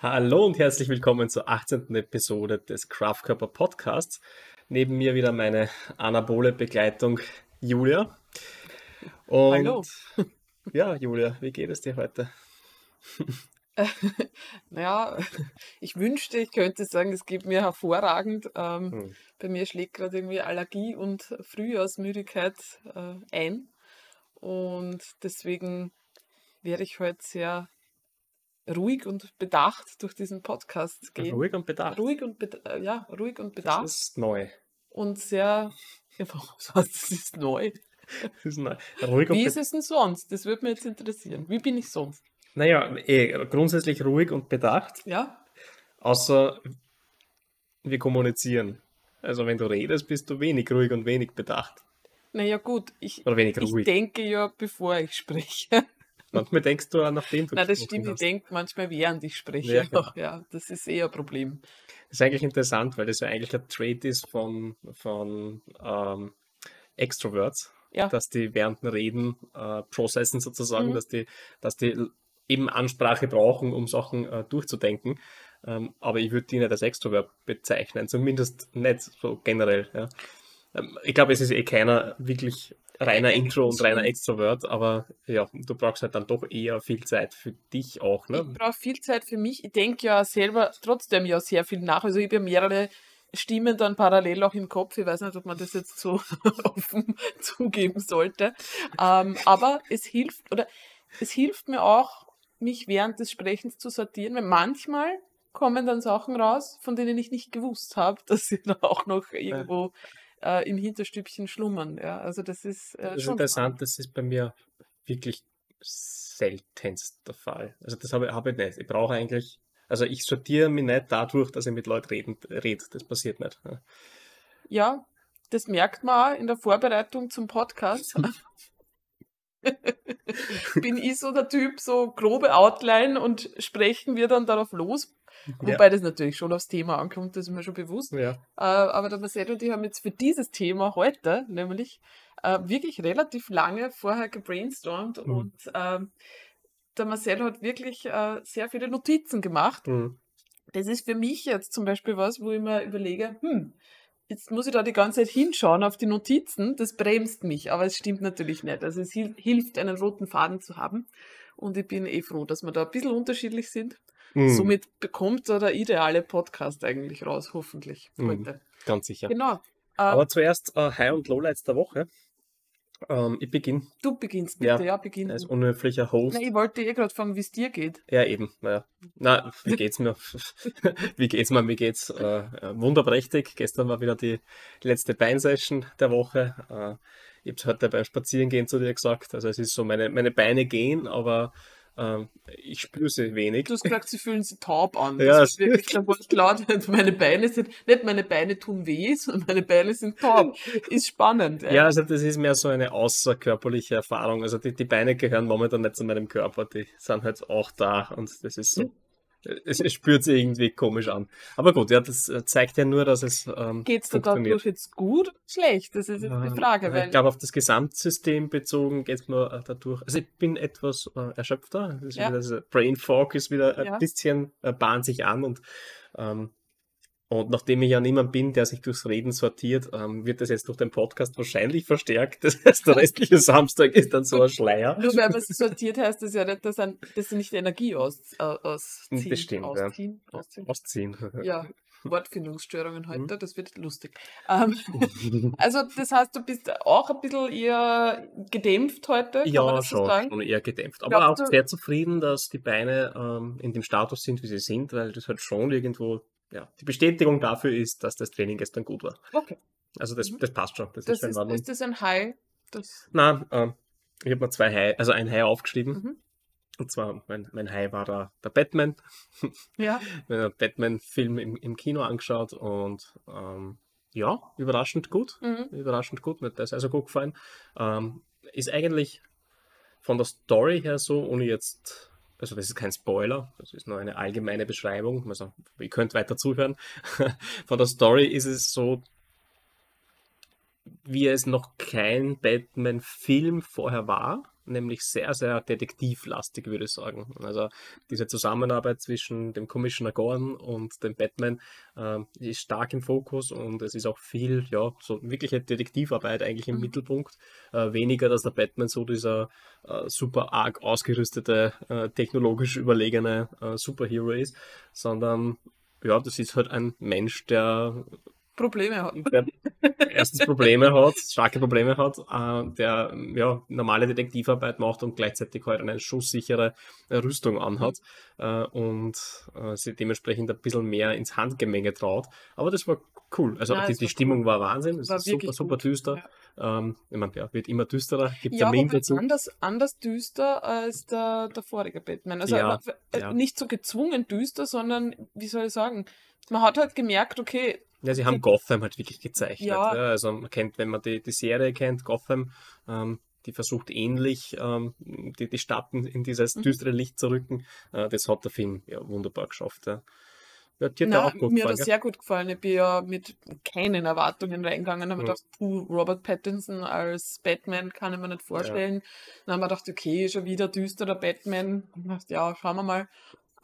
Hallo und herzlich willkommen zur 18. Episode des Kraftkörper Podcasts. Neben mir wieder meine anabole Begleitung Julia. Und Hallo. Ja, Julia, wie geht es dir heute? naja, ich wünschte, ich könnte sagen, es geht mir hervorragend. Ähm, Hm. bei mir schlägt gerade irgendwie Allergie und Frühjahrsmüdigkeit äh, ein. Und deswegen werde ich heute sehr ruhig und bedacht durch diesen Podcast gehen. Ruhig und bedacht. Ruhig und, bed äh, ja, ruhig und bedacht. Das ist neu. und sehr. Ja, was heißt, das ist neu? Das ist neu. Ruhig Wie bedacht. ist es denn sonst? Das würde mich jetzt interessieren. Wie bin ich sonst? Naja, eh, grundsätzlich ruhig und bedacht, Ja? außer wir kommunizieren. Also wenn du redest, bist du wenig ruhig und wenig bedacht. Naja, gut. Ich, Oder wenig ich denke ja, bevor ich spreche. Manchmal denkst du auch, nachdem du Nein, das stimmt, ich hast. denke manchmal, während ich spreche. Ja, Ja, genau. ja, das ist eher ein Problem. Das ist eigentlich interessant, weil das ja eigentlich ein Trait ist von, von ähm, Extroverts, Ja. dass die während dem Reden äh, processen sozusagen, Mhm. dass die, dass die eben Ansprache brauchen, um Sachen äh, durchzudenken. Ähm, aber ich würde die nicht als Extrovert bezeichnen, zumindest nicht so generell. Ja. Ähm, ich glaube, es ist eh keiner wirklich reiner Intro und reiner Extrovert, aber ja, du brauchst halt dann doch eher viel Zeit für dich auch. Ne? Ich brauche viel Zeit für mich. Ich denke ja selber trotzdem ja sehr viel nach. Also ich habe ja mehrere Stimmen dann parallel auch im Kopf. Ich weiß nicht, ob man das jetzt so offen zugeben sollte. Ähm, aber es hilft, oder es hilft mir auch, mich während des Sprechens zu sortieren, weil manchmal kommen dann Sachen raus, von denen ich nicht gewusst habe, dass sie da auch noch irgendwo äh, im Hinterstübchen schlummern. Ja, also das ist, äh, Das ist interessant, das ist bei mir wirklich seltenst der Fall. Also das habe ich, habe ich nicht. Ich brauche eigentlich, also ich sortiere mich nicht dadurch, dass ich mit Leuten reden, rede. Das passiert nicht. Ja. Ja, das merkt man auch in der Vorbereitung zum Podcast. Bin ich so der Typ, so grobe Outline und sprechen wir dann darauf los. Wobei das natürlich schon aufs Thema ankommt, das ist mir schon bewusst. Ja. Äh, aber der Marcel und ich haben jetzt für dieses Thema heute nämlich äh, wirklich relativ lange vorher gebrainstormt Mhm. und ähm, der Marcel hat wirklich äh, sehr viele Notizen gemacht. Mhm. Das ist für mich jetzt zum Beispiel was, wo ich mir überlege, hm, jetzt muss ich da die ganze Zeit hinschauen auf die Notizen, das bremst mich, aber es stimmt natürlich nicht. Also es hil hilft, einen roten Faden zu haben. Und ich bin eh froh, dass wir da ein bisschen unterschiedlich sind. Mhm. Somit bekommt da der ideale Podcast eigentlich raus, hoffentlich Mhm. heute. Ganz sicher. Genau. Aber zuerst äh, High- und Lowlights der Woche. Ähm, ich beginne du beginnst bitte, ja, ja, beginn. als unhöflicher Host. Na, ich wollte eh gerade fragen, wie es dir geht. Ja, eben. Naja. Na, wie geht's mir? wie geht's mir? Mir geht's äh, wunderprächtig. Gestern war wieder die letzte Beinsession der Woche. Äh, ich hab's heute beim Spazierengehen zu dir gesagt. Also es ist so, meine, meine Beine gehen, aber ähm, ich spüre sie wenig. Du hast gesagt, sie fühlen sich taub an. Ja, das ist wirklich der Wortlaut. Meine Beine sind, nicht meine Beine tun weh, sondern meine Beine sind taub. Ist spannend. Ja, also das ist mehr so eine außerkörperliche Erfahrung. Also die, die Beine gehören momentan nicht zu meinem Körper, die sind halt auch da und das ist so. Es, es spürt sich irgendwie komisch an. Aber gut, ja, das äh, zeigt ja nur, dass es ähm, dir funktioniert. dadurch jetzt gut oder schlecht? Das ist jetzt die Frage, weil ich glaube, auf das Gesamtsystem bezogen geht es mir äh, dadurch. Also ich bin etwas äh, erschöpfter. Ja. wieder, das Brain Fog ist wieder ein Ja. bisschen, äh, bahnt sich an und ähm, und nachdem ich ja niemand bin, der sich durchs Reden sortiert, ähm, wird das jetzt durch den Podcast wahrscheinlich verstärkt. Das heißt, der restliche Samstag ist dann so ein Schleier. nur weil man es sortiert heißt das ja nicht, dass, ein, dass sie nicht Energie aus, äh, ausziehen. Das stimmt, ja. ausziehen, ausziehen. Ausziehen. Ja, Wortfindungsstörungen Mhm. heute, das wird lustig. Ähm, also das heißt, du bist auch ein bisschen eher gedämpft heute, kann man Ja, das so schon, schon eher gedämpft. Aber Glaubst auch sehr zufrieden, dass die Beine ähm, in dem Status sind, wie sie sind, weil das halt schon irgendwo, ja, die Bestätigung dafür ist, dass das Training gestern gut war. Okay. Also das, Mhm. das passt schon. Das, Das ist ist, ist das ein High? Das, Nein, ähm, ich habe mir zwei High, also ein High aufgeschrieben. mhm. Und zwar, mein, mein High war der, der Batman. Ja, Einen Batman-Film im, im Kino angeschaut und ähm, ja, überraschend gut. mhm. Überraschend gut, mir hat das also gut gefallen. Ähm, ist eigentlich von der Story her so, ohne jetzt, also das ist kein Spoiler, das ist nur eine allgemeine Beschreibung, also ihr könnt weiter zuhören. von der Story ist es so, wie es noch kein Batman-Film vorher war. Nämlich sehr, sehr detektivlastig, würde ich sagen. Also diese Zusammenarbeit zwischen dem Commissioner Gordon und dem Batman äh, ist stark im Fokus und es ist auch viel, ja, so wirkliche Detektivarbeit eigentlich im mhm. Mittelpunkt. Äh, weniger, dass der Batman so dieser äh, super arg ausgerüstete, äh, technologisch überlegene äh, Superhero ist, sondern ja, das ist halt ein Mensch, der Probleme hat. Der erstens Probleme hat, starke Probleme hat, äh, der ja, normale Detektivarbeit macht und gleichzeitig halt eine schusssichere Rüstung anhat äh, und äh, sich dementsprechend ein bisschen mehr ins Handgemenge traut. Aber das war cool. Also ja, die, die Stimmung cool. war Wahnsinn. Es war ist super, super düster. Ja. Ähm, ich meine, ja, wird immer düsterer. Gibt ja, Meme dazu. Anders, anders düster als der, der vorige Batman. Also ja, äh, nicht so gezwungen düster, sondern wie soll ich sagen, man hat halt gemerkt, okay, ja, sie haben Gotham halt wirklich gezeichnet. Ja. ja. Also man kennt, wenn man die, die Serie kennt, Gotham, ähm, die versucht ähnlich ähm, die, die Stadt in dieses mhm. düstere Licht zu rücken. Äh, das hat der Film ja wunderbar geschafft. Ja. Ja, dir Na, auch gut mir hat das sehr gut gefallen. Ich bin ja mit keinen Erwartungen reingegangen. habe mhm. gedacht, puh, Robert Pattinson als Batman kann ich mir nicht vorstellen. Ja. Dann haben wir gedacht, okay, schon wieder düsterer Batman. Dachte, ja, schauen wir mal.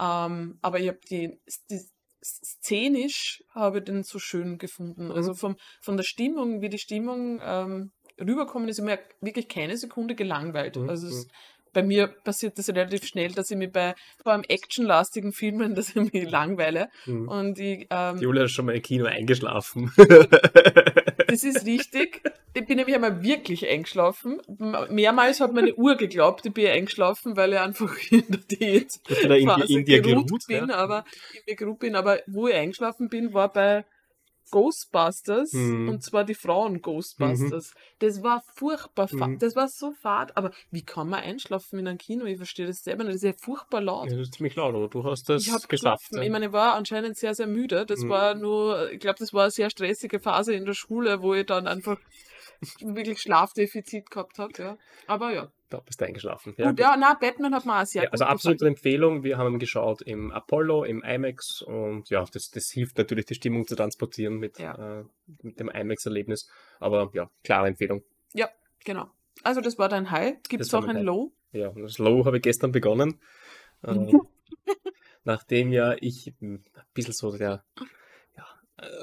Ähm, aber ich habe die, die, szenisch habe ich den so schön gefunden. Also mhm. vom, von der Stimmung, wie die Stimmung ähm, rüberkommen, ist mir wirklich keine Sekunde gelangweilt. Mhm. Also es, mhm. Bei mir passiert das relativ schnell, dass ich mich bei vor allem actionlastigen Filmen, dass ich mich langweile. Mhm. Und ich, ähm, Julia ist schon mal im Kino eingeschlafen. Das ist richtig. Ich bin nämlich einmal wirklich eingeschlafen. Mehrmals hat meine Uhr geglaubt, ich bin eingeschlafen, weil ich einfach in der Diät in, in dir geruht bin, ja. aber in mir geruht bin. Aber wo ich eingeschlafen bin, war bei Ghostbusters mhm. und zwar die Frauen Ghostbusters. Mhm. Das war furchtbar, mhm. das war so fad. Aber wie kann man einschlafen in einem Kino? Ich verstehe das selber nicht. Das ist ja furchtbar laut. Ja, das ist ziemlich laut, aber du hast das ich geschafft. Ja. Ich meine, ich war anscheinend sehr, sehr müde. Das mhm. war nur, ich glaube, das war eine sehr stressige Phase in der Schule, wo ich dann einfach wirklich Schlafdefizit gehabt habe. Ja. Aber ja da bist du eingeschlafen. Ja, gut, ja na, Batman hat man auch sehr ja, Also absolute Empfehlung. Wir haben geschaut im Apollo, im IMAX und ja, das, das hilft natürlich, die Stimmung zu transportieren mit, ja. äh, mit dem IMAX-Erlebnis. Aber ja, klare Empfehlung. Ja, genau. Also das war dein High. Gibt es auch ein High. Low? Ja, das Low habe ich gestern begonnen. äh, nachdem ja ich ein bisschen so der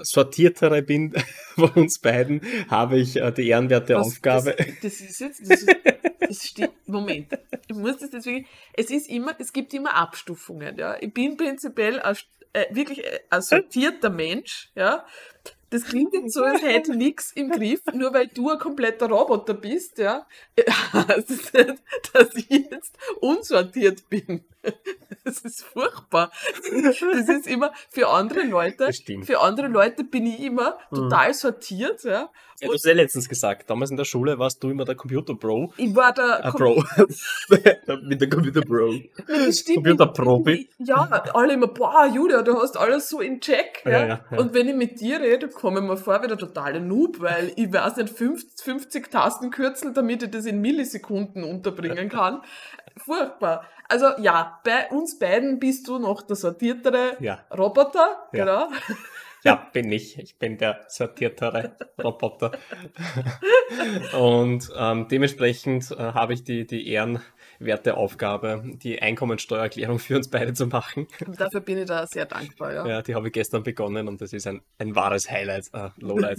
sortiertere bin von uns beiden, habe ich äh, die ehrenwerte Was, Aufgabe. Das, das, ist jetzt, das, ist, das stimmt. Moment, ich muss das deswegen. Es ist immer, es gibt immer Abstufungen. Ja, ich bin prinzipiell ein, äh, wirklich äh, ein sortierter Mensch. Ja, das klingt jetzt so, als hätte nichts im Griff, nur weil du ein kompletter Roboter bist, ja. Das ist nicht, dass ich jetzt unsortiert bin. Das ist furchtbar. Das ist immer für andere Leute. Für andere Leute bin ich immer mhm. total sortiert, ja. Ja, du hast ja letztens gesagt, damals in der Schule warst du immer der Computer Bro. Ich war der ah, Pro. Mit der Computer Bro. Computer Pro. Ja, alle immer, boah, Julia, du hast alles so in Check. Ja, ja. Und wenn ich mit dir rede, komme ich mir vor wie der totale Noob, weil ich weiß nicht, 50, 50 Tastenkürzel, damit ich das in Millisekunden unterbringen kann. Furchtbar. Also ja, bei uns beiden bist du noch der sortiertere Roboter, genau. Ja, bin ich. Ich bin der sortiertere Roboter. Und ähm, dementsprechend äh, habe ich die, die ehrenwerte Aufgabe, die Einkommensteuererklärung für uns beide zu machen. Und dafür bin ich da sehr dankbar, ja. Ja, die habe ich gestern begonnen und das ist ein, ein wahres Highlight, äh, Lowlight.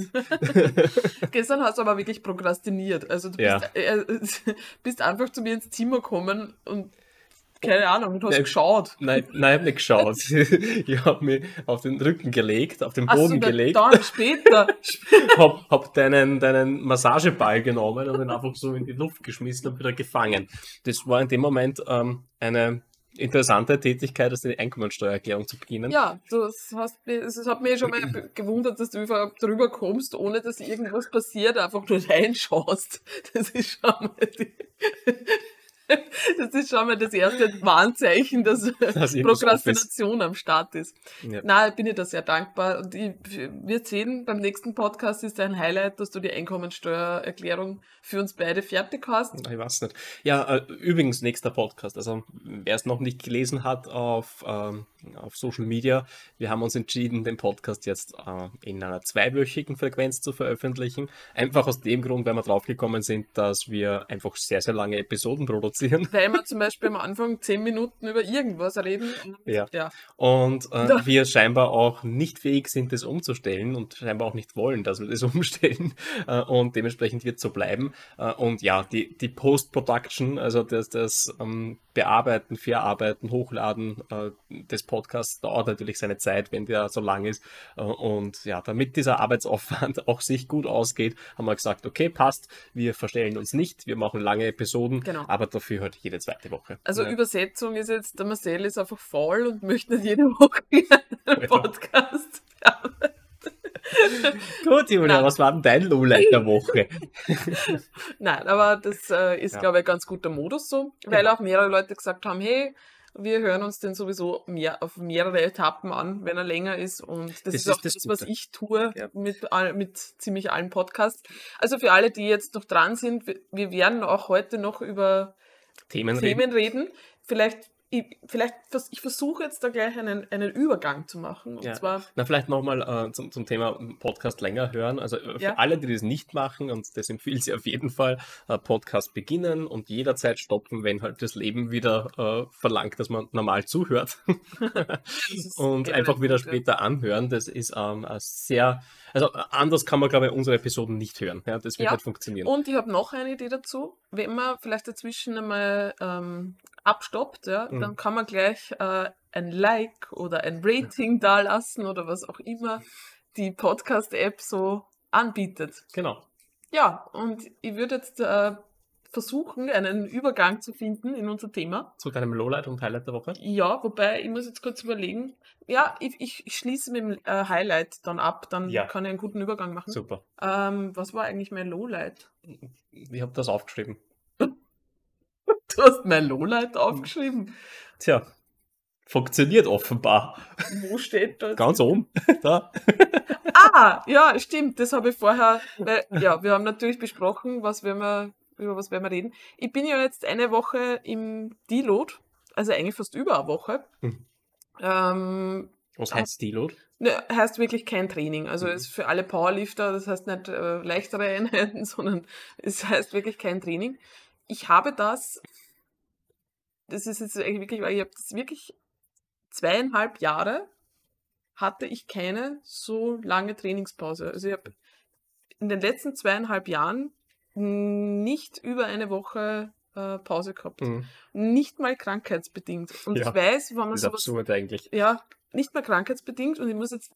gestern hast du aber wirklich prokrastiniert. Also du bist, ja. äh, bist einfach zu mir ins Zimmer gekommen und keine Ahnung, du hast nein, geschaut. Nein, nein, ich habe nicht geschaut. ich habe mich auf den Rücken gelegt, auf den Boden so, gelegt. Dann später. hab, hab deinen, deinen Massageball genommen und ihn einfach so in die Luft geschmissen und wieder gefangen. Das war in dem Moment ähm, eine interessante Tätigkeit, als die Einkommensteuererklärung zu beginnen. Ja, du hast, es hat mich schon mal gewundert, dass du überhaupt drüber kommst, ohne dass irgendwas passiert, einfach nur reinschaust. Das ist schon mal die das ist schon mal das erste Warnzeichen, dass Dass Prokrastination am Start ist. Ja. Na, bin ich da sehr dankbar. Und ich, wir sehen, beim nächsten Podcast ist ein Highlight, dass du die Einkommensteuererklärung für uns beide fertig hast. Ich weiß nicht. Ja, äh, übrigens, nächster Podcast. Also, wer es noch nicht gelesen hat auf, ähm, auf Social Media, wir haben uns entschieden, den Podcast jetzt äh, in einer zweiwöchigen Frequenz zu veröffentlichen. Einfach aus dem Grund, weil wir draufgekommen sind, dass wir einfach sehr, sehr lange Episoden produzieren. Weil wir zum Beispiel am Anfang zehn Minuten über irgendwas reden. Und Ja. ja. Und äh, wir scheinbar auch nicht fähig sind, das umzustellen und scheinbar auch nicht wollen, dass wir das umstellen. Äh, und dementsprechend wird es so bleiben. Äh, und ja, die, die Post-Production, also das, das ähm, Bearbeiten, Verarbeiten, Hochladen äh, des Podcasts dauert natürlich seine Zeit, wenn der so lang ist. Äh, und ja, damit dieser Arbeitsaufwand auch sich gut ausgeht, haben wir gesagt, okay, passt, wir verstellen uns nicht, wir machen lange Episoden, Genau. aber dafür halt jede zweite Woche. Also Ja. Übersetzung ist jetzt, der Marcel ist einfach faul und möchte nicht jede Woche einen Ja. Podcast. Gut, Julia, Nein. was war denn dein Lowlight der Woche? Nein, aber das äh, ist, Ja. glaube ich, ein ganz guter Modus so, weil Genau. auch mehrere Leute gesagt haben, hey, wir hören uns den sowieso mehr, auf mehrere Etappen an, wenn er länger ist. Und das, Das ist ist auch das das, was ich tue Ja. mit, mit ziemlich allen Podcasts. Also für alle, die jetzt noch dran sind, wir, werden auch heute noch über Themen, reden. Themen reden. Vielleicht, ich, vielleicht ich versuche jetzt da gleich einen, einen Übergang zu machen. Und Ja. zwar, Na, vielleicht nochmal äh, zum, zum Thema Podcast länger hören. Also äh, für Ja. alle, die das nicht machen, und das empfiehlt sie auf jeden Fall, äh, Podcast beginnen und jederzeit stoppen, wenn halt das Leben wieder äh, verlangt, dass man normal zuhört. und generell einfach wieder später anhören. Das ist ähm, ein sehr, also äh, anders kann man, glaube ich, unsere Episoden nicht hören. Ja, das wird Ja. nicht funktionieren. Und ich habe noch eine Idee dazu. Wenn man vielleicht dazwischen einmal ähm, abstoppt, ja, Mhm. dann kann man gleich äh, ein Like oder ein Rating dalassen oder was auch immer die Podcast-App so anbietet. Genau. Ja, und ich würde jetzt äh, versuchen, einen Übergang zu finden in unser Thema. Zu deinem Lowlight und Highlight der Woche. Ja, wobei, ich muss jetzt kurz überlegen. Ja, ich, ich, ich schließe mit dem äh, Highlight dann ab, dann Ja. kann ich einen guten Übergang machen. Super. Ähm, was war eigentlich mein Lowlight? Ich habe das aufgeschrieben. Du hast mein Lowlight aufgeschrieben. Tja, funktioniert offenbar. Wo steht das? Ganz oben. da. Ah, ja, stimmt. Das habe ich vorher. Weil, ja, wir haben natürlich besprochen, was wir, über was werden wir reden. Ich bin ja jetzt eine Woche im Deload, also eigentlich fast über eine Woche. Mhm. Ähm, Was heißt Deload? ne, heißt wirklich kein Training. Also Mhm. ist für alle Powerlifter, das heißt nicht äh, leichtere Einheiten, sondern es heißt wirklich kein Training. Ich habe das, das ist jetzt eigentlich wirklich, weil ich habe das wirklich zweieinhalb Jahre hatte ich keine so lange Trainingspause. Also ich habe in den letzten zweieinhalb Jahren nicht über eine Woche äh, Pause gehabt. Mhm. Nicht mal krankheitsbedingt. Und Ja, ich weiß, wenn man ist sowas absurd eigentlich. ja, nicht mehr krankheitsbedingt und ich muss jetzt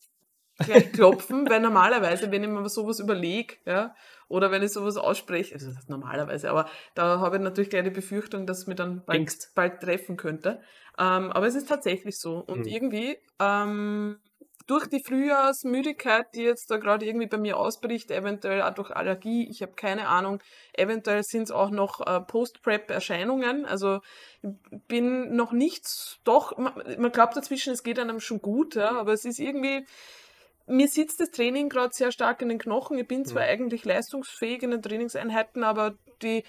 gleich klopfen, weil normalerweise, wenn ich mir sowas überlege, ja, oder wenn ich sowas ausspreche, also das heißt normalerweise, aber da habe ich natürlich gleich die Befürchtung, dass es mir dann bald, bald treffen könnte. Ähm, aber es ist tatsächlich so. Und Mhm. irgendwie, ähm, durch die Frühjahrsmüdigkeit, die jetzt da gerade irgendwie bei mir ausbricht, eventuell auch durch Allergie, ich habe keine Ahnung, eventuell sind es auch noch äh, Post-Prep-Erscheinungen. Also bin noch nicht, doch, man, man glaubt dazwischen, es geht einem schon gut, ja, aber es ist irgendwie, mir sitzt das Training gerade sehr stark in den Knochen. Ich bin zwar Mhm. eigentlich leistungsfähig in den Trainingseinheiten, aber die,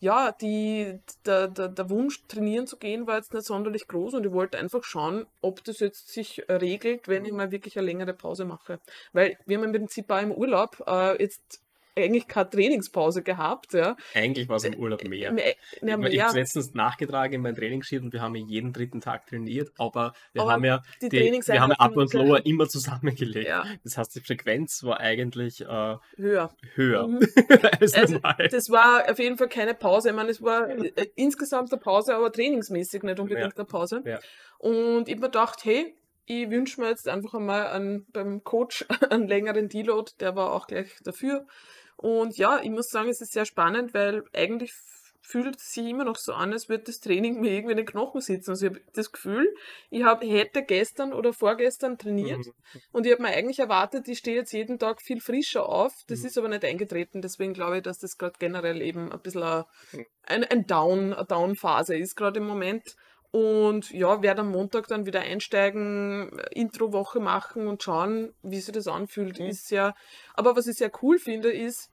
ja, die, der, der, der Wunsch, trainieren zu gehen, war jetzt nicht sonderlich groß und ich wollte einfach schauen, ob das jetzt sich regelt, wenn ich mal wirklich eine längere Pause mache. Weil wir haben im Prinzip auch im Urlaub äh, jetzt eigentlich keine Trainingspause gehabt, ja. Eigentlich war es im Urlaub mehr. Mehr, Ich, ja, ich habe mehr letztens nachgetragen in meinem Trainingssheet und wir haben ja jeden dritten Tag trainiert, aber wir Aber haben ja die die, wir haben ja Upper und Lower immer zusammengelegt. ja, Das heißt, die Frequenz war eigentlich äh, höher. höher Mhm. als Also, normal. Das war auf jeden Fall keine Pause. Ich meine, es war äh, insgesamt eine Pause, aber trainingsmäßig nicht unbedingt eine Pause. Ja. Und ich habe mir gedacht, hey, ich wünsche mir jetzt einfach einmal einen, beim Coach einen längeren Deload, der war auch gleich dafür. Und ja, ich muss sagen, es ist sehr spannend, weil eigentlich fühlt es sich immer noch so an, als würde das Training mir irgendwie in den Knochen sitzen. Also ich habe das Gefühl, ich hab, hätte gestern oder vorgestern trainiert Mhm. und ich habe mir eigentlich erwartet, ich stehe jetzt jeden Tag viel frischer auf. Das Mhm. ist aber nicht eingetreten. Deswegen glaube ich, dass das gerade generell eben ein bisschen ein, ein, ein Down, eine Down-Phase ist gerade im Moment. Und ja, werde am Montag dann wieder einsteigen, äh, Intro-Woche machen und schauen, wie sich das anfühlt. Mhm. Ist ja, aber was ich sehr cool finde, ist,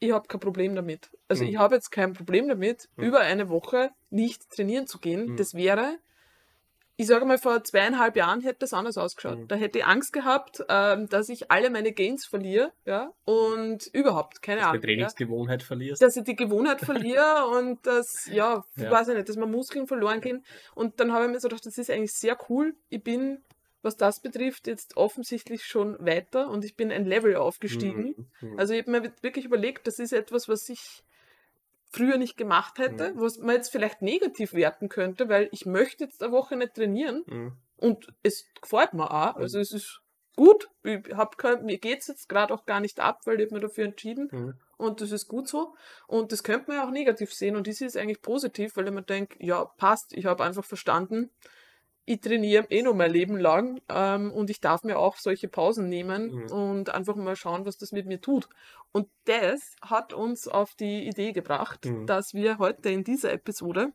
ich habe kein Problem damit. Also Mhm. ich habe jetzt kein Problem damit, Mhm. über eine Woche nicht trainieren zu gehen. Mhm. Das wäre, ich sage mal, vor zweieinhalb Jahren hätte das anders ausgeschaut. Mhm. Da hätte ich Angst gehabt, ähm, dass ich alle meine Gains verliere, ja, und überhaupt, keine Dass du Ahnung. die Ja Trainingsgewohnheit verlierst. dass ich die Gewohnheit verliere und dass, ja, Ja. weiß ich nicht, dass mir Muskeln verloren gehen. Und dann habe ich mir so gedacht, das ist eigentlich sehr cool. Ich bin, was das betrifft, jetzt offensichtlich schon weiter und ich bin ein Level aufgestiegen. Mhm. Mhm. Also ich habe mir wirklich überlegt, das ist etwas, was ich früher nicht gemacht hätte, Mhm. was man jetzt vielleicht negativ werten könnte, weil ich möchte jetzt eine Woche nicht trainieren Mhm. und es gefällt mir auch. Also es ist gut. Ich hab kein, mir geht es jetzt gerade auch gar nicht ab, weil ich habe mir dafür entschieden. Mhm. Und das ist gut so. Und das könnte man ja auch negativ sehen. Und das ist eigentlich positiv, weil ich mir denke, ja, passt. Ich habe einfach verstanden, ich trainiere eh noch mein Leben lang ähm, und ich darf mir auch solche Pausen nehmen Mhm. und einfach mal schauen, was das mit mir tut. Und das hat uns auf die Idee gebracht, Mhm. dass wir heute in dieser Episode,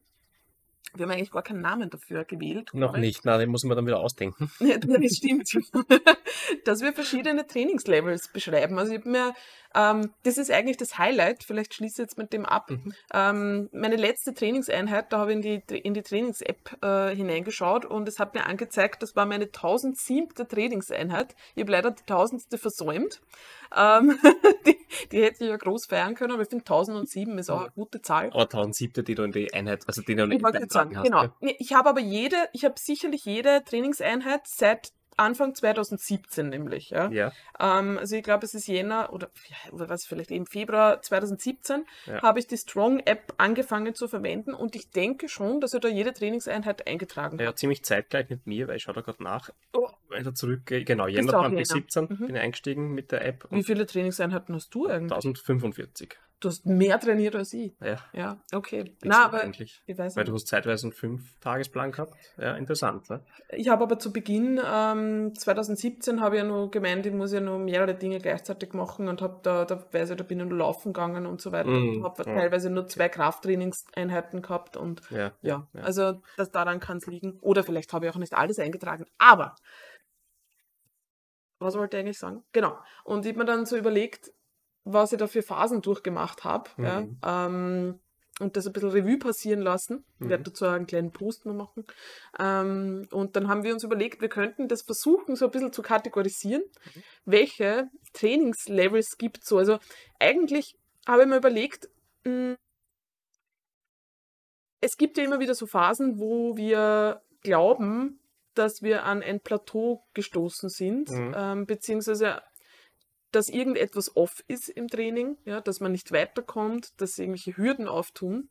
wir haben eigentlich gar keinen Namen dafür gewählt. Noch ich. nicht, na, den muss man dann wieder ausdenken. Ja, das stimmt. dass wir verschiedene Trainingslevels beschreiben. Also ich habe mir, ähm, das ist eigentlich das Highlight, vielleicht schließe ich jetzt mit dem ab. Mhm. Ähm, meine letzte Trainingseinheit, da habe ich in die, in die Trainings-App äh, hineingeschaut und es hat mir angezeigt, das war meine 1007. Trainingseinheit. Ich habe leider die 1000. versäumt. Ähm, die, die hätte ich ja groß feiern können, aber ich finde 1007 ist auch eine gute Zahl. Aber 1007, die du in die Einheit, also die du wollte gerade sagen, hast. genau. Nee, Ich habe aber jede, ich habe sicherlich jede Trainingseinheit seit Anfang 2017 nämlich. Ja. Ja. Ähm, also ich glaube, es ist Jänner oder, ja, oder was vielleicht eben Februar 2017 Ja. habe ich die Strong App angefangen zu verwenden und ich denke schon, dass ich da jede Trainingseinheit eingetragen Ja, habe. ziemlich zeitgleich mit mir, weil ich schaue da gerade nach. Oh. Weiter zurückgehe. Genau, Jänner auch Jänner. 2017 Mhm. bin ich eingestiegen mit der App. Wie viele Trainingseinheiten hast du eigentlich? 1045. Du hast mehr trainiert als ich. Ja, Ja, okay. Na, aber eigentlich. ich weiß Weil nicht. du hast zeitweise einen Fünf-Tagesplan gehabt. Ja, interessant. Ne? Ich habe aber zu Beginn ähm, 2017 habe ich ja nur gemeint, ich muss ja nur mehrere Dinge gleichzeitig machen und habe da, da weiß ich, da bin ich nur laufen gegangen und so weiter. Mhm, Und habe ja. teilweise nur zwei Krafttrainingseinheiten gehabt und Ja, ja, ja. also das daran kann es liegen. Oder vielleicht habe ich auch nicht alles eingetragen. Aber was wollte ich eigentlich sagen? Genau. Und ich habe mir dann so überlegt, was ich da für Phasen durchgemacht habe. Ja, Mhm. ähm, und das ein bisschen Revue passieren lassen. Ich Mhm. werde dazu einen kleinen Post noch machen. Ähm, und dann haben wir uns überlegt, wir könnten das versuchen, so ein bisschen zu kategorisieren, Mhm. welche Trainingslevels gibt so. Also eigentlich habe ich mir überlegt, mh, es gibt ja immer wieder so Phasen, wo wir glauben, dass wir an ein Plateau gestoßen sind, Mhm. ähm, beziehungsweise dass irgendetwas off ist im Training, ja, dass man nicht weiterkommt, dass irgendwelche Hürden auftun.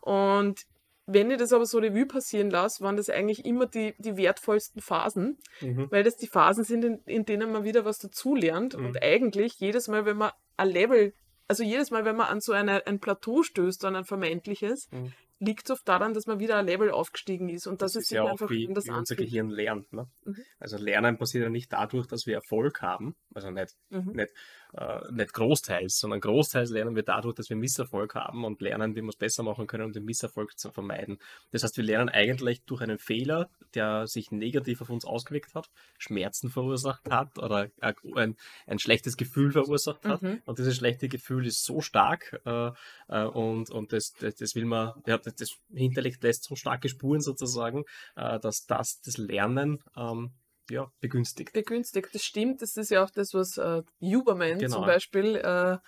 Und wenn ich das aber so Revue passieren lasse, waren das eigentlich immer die, die wertvollsten Phasen, Mhm. weil das die Phasen sind, in, in denen man wieder was dazulernt. Mhm. Und eigentlich jedes Mal, wenn man ein Level, also jedes Mal, wenn man an so eine, ein Plateau stößt, an ein vermeintliches, Mhm. Liegt es oft daran, dass man wieder ein Level aufgestiegen ist. Und das, Das ist ja auch einfach wie, anders wie unser. Gehirn lernt. Ne? Mhm. Also Lernen passiert ja nicht dadurch, dass wir Erfolg haben, also nicht, Mhm. nicht, äh, nicht großteils, sondern großteils lernen wir dadurch, dass wir Misserfolg haben und lernen, wie wir es besser machen können, um den Misserfolg zu vermeiden. Das heißt, wir lernen eigentlich durch einen Fehler, der sich negativ auf uns ausgewirkt hat, Schmerzen verursacht hat oder ein, ein schlechtes Gefühl verursacht hat. Mhm. Und dieses schlechte Gefühl ist so stark äh, äh, und, und das, das, das will man, ja, das, das hinterlegt lässt so starke Spuren sozusagen, äh, dass das das Lernen ähm, ja, begünstigt. begünstigt. Das stimmt. Das ist ja auch das, was äh, Huberman Genau. zum Beispiel, äh,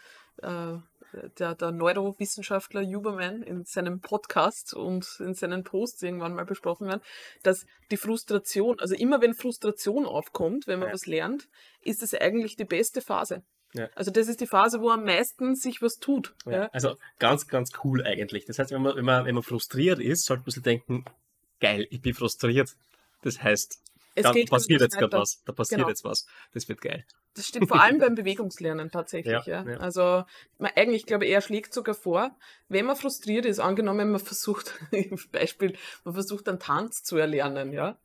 äh, der, der Neurowissenschaftler Huberman in seinem Podcast und in seinen Posts irgendwann mal besprochen hat, dass die Frustration, also immer wenn Frustration aufkommt, wenn man Ja. was lernt, ist es eigentlich die beste Phase. Ja. Also das ist die Phase, wo am meisten sich was tut. Ja, Ja. Also ganz, ganz cool eigentlich. Das heißt, wenn man, wenn man, wenn man frustriert ist, sollte man sich denken, geil, ich bin frustriert. Das heißt, Es da passiert jetzt gerade was. Da passiert Genau. jetzt was. Das wird geil. das stimmt vor allem beim Bewegungslernen tatsächlich. Ja, ja. Also man, eigentlich, glaube ich, er schlägt sogar vor, wenn man frustriert ist, angenommen, man versucht, Beispiel, man versucht einen Tanz zu erlernen, ja.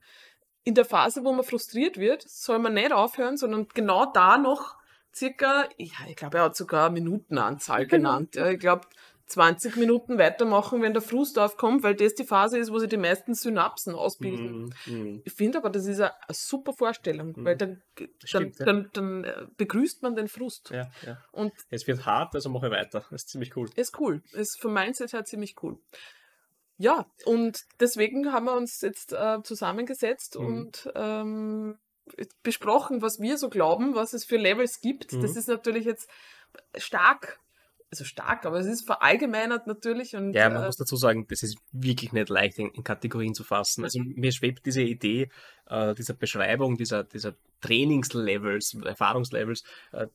In der Phase, wo man frustriert wird, soll man nicht aufhören, sondern genau da noch circa, ja, ich glaube, er hat sogar eine Minutenanzahl genannt. Ja. Ich glaube, 20 Minuten weitermachen, wenn der Frust aufkommt, weil das die Phase ist, wo sich die meisten Synapsen ausbilden. Mhm, mhm. Ich finde aber, das ist eine, eine super Vorstellung, Mhm. weil dann, dann, Stimmt, ja. dann, dann äh, begrüßt man den Frust. Ja, ja. Und Es wird hart, also mache ich weiter. Das ist ziemlich cool. ist cool. Ist vom Mindset her ziemlich cool. Ja, und deswegen haben wir uns jetzt äh, zusammengesetzt Mhm. und ähm, besprochen, was wir so glauben, was es für Levels gibt. Das Mhm. ist natürlich jetzt stark, also stark, aber es ist verallgemeinert natürlich und Ja, man äh, muss dazu sagen, das ist wirklich nicht leicht in, in Kategorien zu fassen. Also mir schwebt diese Idee äh, dieser Beschreibung, dieser, dieser Trainingslevels, Erfahrungslevels, äh,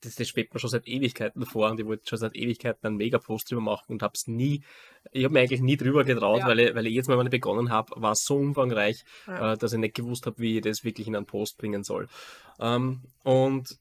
das, das schwebt mir schon seit Ewigkeiten vor und ich wollte schon seit Ewigkeiten einen Mega-Post drüber machen und habe es nie, ich habe mir eigentlich nie drüber getraut, Ja. weil, ich, weil ich jetzt mal, wenn ich begonnen habe, war es so umfangreich, Ja. äh, dass ich nicht gewusst habe, wie ich das wirklich in einen Post bringen soll. Ähm, und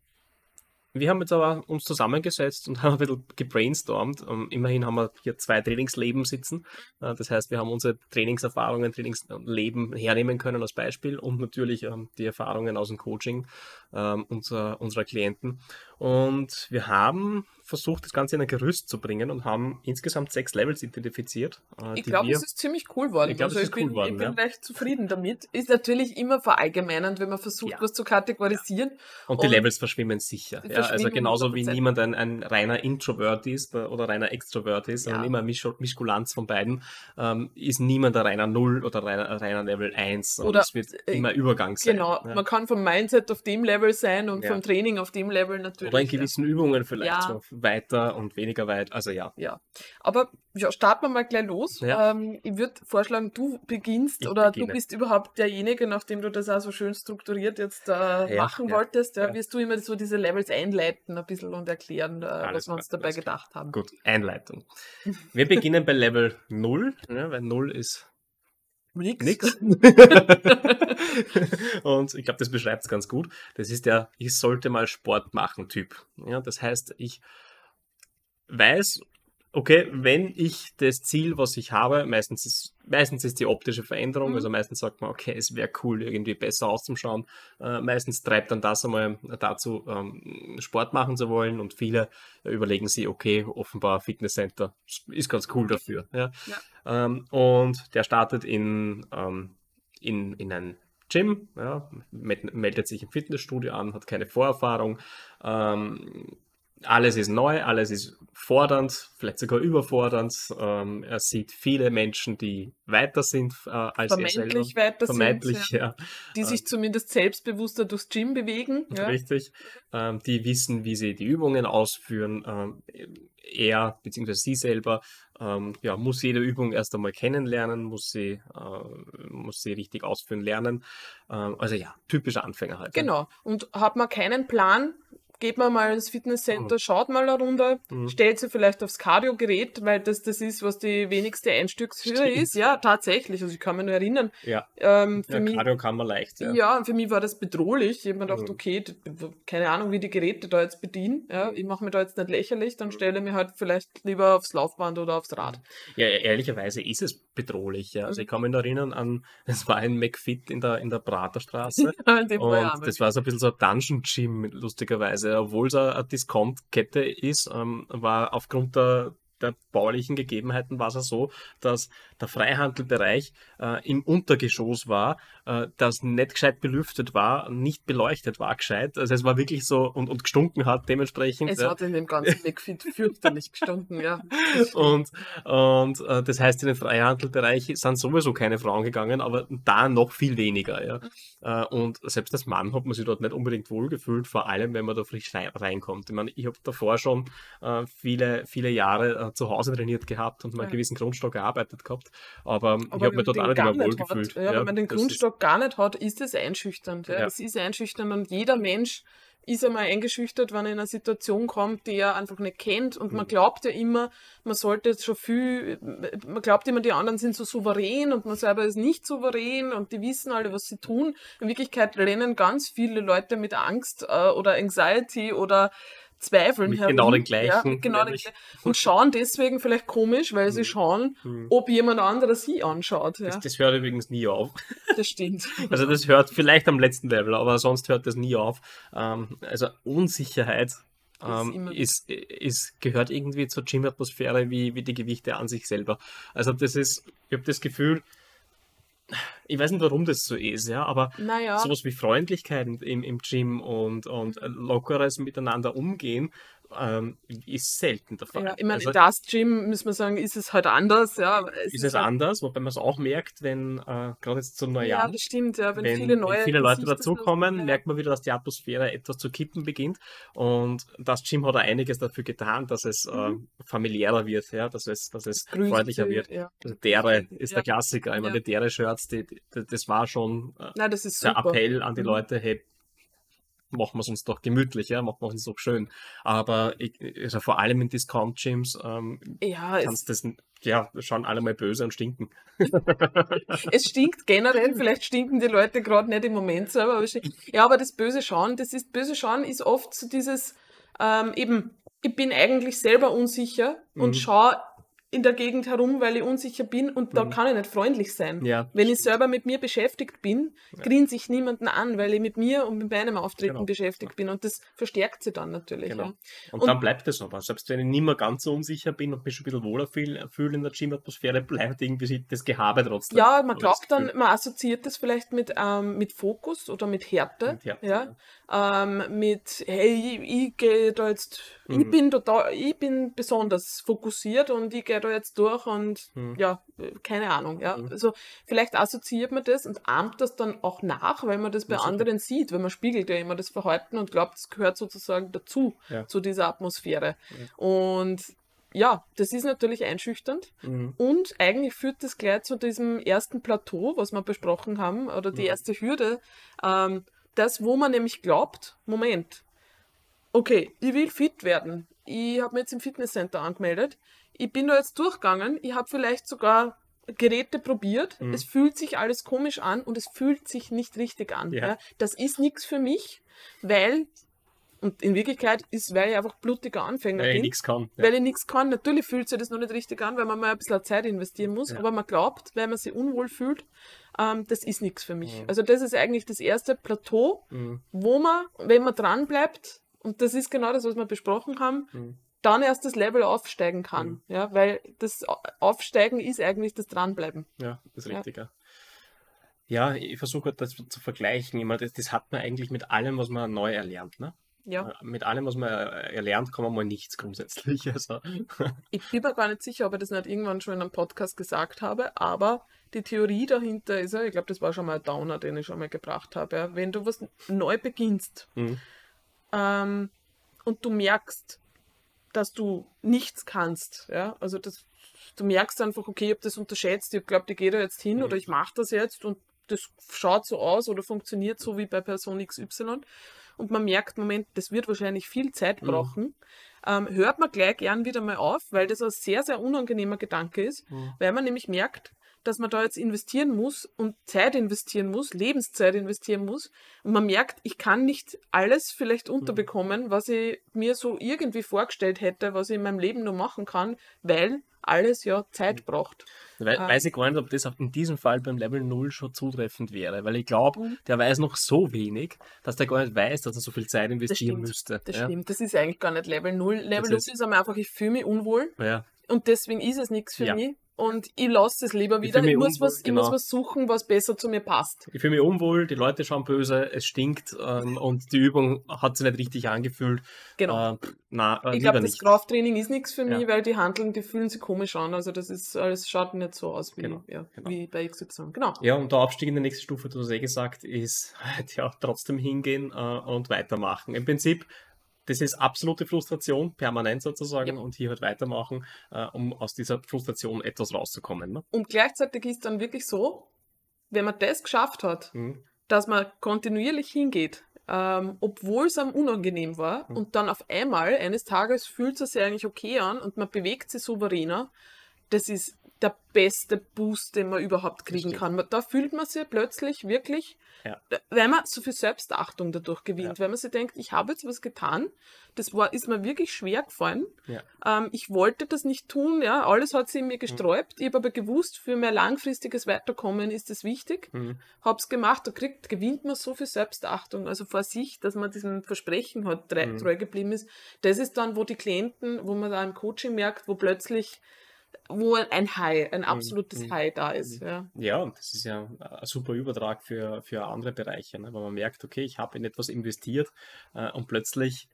wir haben jetzt aber uns zusammengesetzt und haben ein bisschen gebrainstormt. Ähm, immerhin haben wir hier zwei Trainingsleben sitzen. Äh, das heißt, wir haben unsere Trainingserfahrungen, Trainingsleben hernehmen können als Beispiel und natürlich ähm, die Erfahrungen aus dem Coaching ähm, unserer, unserer Klienten. Und wir haben versucht, das Ganze in ein Gerüst zu bringen und haben insgesamt sechs Levels identifiziert. äh, Ich die glaube, es ist ziemlich cool worden. Ich glaub, also ich ist bin, cool worden, ich bin ja. recht zufrieden damit. Ist natürlich immer verallgemeinernd, wenn man versucht, Ja. was zu kategorisieren. Und die Und Levels verschwimmen sicher. die also verschwimmen genauso wie 100%. niemand ein, ein reiner Introvert ist oder reiner Extrovert ist, sondern immer Misch Mischkulanz von beiden, ähm, ist niemand ein reiner Null oder reiner, ein reiner Level 1. sondern Oder, es wird äh, immer Übergang sein. Genau, man kann vom Mindset auf dem Level sein und vom Training auf dem Level natürlich. Oder in gewissen Übungen vielleicht Ja. so weiter und weniger weit. Also ja. Ja, aber ja, starten wir mal gleich los. Ja. Ähm, ich würde vorschlagen, du beginnst Ich oder beginne. du bist überhaupt derjenige, nachdem du das auch so schön strukturiert jetzt äh, Ja, machen wolltest, ja, wirst du immer so diese Levels einleiten ein bisschen und erklären, äh, was wir uns dabei gedacht haben. Gut, Einleitung. Wir beginnen bei Level 0, ja, weil 0 ist Nix. nix. und ich glaube, das beschreibt es ganz gut. Das ist der Ich sollte mal Sport machen Typ. Ja, das heißt, ich weiß, okay, wenn ich das Ziel, was ich habe, meistens ist, meistens ist die optische Veränderung, Mhm. also meistens sagt man, okay, es wäre cool, irgendwie besser auszuschauen. Äh, meistens treibt dann das einmal dazu, ähm, Sport machen zu wollen und viele überlegen sich, okay, offenbar Fitnesscenter ist ganz cool dafür. Ja. Ähm, und der startet in, ähm, in, in ein Gym, ja, meldet sich im Fitnessstudio an, hat keine Vorerfahrung. Ähm, alles ist neu, alles ist fordernd, vielleicht sogar überfordernd. Ähm, er sieht viele Menschen, die weiter sind äh, als er selber. Vermeintlich weiter Vermeintlich, sind, ja, ja. die sich zumindest selbstbewusster durchs Gym bewegen. Ja. Richtig. Ähm, die wissen, wie sie die Übungen ausführen. Ähm, er bzw. sie selber ähm, ja, muss jede Übung erst einmal kennenlernen, muss sie, äh, muss sie richtig ausführen lernen. Ähm, also ja, typischer Anfänger halt. ne? Genau. Und hat man keinen Plan, geht man mal ins Fitnesscenter, schaut mal eine Runde, Mhm. stellt sie vielleicht aufs Cardio-Gerät, weil das das ist, was die wenigste Einstiegshöhe ist. Ja, tatsächlich. Also ich kann mich nur erinnern. Ja, Ähm, für ja mich, Cardio kann man leicht. Ja. ja, und für mich war das bedrohlich. Ich habe mir gedacht, Mhm. okay, keine Ahnung, wie die Geräte da jetzt bedienen. Ja, ich mache mir da jetzt nicht lächerlich, Mhm. dann stelle ich mich halt vielleicht lieber aufs Laufband oder aufs Rad. Ja, e- ehrlicherweise ist es bedrohlich. Ja. Also ich kann mich noch erinnern an, es war ein McFit in der, in der Praterstraße. Und das war so ein bisschen so ein Dungeon Gym, lustigerweise. Obwohl es eine eine Discount-Kette ist, ähm, war aufgrund der, der baulichen Gegebenheiten war es ja so, dass der Freihandelbereich äh, im Untergeschoss war, äh, das nicht gescheit belüftet war, nicht beleuchtet war gescheit. Also es war wirklich so und, und gestunken hat dementsprechend. es hat in dem ganzen McFit fürchterlich gestunken, ja. Und, und äh, das heißt, in den Freihandelbereich sind sowieso keine Frauen gegangen, aber da noch viel weniger. Ja. Äh, und selbst als Mann hat man sich dort nicht unbedingt wohlgefühlt, vor allem wenn man da frisch rein, reinkommt. Ich meine, ich habe davor schon äh, viele, viele Jahre zu Hause trainiert gehabt und mal Ja. einen gewissen Grundstock gearbeitet gehabt, aber, ich Aber habe mich dort auch nicht gar nicht wohlgefühlt. Hat, ja, wenn man den das Grundstock gar nicht hat, ist es einschüchternd. Ja. Ja. Es ist einschüchternd und jeder Mensch ist einmal eingeschüchtert, wenn er in eine Situation kommt, die er einfach nicht kennt. Und man Mhm. glaubt ja immer, man sollte jetzt schon viel, man glaubt immer, die anderen sind so souverän und man selber ist nicht souverän und die wissen alle, was sie tun. In Wirklichkeit rennen ganz viele Leute mit Angst äh, oder Anxiety oder Zweifeln Mit herum. genau den gleichen, Ja, genau den gleichen. Und schauen deswegen vielleicht komisch, weil sie Mhm. schauen, Mhm. ob jemand anderes sie anschaut. Ja, Das, das hört übrigens nie auf. das stimmt. Also das hört vielleicht am letzten Level, aber sonst hört das nie auf. Ähm, also Unsicherheit ähm, ist, ist, gehört irgendwie zur Gym-Atmosphäre wie, wie die Gewichte an sich selber. Also das ist, ich habe das Gefühl, ich weiß nicht, warum das so ist, ja, aber Naja. sowas wie Freundlichkeit im, im Gym und, und lockeres Miteinander umgehen ähm, ist selten der Fall. Ja, ich meine, also, das Gym, muss man sagen, ist es halt anders. Ja, ist es halt- anders, wobei man es auch merkt, wenn äh, gerade jetzt zu Ja, Neujahr das stimmt, ja. Wenn, wenn, viele neue wenn viele Leute dazukommen, sind, merkt man wieder, dass die Atmosphäre etwas zu kippen beginnt. Und das Gym hat auch einiges dafür getan, dass es äh, familiärer wird, ja, dass es, dass es grüßt freundlicher wird. Ja. Also Dere ist Ja. der Klassiker. Ich meine, Ja. die Dere-Shirts, das war schon äh, Nein, der. Appell an die Mhm. Leute, hey, machen wir es uns doch gemütlich, ja, machen wir es uns doch schön. Aber ich, also vor allem in Discount-Gyms ähm, Ja, kannst das, ja, schauen alle mal böse und stinken. es stinkt generell, vielleicht stinken die Leute gerade nicht im Moment selber. Aber ja, aber das böse Schauen, das ist, böse Schauen ist oft so dieses, ähm, eben, ich bin eigentlich selber unsicher und Mhm. schaue in der Gegend herum, weil ich unsicher bin und da Mhm. kann ich nicht freundlich sein. Ja, Wenn ich selber mit mir beschäftigt bin, Ja. grinse ich niemanden an, weil ich mit mir und mit meinem Auftreten Genau. beschäftigt bin. Und das verstärkt sie dann natürlich. Genau. Ja. Und, Und- dann bleibt es aber. Selbst wenn ich nicht mehr ganz so unsicher bin und mich schon ein bisschen wohler fühle fühl in der Gym-Atmosphäre, bleibt irgendwie das Gehabe trotzdem. Ja, man ich glaubt dann, man assoziiert das vielleicht mit, ähm, mit Fokus oder mit Härte. Mit Härte, ja. Ähm, mit, hey, ich, ich gehe da jetzt, ich Mhm. bin total, ich bin besonders fokussiert und ich gehe da jetzt durch und Mhm. ja, äh, keine Ahnung. Ja. Mhm. Also vielleicht assoziiert man das und ahmt das dann auch nach, weil man das bei Ja, sicher. anderen sieht, weil man spiegelt ja immer das Verhalten und glaubt, es gehört sozusagen dazu, Ja. zu dieser Atmosphäre. Und ja, das ist natürlich einschüchternd. Mhm. Und eigentlich führt das gleich zu diesem ersten Plateau, was wir besprochen haben, oder die Mhm. erste Hürde. Ähm, das, wo man nämlich glaubt, Moment, okay, ich will fit werden. Ich habe mich jetzt im Fitnesscenter angemeldet. Ich bin da jetzt durchgegangen. Ich habe vielleicht sogar Geräte probiert. Mhm. Es fühlt sich alles komisch an und es fühlt sich nicht richtig an. Ja. Ja. Das ist nichts für mich, weil, und in Wirklichkeit ist, weil ich einfach blutiger Anfänger Weil ich bin nichts kann. Ja. weil ich nichts kann. Natürlich fühlt sich das noch nicht richtig an, weil man mal ein bisschen Zeit investieren muss, Ja. aber man glaubt, weil man sich unwohl fühlt, ähm, das ist nichts für mich. Mhm. Also das ist eigentlich das erste Plateau, Mhm. wo man, wenn man dran bleibt, und das ist genau das, was wir besprochen haben, Mhm. Dann erst das Level aufsteigen kann. Mhm. Ja, weil das Au- Aufsteigen ist eigentlich das Dranbleiben. Ja, das ist richtig. Ja, ja ich versuche halt das zu vergleichen. Ich meine, das, das hat man eigentlich mit allem, was man neu erlernt. Ne? Ja. Äh, Mit allem, was man äh, erlernt, kann man mal nichts grundsätzlich. Also, Ich bin mir gar nicht sicher, ob ich das nicht irgendwann schon in einem Podcast gesagt habe, aber die Theorie dahinter ist ja, ich glaube, das war schon mal ein Downer, den ich schon mal gebracht habe. Ja. Wenn du was neu beginnst, mhm. ähm, und du merkst, dass du nichts kannst, ja, also das, du merkst einfach, okay, ich habe das unterschätzt, ich glaube, ich gehe da jetzt hin Mhm. oder ich mache das jetzt und das schaut so aus oder funktioniert so wie bei Person XY und man merkt, Moment, das wird wahrscheinlich viel Zeit Mhm. brauchen, ähm, hört man gleich gern wieder mal auf, weil das ein sehr, sehr unangenehmer Gedanke ist, Mhm. weil man nämlich merkt, dass man da jetzt investieren muss und Zeit investieren muss, Lebenszeit investieren muss. Und man merkt, ich kann nicht alles vielleicht Mhm. unterbekommen, was ich mir so irgendwie vorgestellt hätte, was ich in meinem Leben nur machen kann, weil alles ja Zeit braucht. We Ah. weiß ich gar nicht, ob das auch in diesem Fall beim Level 0 schon zutreffend wäre, weil ich glaube, Mhm. der weiß noch so wenig, dass der gar nicht weiß, dass er so viel Zeit Das investieren stimmt. müsste. Das ja? stimmt. Das ist eigentlich gar nicht Level 0. Level Das 0 ist- ist einmal einfach, ich fühle mich unwohl Ja. und deswegen ist es nichts für Ja. mich. Und ich lasse es lieber Ich wieder. Ich mich muss, was, unwohl, ich muss genau. was suchen, was besser zu mir passt. Ich fühle mich unwohl, die Leute schauen böse, es stinkt ähm, und die Übung hat sich nicht richtig angefühlt. Genau. Äh, na, äh, Ich glaube, das. Krafttraining ist nichts für mich, Ja. weil die Handeln, die fühlen sich komisch an. Also das ist alles schaut nicht so aus wie, Genau, ja, genau. wie bei XY. Genau. Ja, und der Aufstieg in die nächste Stufe, du hast eh gesagt, ist ja, trotzdem hingehen äh, und weitermachen. Im Prinzip, das ist absolute Frustration, permanent sozusagen, Ja. und hier halt weitermachen, äh, um aus dieser Frustration etwas rauszukommen. Ne? Und gleichzeitig ist dann wirklich so, wenn man das geschafft hat, Mhm. dass man kontinuierlich hingeht, ähm, obwohl es einem unangenehm war. Mhm. Und dann auf einmal, eines Tages, fühlt es sich eigentlich okay an und man bewegt sich souveräner. Das ist der beste Boost, den man überhaupt kriegen kann. Da fühlt man sich plötzlich wirklich, Ja. weil man so viel Selbstachtung dadurch gewinnt, Ja. weil man sich denkt, ich habe jetzt was getan, das war, ist mir wirklich schwer gefallen. Ja. Ähm, ich wollte das nicht tun, ja, alles hat sich in mir gesträubt. Ich habe aber gewusst, für mein langfristiges Weiterkommen ist es wichtig. Mhm. Hab's gemacht, da kriegt, gewinnt man so viel Selbstachtung, also vor sich, dass man diesem Versprechen halt treu, Mhm. treu geblieben ist. Das ist dann, wo die Klienten, wo man da im Coaching merkt, wo plötzlich, wo ein High, ein absolutes Mhm. High da ist. Ja. Ja, und das ist ja ein super Übertrag für, für andere Bereiche, ne? weil man merkt, okay, ich habe in etwas investiert äh, und plötzlich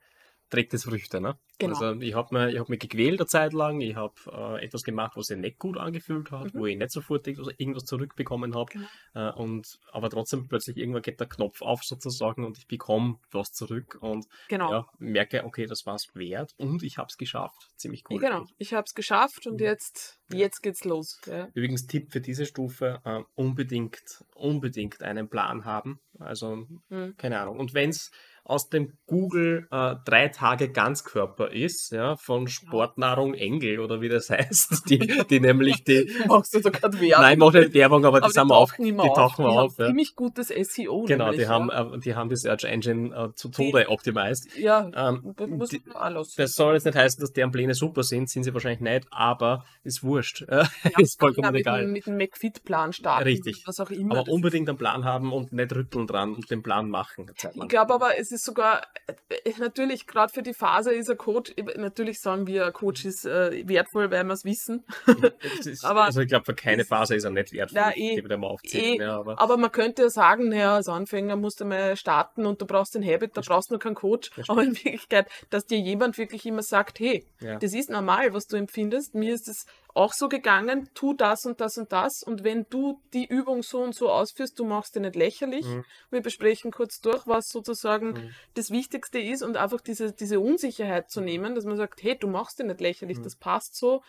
trägt es Früchte. Ne? Genau. Also ich habe mir, ich hab mich gequält eine Zeit lang, ich habe äh, etwas gemacht, was sich nicht gut angefühlt hat, Mhm. wo ich nicht sofort irgendwas, zurückbekommen habe. Genau. Äh, und, aber trotzdem plötzlich irgendwann geht der Knopf auf sozusagen und ich bekomme was zurück und Genau. ja, merke, okay, das war es wert und ich habe es geschafft. Ziemlich cool. Genau, ich habe es geschafft und Mhm. jetzt, Ja. jetzt geht's los. Ja. Übrigens Tipp für diese Stufe, äh, unbedingt, unbedingt einen Plan haben. Also, Mhm. keine Ahnung. Und wenn es aus dem Google äh, drei Tage Ganzkörper ist, ja, von Sportnahrung Engel oder wie das heißt, die, die nämlich die, Machst du gerade Werbung? nein, ich mache nicht Werbung, aber die aber sind die wir auf, tauchen immer die auf. tauchen wir die auf. haben Ja. ziemlich gutes SEO. Genau, nämlich, die haben, ja. äh, die haben die Search Engine äh, zu Tode optimized. Ja, Ähm, das muss die- auch lassen. das soll jetzt nicht heißen, dass deren Pläne super sind, sind sie wahrscheinlich nicht, aber ist wurscht. ist vollkommen ja, mit, egal. Dem, mit dem McFit-Plan starten. Richtig. Was auch immer. Aber Das unbedingt einen Plan haben und nicht rütteln dran und den Plan machen. Ich glaube aber, es ist sogar, äh, natürlich, gerade für die Phase ist ein Coach, natürlich sagen wir, ein Coach ist äh, wertvoll, weil wir es wissen. Es ist, Aber- also ich glaube, für keine Phase ist er nicht wertvoll. Na, ich eh, würde mal aufzählen. eh, ja, aber Aber man könnte ja sagen, naja, als Anfänger musst du mal starten und du brauchst den Habit, da brauchst du nur keinen Coach. Das Aber in Wirklichkeit, dass dir jemand wirklich immer sagt, hey, ja. das ist normal, was du empfindest. Mir ist es auch so gegangen, tu das und das und das. Und wenn du die Übung so und so ausführst, du machst die nicht lächerlich. Mhm. Wir besprechen kurz durch, was sozusagen Mhm. das Wichtigste ist und einfach diese, diese Unsicherheit zu nehmen, dass man sagt, hey, du machst die nicht lächerlich, Mhm. das passt so,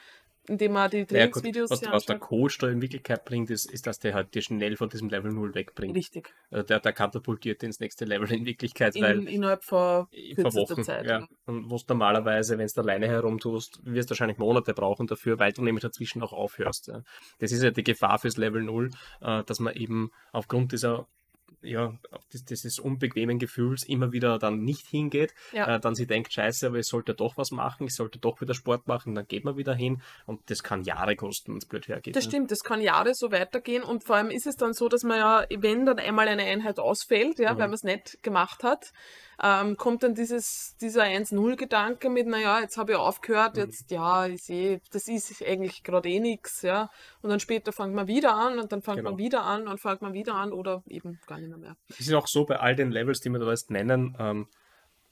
indem man die Ja, gut, Trainingsvideos was, was der. Coach da in Wirklichkeit bringt, ist, ist, dass der halt dir schnell von diesem Level 0 wegbringt. Richtig. Also der, der katapultiert ins nächste Level in Wirklichkeit, In, weil innerhalb von Wochen, Zeit. ja. Und wo du normalerweise, wenn du alleine herumtust, wirst du wahrscheinlich Monate brauchen dafür, weil du nämlich dazwischen auch aufhörst. Ja. Das ist ja die Gefahr fürs Level 0, äh, dass man eben aufgrund dieser ja, dieses unbequemen Gefühls immer wieder dann nicht hingeht, Ja. äh, dann sie denkt, scheiße, aber ich sollte doch was machen, ich sollte doch wieder Sport machen, dann geht man wieder hin und das kann Jahre kosten, wenn es blöd hergeht. Das ne? stimmt, das kann Jahre so weitergehen und vor allem ist es dann so, dass man ja, wenn dann einmal eine Einheit ausfällt, ja, Mhm. weil man es nicht gemacht hat, ähm, kommt dann dieses, dieser 1-0-Gedanke mit, naja, jetzt habe ich aufgehört, Mhm. jetzt, ja, ich sehe, das ist eigentlich gerade eh nichts, ja. Und dann später fängt man wieder an und dann fängt Genau. man wieder an und fängt man wieder an oder eben gar nicht mehr. mehr. Es ist auch so bei all den Levels, die wir da jetzt nennen, ähm,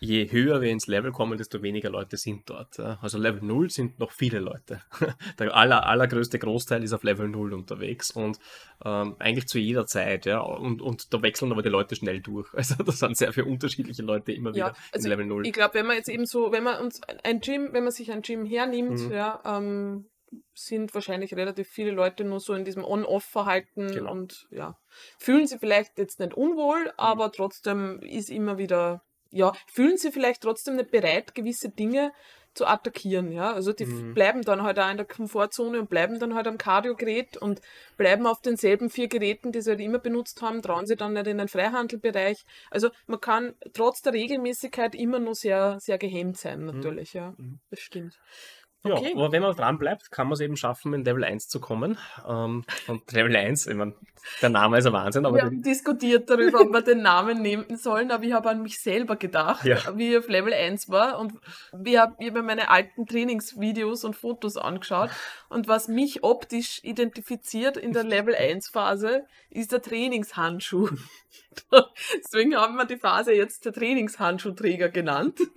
je höher wir ins Level kommen, desto weniger Leute sind dort. Also Level 0 sind noch viele Leute. Der aller, allergrößte Großteil ist auf Level 0 unterwegs und ähm, eigentlich zu jeder Zeit, ja. Und, und da wechseln aber die Leute schnell durch. Also da sind sehr viele unterschiedliche Leute immer wieder Ja, also in Level 0. Ich glaube, wenn man jetzt eben so, wenn man uns ein Gym, wenn man sich ein Gym hernimmt, Mhm. ja, ähm, sind wahrscheinlich relativ viele Leute nur so in diesem On-Off-Verhalten Genau. und ja, fühlen sie vielleicht jetzt nicht unwohl, aber trotzdem ist immer wieder, ja, fühlen sie vielleicht trotzdem nicht bereit, gewisse Dinge zu attackieren, ja. Also die Mhm. bleiben dann halt auch in der Komfortzone und bleiben dann halt am Kardiogerät und bleiben auf denselben vier Geräten, die sie halt immer benutzt haben, trauen sie dann nicht in den Freihandelbereich. Also man kann trotz der Regelmäßigkeit immer nur sehr, sehr gehemmt sein, natürlich, ja. Mhm. Das stimmt. Ja, Okay. aber wenn man dran bleibt, kann man es eben schaffen, in Level 1 zu kommen. Ähm, und Level 1, ich mein, der Name ist ein Wahnsinn, aber wir haben diskutiert darüber, ob wir den Namen nehmen sollen, aber ich habe an mich selber gedacht, Ja. wie ich auf Level 1 war und wir hab, ich habe mir meine alten Trainingsvideos und Fotos angeschaut und was mich optisch identifiziert in der Level 1 Phase ist der Trainingshandschuh. Deswegen haben wir die Phase jetzt der Trainingshandschuhträger genannt.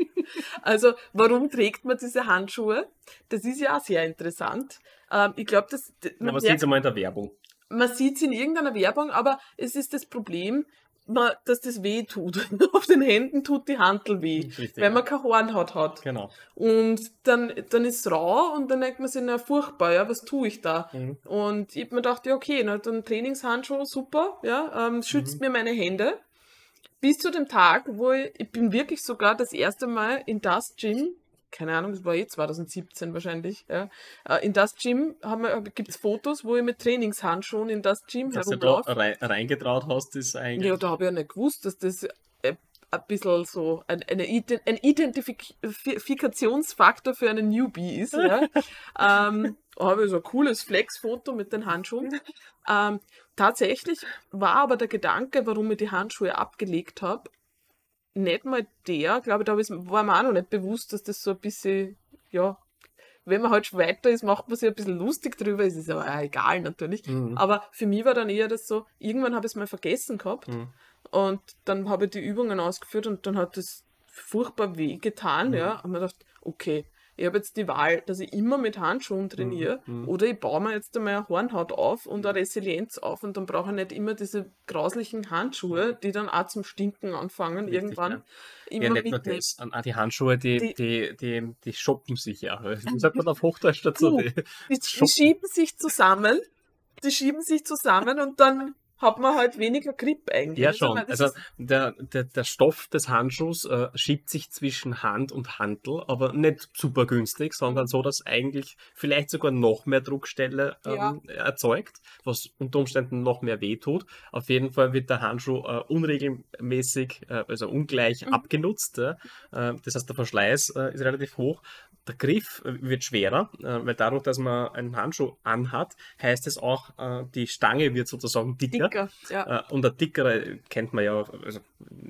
Also warum trägt man diese Handschuhe? Das ist ja auch sehr interessant. Ähm, ich glaube, das man sieht es einmal in der Werbung. man sieht es in irgendeiner Werbung, aber es ist das Problem, man, dass das weh tut. Auf den Händen tut die Hantel weh, Richtig, weil man ja. keine Hornhaut hat. Genau. Und dann, dann ist es rau und dann denkt man sich, na furchtbar, ja, was tue ich da? Mhm. Und ich hab mir gedacht, ja, okay, na, dann Trainingshandschuh, super, ja, ähm, schützt Mhm. mir meine Hände. bis zu dem Tag, wo ich, ich bin wirklich sogar das erste Mal in das Gym, keine Ahnung, das war eh 2017 wahrscheinlich, ja, äh, in das Gym gibt es Fotos, wo ich mit Trainingshandschuhen in das Gym Dass du da herumlaufe. rein, reingetraut hast, ist eigentlich. Ja, da habe ich ja nicht gewusst, dass das äh, ein bisschen so ein, eine, ein Identifikationsfaktor für einen Newbie ist. Ja. ähm, habe ich so ein cooles Flex-Foto mit den Handschuhen. Ähm, tatsächlich war aber der Gedanke, warum ich die Handschuhe abgelegt habe, nicht mal der, glaube ich, da war mir auch noch nicht bewusst, dass das so ein bisschen, ja, wenn man halt schon weiter ist, macht man sich ein bisschen lustig drüber, es ist aber auch egal natürlich. Mhm. Aber für mich war dann eher das so, irgendwann habe ich es mal vergessen gehabt Mhm. und dann habe ich die Übungen ausgeführt und dann hat das furchtbar weh getan, Mhm. ja. Und mir gedacht, okay, ich habe jetzt die Wahl, dass ich immer mit Handschuhen trainiere Mhm. oder ich baue mir jetzt einmal eine Hornhaut auf und eine Resilienz auf und dann brauche ich nicht immer diese grauslichen Handschuhe, die dann auch zum Stinken anfangen Richtig, irgendwann. ja. Immer Ja, nicht nur mitnehmen. das. An- Die Handschuhe, die, Die- die, die, die shoppen sich ja. Wie sagt man auf Hochdeutsch dazu? Die, Die, die schieben sich zusammen, die schieben sich zusammen und dann hat man halt weniger Grip eigentlich. ja, Also, schon. Also ist- der, der, der Stoff des Handschuhs äh, schiebt sich zwischen Hand und Handel, aber nicht super günstig, sondern so, dass eigentlich vielleicht sogar noch mehr Druckstelle ähm, erzeugt, was unter Umständen noch mehr wehtut. Auf jeden Fall wird der Handschuh äh, unregelmäßig, äh, also ungleich Mhm. abgenutzt. Ja. Äh, das heißt, der Verschleiß äh, ist relativ hoch. Der Griff wird schwerer, äh, weil dadurch, dass man einen Handschuh anhat, heißt es auch, äh, die Stange wird sozusagen dicker. dicker. Ja. Äh, und der dickere kennt man ja, also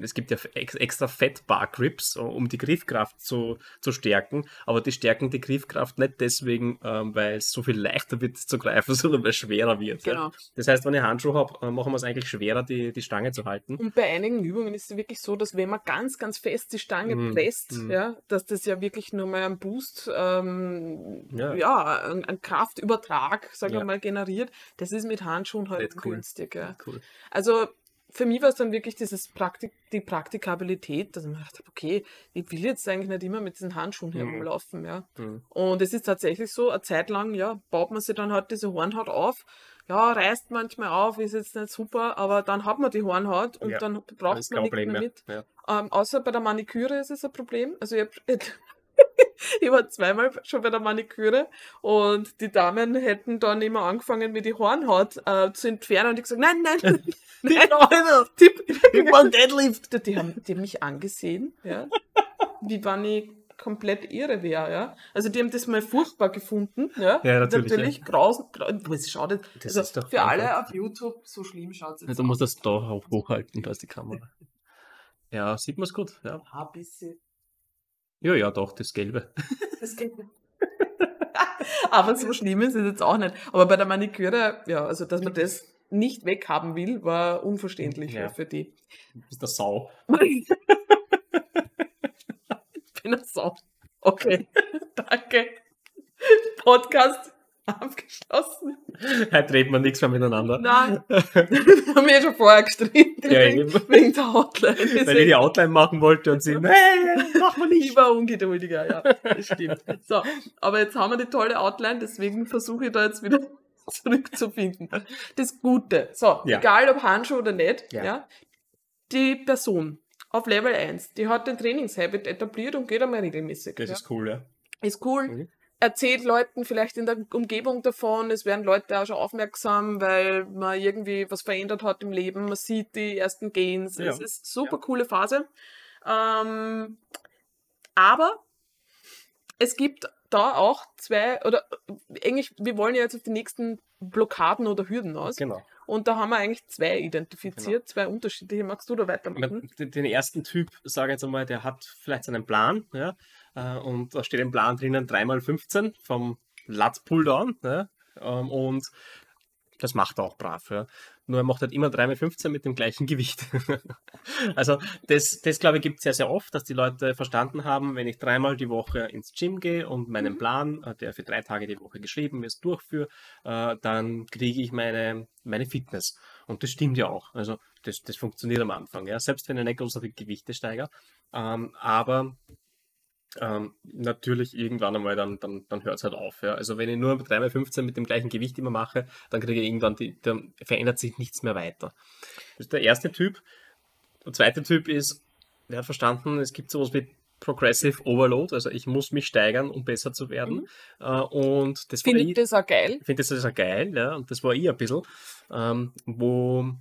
es gibt ja ex extra Fat Bar Grips, äh, um die Griffkraft zu, zu stärken, aber die stärken die Griffkraft nicht deswegen, weil es so viel leichter wird zu greifen, sondern weil es schwerer wird. Ja. Genau. Das heißt, wenn ich Handschuhe habe, machen wir es eigentlich schwerer, die, die Stange zu halten. Und bei einigen Übungen ist es wirklich so, dass wenn man ganz, ganz fest die Stange Mhm, presst, mhm. ja, dass das ja wirklich nur mal einen Boost, ähm, Ja. ja, einen, Kraftübertrag, sagen Ja. wir mal, generiert. Das ist mit Handschuhen halt cool. günstig. Ja. Cool. Also für mich war es dann wirklich dieses Praktik die Praktikabilität, dass ich mir gedacht habe, okay, ich will jetzt eigentlich nicht immer mit diesen Handschuhen Mhm. herumlaufen, ja. Mhm. Und es ist tatsächlich so, eine Zeit lang, ja, baut man sich dann halt diese Hornhaut auf. Ja, reißt manchmal auf, ist jetzt nicht super, aber dann hat man die Hornhaut und Ja, dann braucht man nichts mehr mit. Ja. Ähm, außer bei der Maniküre ist es ein Problem. Also ich, hab, ich war zweimal schon bei der Maniküre und die Damen hätten dann immer angefangen, mir die Hornhaut äh, zu entfernen und ich gesagt, nein, nein, nein, nein, Tipp, ich war Deadlift. Die haben, die haben mich angesehen, ja, wie wenn ich komplett irre wäre, ja. Also die haben das mal furchtbar gefunden, ja. Ja, natürlich, Natürlich grausen, grau, boah, es schaut jetzt, Das also ist doch für alle auf YouTube, so schlimm schaut es jetzt Du musst das da hoch hochhalten, da ist die Kamera. Ja, sieht man es gut. Ja. ein bisschen. Ja, ja, doch, das Gelbe. Das nicht. Aber so schlimm ist es jetzt auch nicht. Aber bei der Maniküre, ja, also dass man das nicht weghaben will, war unverständlich Ja. für die. Du bist der Sau. ich bin ein Sau. Okay, danke. Podcast abgeschlossen. Heute reden wir nichts mehr miteinander. Nein, wir haben ja schon vorher gestritten. Ja, wegen, wegen der Hotline. Weil ich die Outline machen wollte und sie, nein, mach mal Ich nicht. war ungeduldiger, ja, das stimmt. So, aber jetzt haben wir die tolle Outline, deswegen versuche ich da jetzt wieder zurückzufinden. Das Gute, so, Ja. egal ob Handschuh oder nicht, Ja. ja. die Person auf Level 1, die hat den Trainingshabit etabliert und geht einmal regelmäßig. Das ja. ist cool, ja. ist cool. Mhm. Erzählt Leuten vielleicht in der Umgebung davon, es werden Leute auch schon aufmerksam, weil man irgendwie was verändert hat im Leben, man sieht die ersten Gains. Ja. Es ist super coole Phase. Ähm, aber es gibt da auch zwei, oder eigentlich, wir wollen ja jetzt auf die nächsten Blockaden oder Hürden aus. Genau. Und da haben wir eigentlich zwei identifiziert, zwei unterschiedliche. Magst du da weitermachen? Den den ersten Typ, sage ich jetzt einmal, der hat vielleicht seinen Plan, ja, äh, und da steht im Plan drinnen 3x15 vom Lat Pulldown, ja, ähm, und das macht er auch brav, ja. Nur er macht halt immer 3x15 mit dem gleichen Gewicht. also das, das glaube ich, gibt es sehr, sehr oft, dass die Leute verstanden haben, wenn ich dreimal die Woche ins Gym gehe und meinen Mhm. Plan, äh, der für drei Tage die Woche geschrieben ist, durchführe, äh, dann kriege ich meine, meine Fitness. Und das stimmt ja auch. Also das, das funktioniert am Anfang, ja. Selbst wenn ich nicht großartig Gewichte steigere. Ähm, aber ähm, natürlich irgendwann einmal dann, dann, dann hört es halt auf. Ja. Also wenn ich nur 3x15 mit dem gleichen Gewicht immer mache, dann kriege ich irgendwann, die, dann verändert sich nichts mehr weiter. Das ist der erste Typ. der zweite Typ ist, der hat verstanden, es gibt sowas wie Progressive Overload, also ich muss mich steigern, um besser zu werden. Mhm. Äh, und das finde ich das auch geil. Finde das auch geil, ja. Und das war ich ein bisschen, ähm, wo,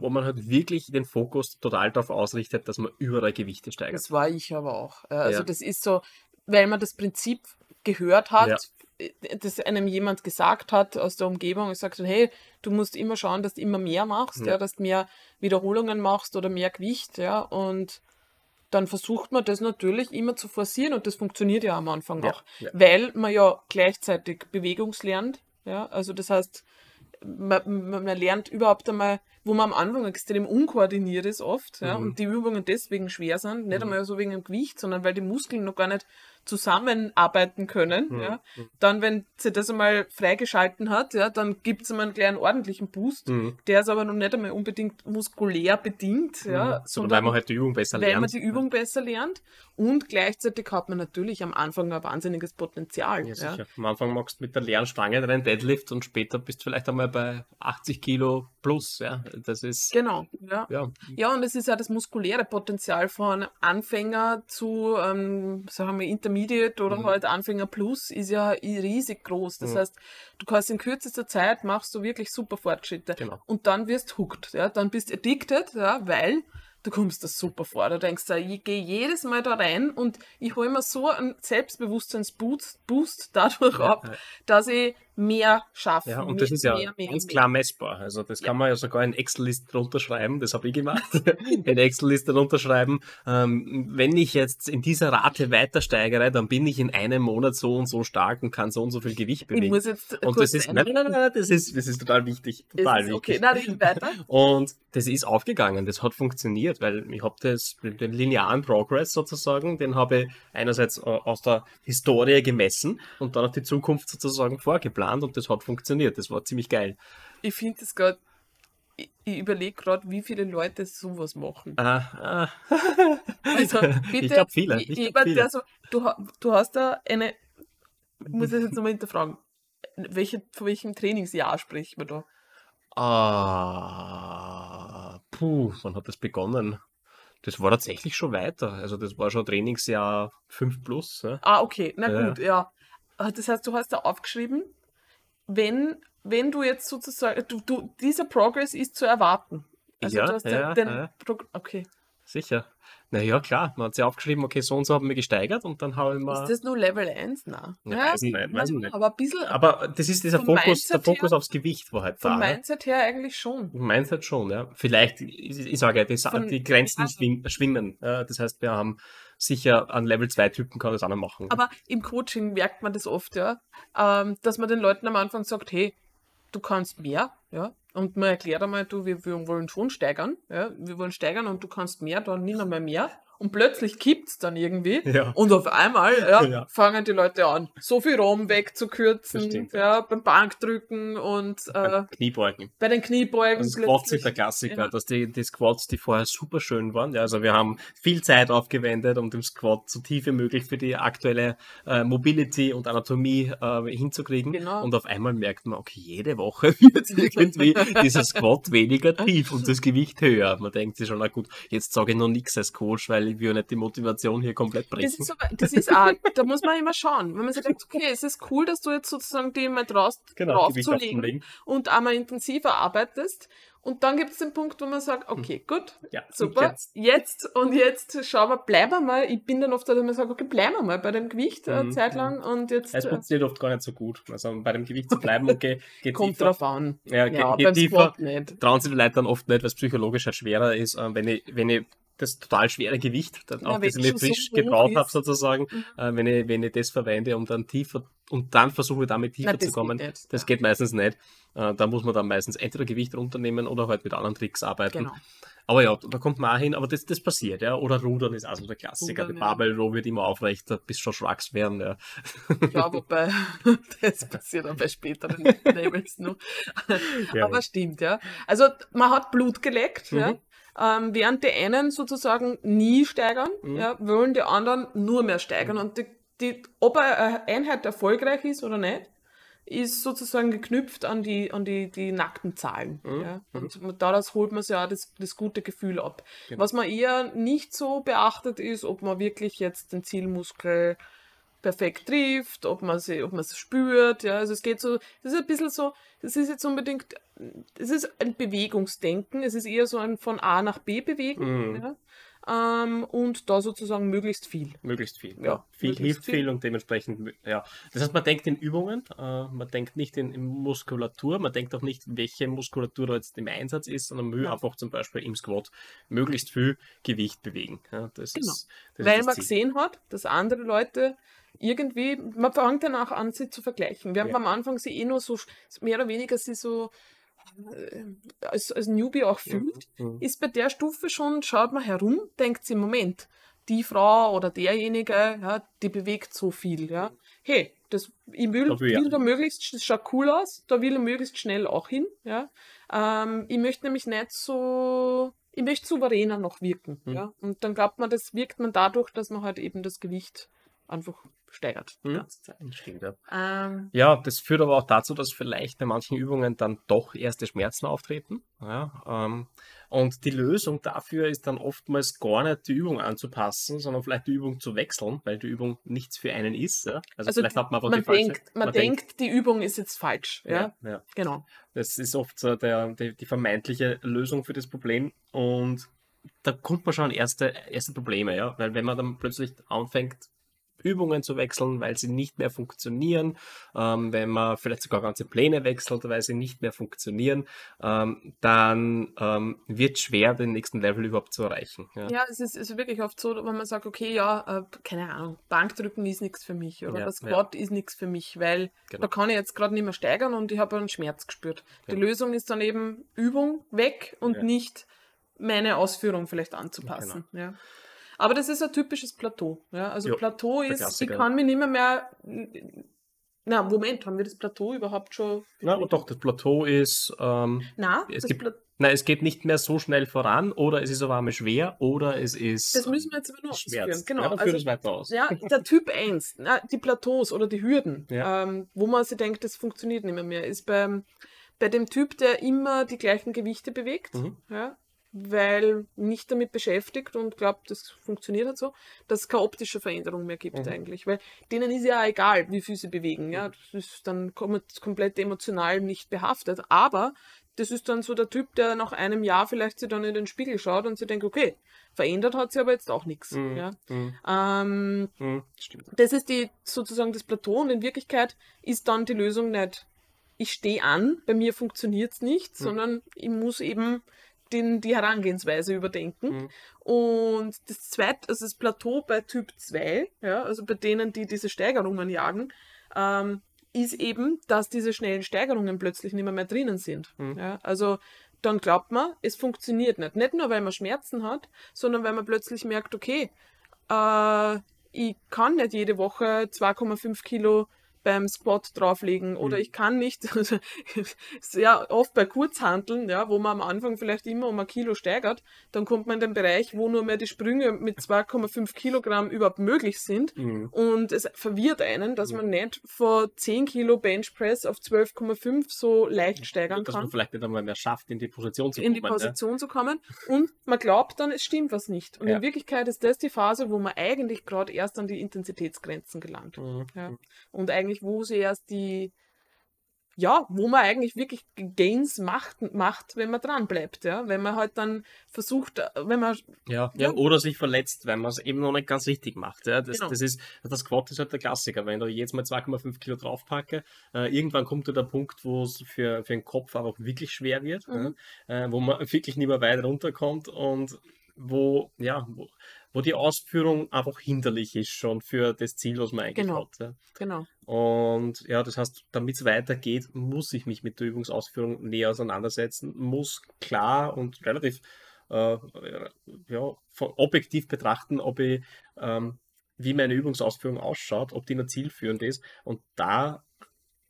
wo man halt wirklich den Fokus total darauf ausrichtet, dass man überall Gewichte steigert. Das war ich aber auch. Also ja. das ist so, weil man das Prinzip gehört hat, ja das einem jemand gesagt hat aus der Umgebung und sagt, hey, du musst immer schauen, dass du immer mehr machst, ja. ja. dass du mehr Wiederholungen machst oder mehr Gewicht, ja, und dann versucht man das natürlich immer zu forcieren und das funktioniert ja am Anfang ja, auch, ja. weil man ja gleichzeitig Bewegungslernt, ja, also das heißt, man, man, lernt überhaupt einmal, wo man am Anfang extrem unkoordiniert ist oft, ja, mhm. und die Übungen deswegen schwer sind, nicht mhm. einmal so wegen dem Gewicht, sondern weil die Muskeln noch gar nicht zusammenarbeiten können, mhm. ja, dann, wenn sie das einmal freigeschalten hat, ja, dann gibt es einmal einen kleinen ordentlichen Boost, mhm. der ist aber noch nicht einmal unbedingt muskulär bedingt, ja, mhm. sondern weil man halt die Übung besser weil lernt. Weil man die Übung besser lernt und gleichzeitig hat man natürlich am Anfang ein wahnsinniges Potenzial. Ja, sicher. Ja. Am Anfang machst du mit der leeren Stange deinen Deadlift und später bist du vielleicht einmal bei 80 Kilo plus, ja, das ist... Genau, ja. Ja, ja und es ist ja das muskuläre Potenzial von Anfänger zu, ähm, sagen wir, Intermediate Intermediate oder mhm. halt Anfänger Plus ist ja riesig groß. Das mhm. heißt, du kannst in kürzester Zeit machst du wirklich super Fortschritte. Genau. Und dann wirst hooked, ja, dann bist addicted, ja, weil du kommst das super vor. Du denkst, ich gehe jedes Mal da rein und ich hole mir so einen Selbstbewusstseinsboost Boost dadurch ja, ab, ja. dass ich mehr schaffe. Ja, und das ist ja mehr, ganz mehr, klar messbar. Also das ja. kann man ja sogar in Excel-Liste drunter schreiben, das habe ich gemacht, in Excel-Liste drunter schreiben. Ähm, wenn ich jetzt in dieser Rate weiter steigere, dann bin ich in einem Monat so und so stark und kann so und so viel Gewicht bewegen. Ich muss jetzt und das ist, nein, nein, nein, das ist, das ist total wichtig, total ist, wichtig. Okay, na, weiter. Und das ist aufgegangen, das hat funktioniert, weil ich habe das, den linearen Progress sozusagen, den habe ich einerseits aus der Historie gemessen und dann auf die Zukunft sozusagen vorgeplant geplant und das hat funktioniert. Das war ziemlich geil. Ich finde es gerade, ich, ich überlege gerade, wie viele Leute sowas machen. Ah, ah. also, bitte, ich glaube viele. Ich jemand, glaub viele. Der so, du, du hast da eine, ich muss das jetzt nochmal hinterfragen, welche, von welchem Trainingsjahr spricht man da? Ah, puh, wann hat das begonnen? Das war tatsächlich schon weiter. Also das war schon Trainingsjahr 5 plus. Ja. Ah, okay, na gut, ja. Ah, das heißt, du hast da aufgeschrieben, wenn, wenn du jetzt sozusagen, du, du, dieser Progress ist zu erwarten. Also ja, ja, den, ja. okay. Sicher. Naja, klar, man hat sich aufgeschrieben, okay, so und so haben wir gesteigert und dann haben wir. Ist das nur Level 1? Nein. Ja, weiß nicht, weiß nicht. Aber ein bisschen. Aber das ist dieser Fokus, der Fokus her, aufs Gewicht war halt da. Vom Mindset her eigentlich schon. Mindset schon, ja. Vielleicht, ich, ich sage ja, die, Von, die Grenzen schwimmen. Ja, das heißt, wir haben sicher an Level 2 Typen kann das auch noch machen. Aber im Coaching merkt man das oft, ja, ähm, dass man den Leuten am Anfang sagt, hey, du kannst mehr, ja, und man erklärt einmal, du, wir, wir wollen schon steigern, ja, wir wollen steigern und du kannst mehr, dann nimm einmal mehr und plötzlich kippt es dann irgendwie ja. und auf einmal ja, ja. fangen die Leute an, so viel Raum wegzukürzen, ja, beim Bankdrücken und äh, Kniebeugen. Bei den Kniebeugen. Und Squats ist der Klassiker, dass die, die Squats, die vorher super schön waren, ja, also wir haben viel Zeit aufgewendet, um den Squat so tief wie möglich für die aktuelle äh, Mobility und Anatomie äh, hinzukriegen genau. und auf einmal merkt man, okay, jede Woche wird irgendwie dieser Squat weniger tief und das Gewicht höher. Man denkt sich schon, na gut, jetzt sage ich noch nichts als Coach, weil ich will nicht die Motivation hier komplett brechen. Das ist, so, das ist auch, da muss man immer schauen. Wenn man sich denkt, okay, es ist cool, dass du jetzt sozusagen die mal draus, genau, draufzulegen und einmal intensiver arbeitest. Und dann gibt es den Punkt, wo man sagt, hm. okay, gut, ja, super, jetzt. jetzt. und jetzt schauen wir, bleiben wir mal. Ich bin dann oft, dass man sagt, okay, bleiben wir mal bei dem Gewicht eine mhm. Zeit lang und jetzt. Es äh, funktioniert oft gar nicht so gut. Also bei dem Gewicht zu bleiben, okay, geht Kommt tiefer. drauf an. Ja, ja geht, geht tiefer. Nicht. Trauen sich die Leute dann oft nicht, weil es psychologisch halt schwerer ist, äh, wenn ich, wenn ich das total schwere Gewicht, dann ja, auch das ich mir frisch so gebraucht habe sozusagen, mhm. äh, wenn, ich, wenn ich das verwende, um dann tiefer und dann versuche damit tiefer Nein, zu kommen. Geht das ja. geht meistens nicht. Äh, da muss man dann meistens entweder Gewicht runternehmen oder halt mit anderen Tricks arbeiten. Genau. Aber ja, da kommt man auch hin, aber das, das passiert, ja. Oder Rudern ist also der Klassiker. Rudern, die Barbell Row wird immer aufrechter, bis schon schwachs werden, ja. Ja, wobei, das passiert auch bei späteren Levels noch. Ja. Aber stimmt, ja. Also, man hat Blut geleckt, mhm. ja ähm, während die einen sozusagen nie steigern, mhm. ja, wollen die anderen nur mehr steigern. Und die, die, ob eine Einheit erfolgreich ist oder nicht, ist sozusagen geknüpft an die, an die, die nackten Zahlen. Mhm. Ja? Mhm. Und daraus holt man sich ja das, das gute Gefühl ab. Genau. Was man eher nicht so beachtet ist, ob man wirklich jetzt den Zielmuskel perfekt trifft, ob man sie, ob man es spürt, ja, also es geht so, das ist ein bisschen so, das ist jetzt unbedingt, es ist ein Bewegungsdenken, es ist eher so ein von A nach B bewegen, Mhm. ja, ähm, und da sozusagen möglichst viel. Möglichst viel. Ja, Ja, viel hilft viel. viel. und dementsprechend, ja. Das heißt, man denkt in Übungen, äh, man denkt nicht in, in Muskulatur, man denkt auch nicht, welche Muskulatur da jetzt im Einsatz ist, sondern man will Ja. einfach zum Beispiel im Squat möglichst viel Gewicht bewegen. Ja, das Genau. ist, das Weil ist man das Ziel. gesehen hat, dass andere Leute irgendwie, man fängt danach an, sie zu vergleichen. Während Ja. man am Anfang sie eh nur so, mehr oder weniger sie so äh, als, als Newbie auch fühlt, Mhm. ist bei der Stufe schon, schaut man herum, denkt sie, Moment, die Frau oder derjenige, ja, die bewegt so viel, ja. Hey, das, ich will, Da will auch da möglichst, das schaut cool aus, da will ich möglichst schnell auch hin, ja. Ähm, ich möchte nämlich nicht so, ich möchte souveräner noch wirken, Mhm. ja. Und dann glaubt man, das wirkt man dadurch, dass man halt eben das Gewicht einfach steigert. die ganze Zeit. Stimmt, ja. Ähm, Ja, das führt aber auch dazu, dass vielleicht bei manchen Übungen dann doch erste Schmerzen auftreten. Ja, ähm, und die Lösung dafür ist dann oftmals gar nicht die Übung anzupassen, sondern vielleicht die Übung zu wechseln, weil die Übung nichts für einen ist. Ja? Also, also vielleicht hat man einfach man die falsche. denkt, man, denkt, die Übung ist jetzt falsch, ja. ja, ja. Genau. Das ist oft so der, die, die vermeintliche Lösung für das Problem. Und da kommt man schon an erste, erste Probleme, ja. Weil wenn man dann plötzlich anfängt, Übungen zu wechseln, weil sie nicht mehr funktionieren, ähm, wenn man vielleicht sogar ganze Pläne wechselt, weil sie nicht mehr funktionieren, ähm, dann ähm, wird schwer, den nächsten Level überhaupt zu erreichen. Ja. Ja, es ist, ist wirklich oft so, wenn man sagt, okay, ja, äh, keine Ahnung, Bankdrücken ist nichts für mich oder Ja, das Squat ist nichts für mich, weil Genau. da kann ich jetzt gerade nicht mehr steigern und ich habe einen Schmerz gespürt. Ja. Die Lösung ist dann eben Übung weg und Ja. nicht meine Ausführung vielleicht anzupassen. Ja. Aber das ist ein typisches Plateau. Ja. Also Ja, Plateau ist, ich kann mich nicht mehr mehr. Na, Moment, haben wir das Plateau überhaupt schon? Na, und doch, das Plateau ist, ähm, Na, es gibt- Pla- na, es geht nicht mehr so schnell voran, oder es ist auf einmal schwer, oder es ist das müssen wir jetzt aber nur ausführen. Schmerz. Genau. Ja, dann also, weiter aus. Ja, der Typ 1, na, die Plateaus oder die Hürden, Ja. ähm, wo man sich denkt, das funktioniert nicht mehr, mehr ist beim, bei dem Typ, der immer die gleichen Gewichte bewegt, Mhm. ja, weil nicht damit beschäftigt und glaubt, das funktioniert halt so, dass es keine optische Veränderung mehr gibt Mhm. eigentlich, weil denen ist ja egal, wie viel sie bewegen, ja, das ist dann kom komplett emotional nicht behaftet, aber das ist dann so der Typ, der nach einem Jahr vielleicht sich dann in den Spiegel schaut und sich denkt, okay, verändert hat sie aber jetzt auch nichts, Mhm. ja. Mhm. Ähm, Mhm. Stimmt. das ist die sozusagen das Plateau und in Wirklichkeit ist dann die Lösung nicht, ich stehe an, bei mir funktioniert es nicht, Mhm. sondern ich muss eben den, die Herangehensweise überdenken. Mhm. Und das zweite, also das Plateau bei Typ 2, ja, also bei denen, die diese Steigerungen jagen, ähm, ist eben, dass diese schnellen Steigerungen plötzlich nicht mehr, mehr drinnen sind. Mhm. Ja, also dann glaubt man, es funktioniert nicht. Nicht nur, weil man Schmerzen hat, sondern weil man plötzlich merkt, okay, äh, ich kann nicht jede Woche 2,5 Kilo beim Squat drauflegen oder Mhm. ich kann nicht, sehr oft bei Kurzhanteln, ja, wo man am Anfang vielleicht immer um ein Kilo steigert, dann kommt man in den Bereich, wo nur mehr die Sprünge mit 2,5 Kilogramm überhaupt möglich sind Mhm. und es verwirrt einen, dass Mhm. man nicht von 10 Kilo Bench Press auf 12,5 so leicht steigern Dass kann man vielleicht nicht einmal mehr schafft, in die Position zu in die kommen. Position zu kommen und man glaubt dann, es stimmt was nicht. Und Ja. in Wirklichkeit ist das die Phase, wo man eigentlich gerade erst an die Intensitätsgrenzen gelangt. Ja. Mhm. Ja. Und eigentlich, wo sie erst die, ja, wo man eigentlich wirklich Gains macht, macht, wenn man dran bleibt, ja. Wenn man halt dann versucht, äh, wenn man, Ja, Ja. ja, oder sich verletzt, weil man es eben noch nicht ganz richtig macht. Ja. Das, Genau. das ist, das Squat ist halt der Klassiker. Wenn du jetzt mal 2,5 Kilo draufpacke, äh, irgendwann kommt da der Punkt, wo es für, für den Kopf einfach wirklich schwer wird, Mhm. äh, wo man wirklich nicht mehr weit runterkommt und wo, ja, wo, wo die Ausführung einfach hinderlich ist schon für das Ziel, was man eigentlich Genau. hat. Ja. genau, Und ja, das heißt, damit es weitergeht, muss ich mich mit der Übungsausführung näher auseinandersetzen, muss klar und relativ äh, ja, objektiv betrachten, ob ich, ähm, wie meine Übungsausführung ausschaut, ob die noch zielführend ist und da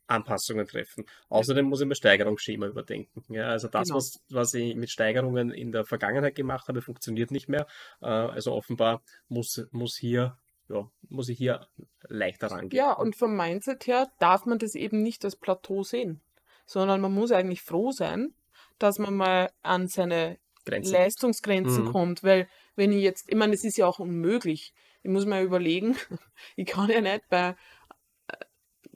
Anpassungen treffen. Außerdem muss ich mein Steigerungsschema überdenken. Ja, also das, Genau. was, was ich mit Steigerungen in der Vergangenheit gemacht habe, funktioniert nicht mehr. Äh, also offenbar muss, muss hier ja, muss ich hier leichter rangehen. Ja, und vom Mindset her darf man das eben nicht als Plateau sehen, sondern man muss eigentlich froh sein, dass man mal an seine Grenzen. Leistungsgrenzen Mhm. kommt, weil wenn ich jetzt, ich meine, es ist ja auch unmöglich. Ich muss mal überlegen, ich kann ja nicht bei,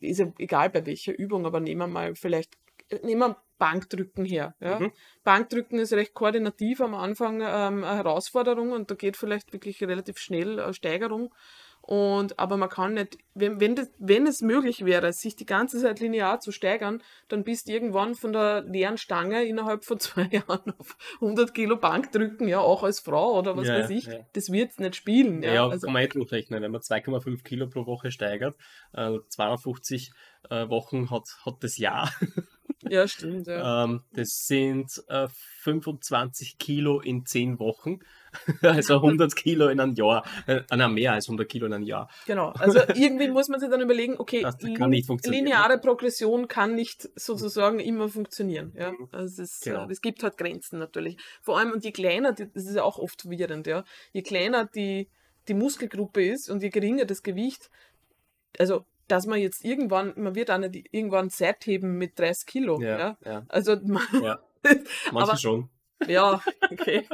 ist ja egal bei welcher Übung, aber nehmen wir mal vielleicht, äh, nehmen wir Bankdrücken her. Ja? Mhm. Bankdrücken ist recht koordinativ am Anfang ähm, eine Herausforderung und da geht vielleicht wirklich relativ schnell eine Steigerung. Und, aber man kann nicht, wenn, wenn, das, wenn es möglich wäre, sich die ganze Zeit linear zu steigern, dann bist du irgendwann von der leeren Stange innerhalb von zwei Jahren auf 100 Kilo Bank drücken, ja, auch als Frau oder was Ja, weiß ich. ja. Das wird nicht spielen. Ja, Ja, also, kann man eh durchrechnen. Wenn man 2,5 Kilo pro Woche steigert, äh, 250 äh, Wochen hat, hat das Jahr. ja stimmt. Ja. Ähm, das sind äh, 25 Kilo in 10 Wochen. also 100 Kilo in einem Jahr. Äh, nein, mehr als 100 Kilo in einem Jahr. Genau. Also irgendwie muss man sich dann überlegen, okay, ne? lineare Progression kann nicht sozusagen immer funktionieren. Ja? Also es, ist, Genau. äh, es gibt halt Grenzen natürlich. Vor allem, und je kleiner, die, das ist ja auch oft verwirrend, ja, je kleiner die, die Muskelgruppe ist und je geringer das Gewicht, also dass man jetzt irgendwann, man wird auch nicht irgendwann Set heben mit 30 Kilo. Ja. Ja, ja, Also man, ja. Manche Aber- schon. ja, okay.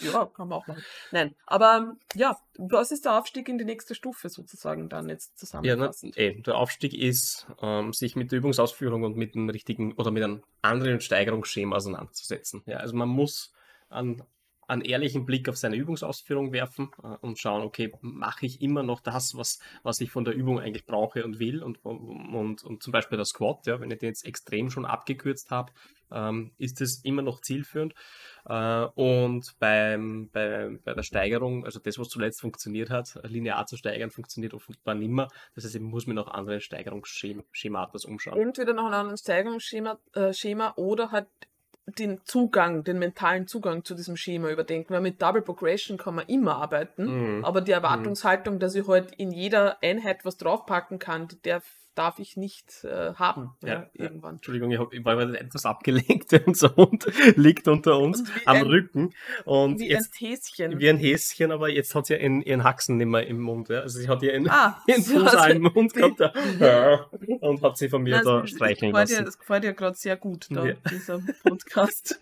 ja, kann man auch machen. Nein, aber ja, was ist der Aufstieg in die nächste Stufe sozusagen dann jetzt Ja, na, zusammenfassend? eh, der Aufstieg ist, ähm, sich mit der Übungsausführung und mit dem richtigen oder mit einem anderen Steigerungsschema auseinanderzusetzen. Ja, also man muss an einen ehrlichen Blick auf seine Übungsausführung werfen äh, und schauen, okay, mache ich immer noch das, was, was ich von der Übung eigentlich brauche und will und, und, und zum Beispiel der Squat, ja, wenn ich den jetzt extrem schon abgekürzt habe, ähm, ist es immer noch zielführend. Äh, und beim, bei, bei der Steigerung, also das, was zuletzt funktioniert hat, linear zu steigern, funktioniert offenbar nimmer. Das heißt, ich muss mir noch andere Steigerungsschematas umschauen. Entweder noch ein anderes Steigerungsschema äh, Schema oder halt den Zugang, den mentalen Zugang zu diesem Schema überdenken. Weil mit Double Progression kann man immer arbeiten, Mhm. aber die Erwartungshaltung, dass ich halt in jeder Einheit was draufpacken kann, die darf, darf ich nicht äh, haben. Ja, Ja, ja. irgendwann. Entschuldigung, ich, hab, ich war etwas abgelenkt. Unser Hund liegt unter uns am ein- Rücken. Und Wie jetzt, ein Häschen. wie ein Häschen, aber jetzt hat sie ihren, ihren Haxen nicht mehr im Mund. Ja. Also sie hat ihren, ah, ihren so Fuß sie- im Mund gehabt ja. und hat sie von mir Nein, da das- streicheln das gefällt dir, lassen. das gefällt dir gerade sehr gut, da, Ja. dieser Podcast.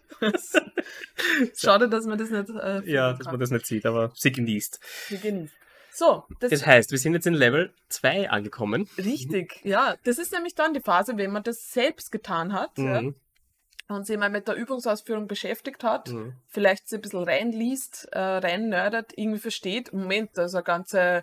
Schade, dass man das nicht äh, Ja, dass man das nicht sieht, aber sie genießt. Wir genießen. So, das, Das heißt, wir sind jetzt in Level 2 angekommen. richtig, ja. Das ist nämlich dann die Phase, wenn man das selbst getan hat ja, Mhm. und sich mal mit der Übungsausführung beschäftigt hat, Mhm. vielleicht sich ein bisschen reinliest, äh, reinnördert, irgendwie versteht, Moment, da ist eine ganze,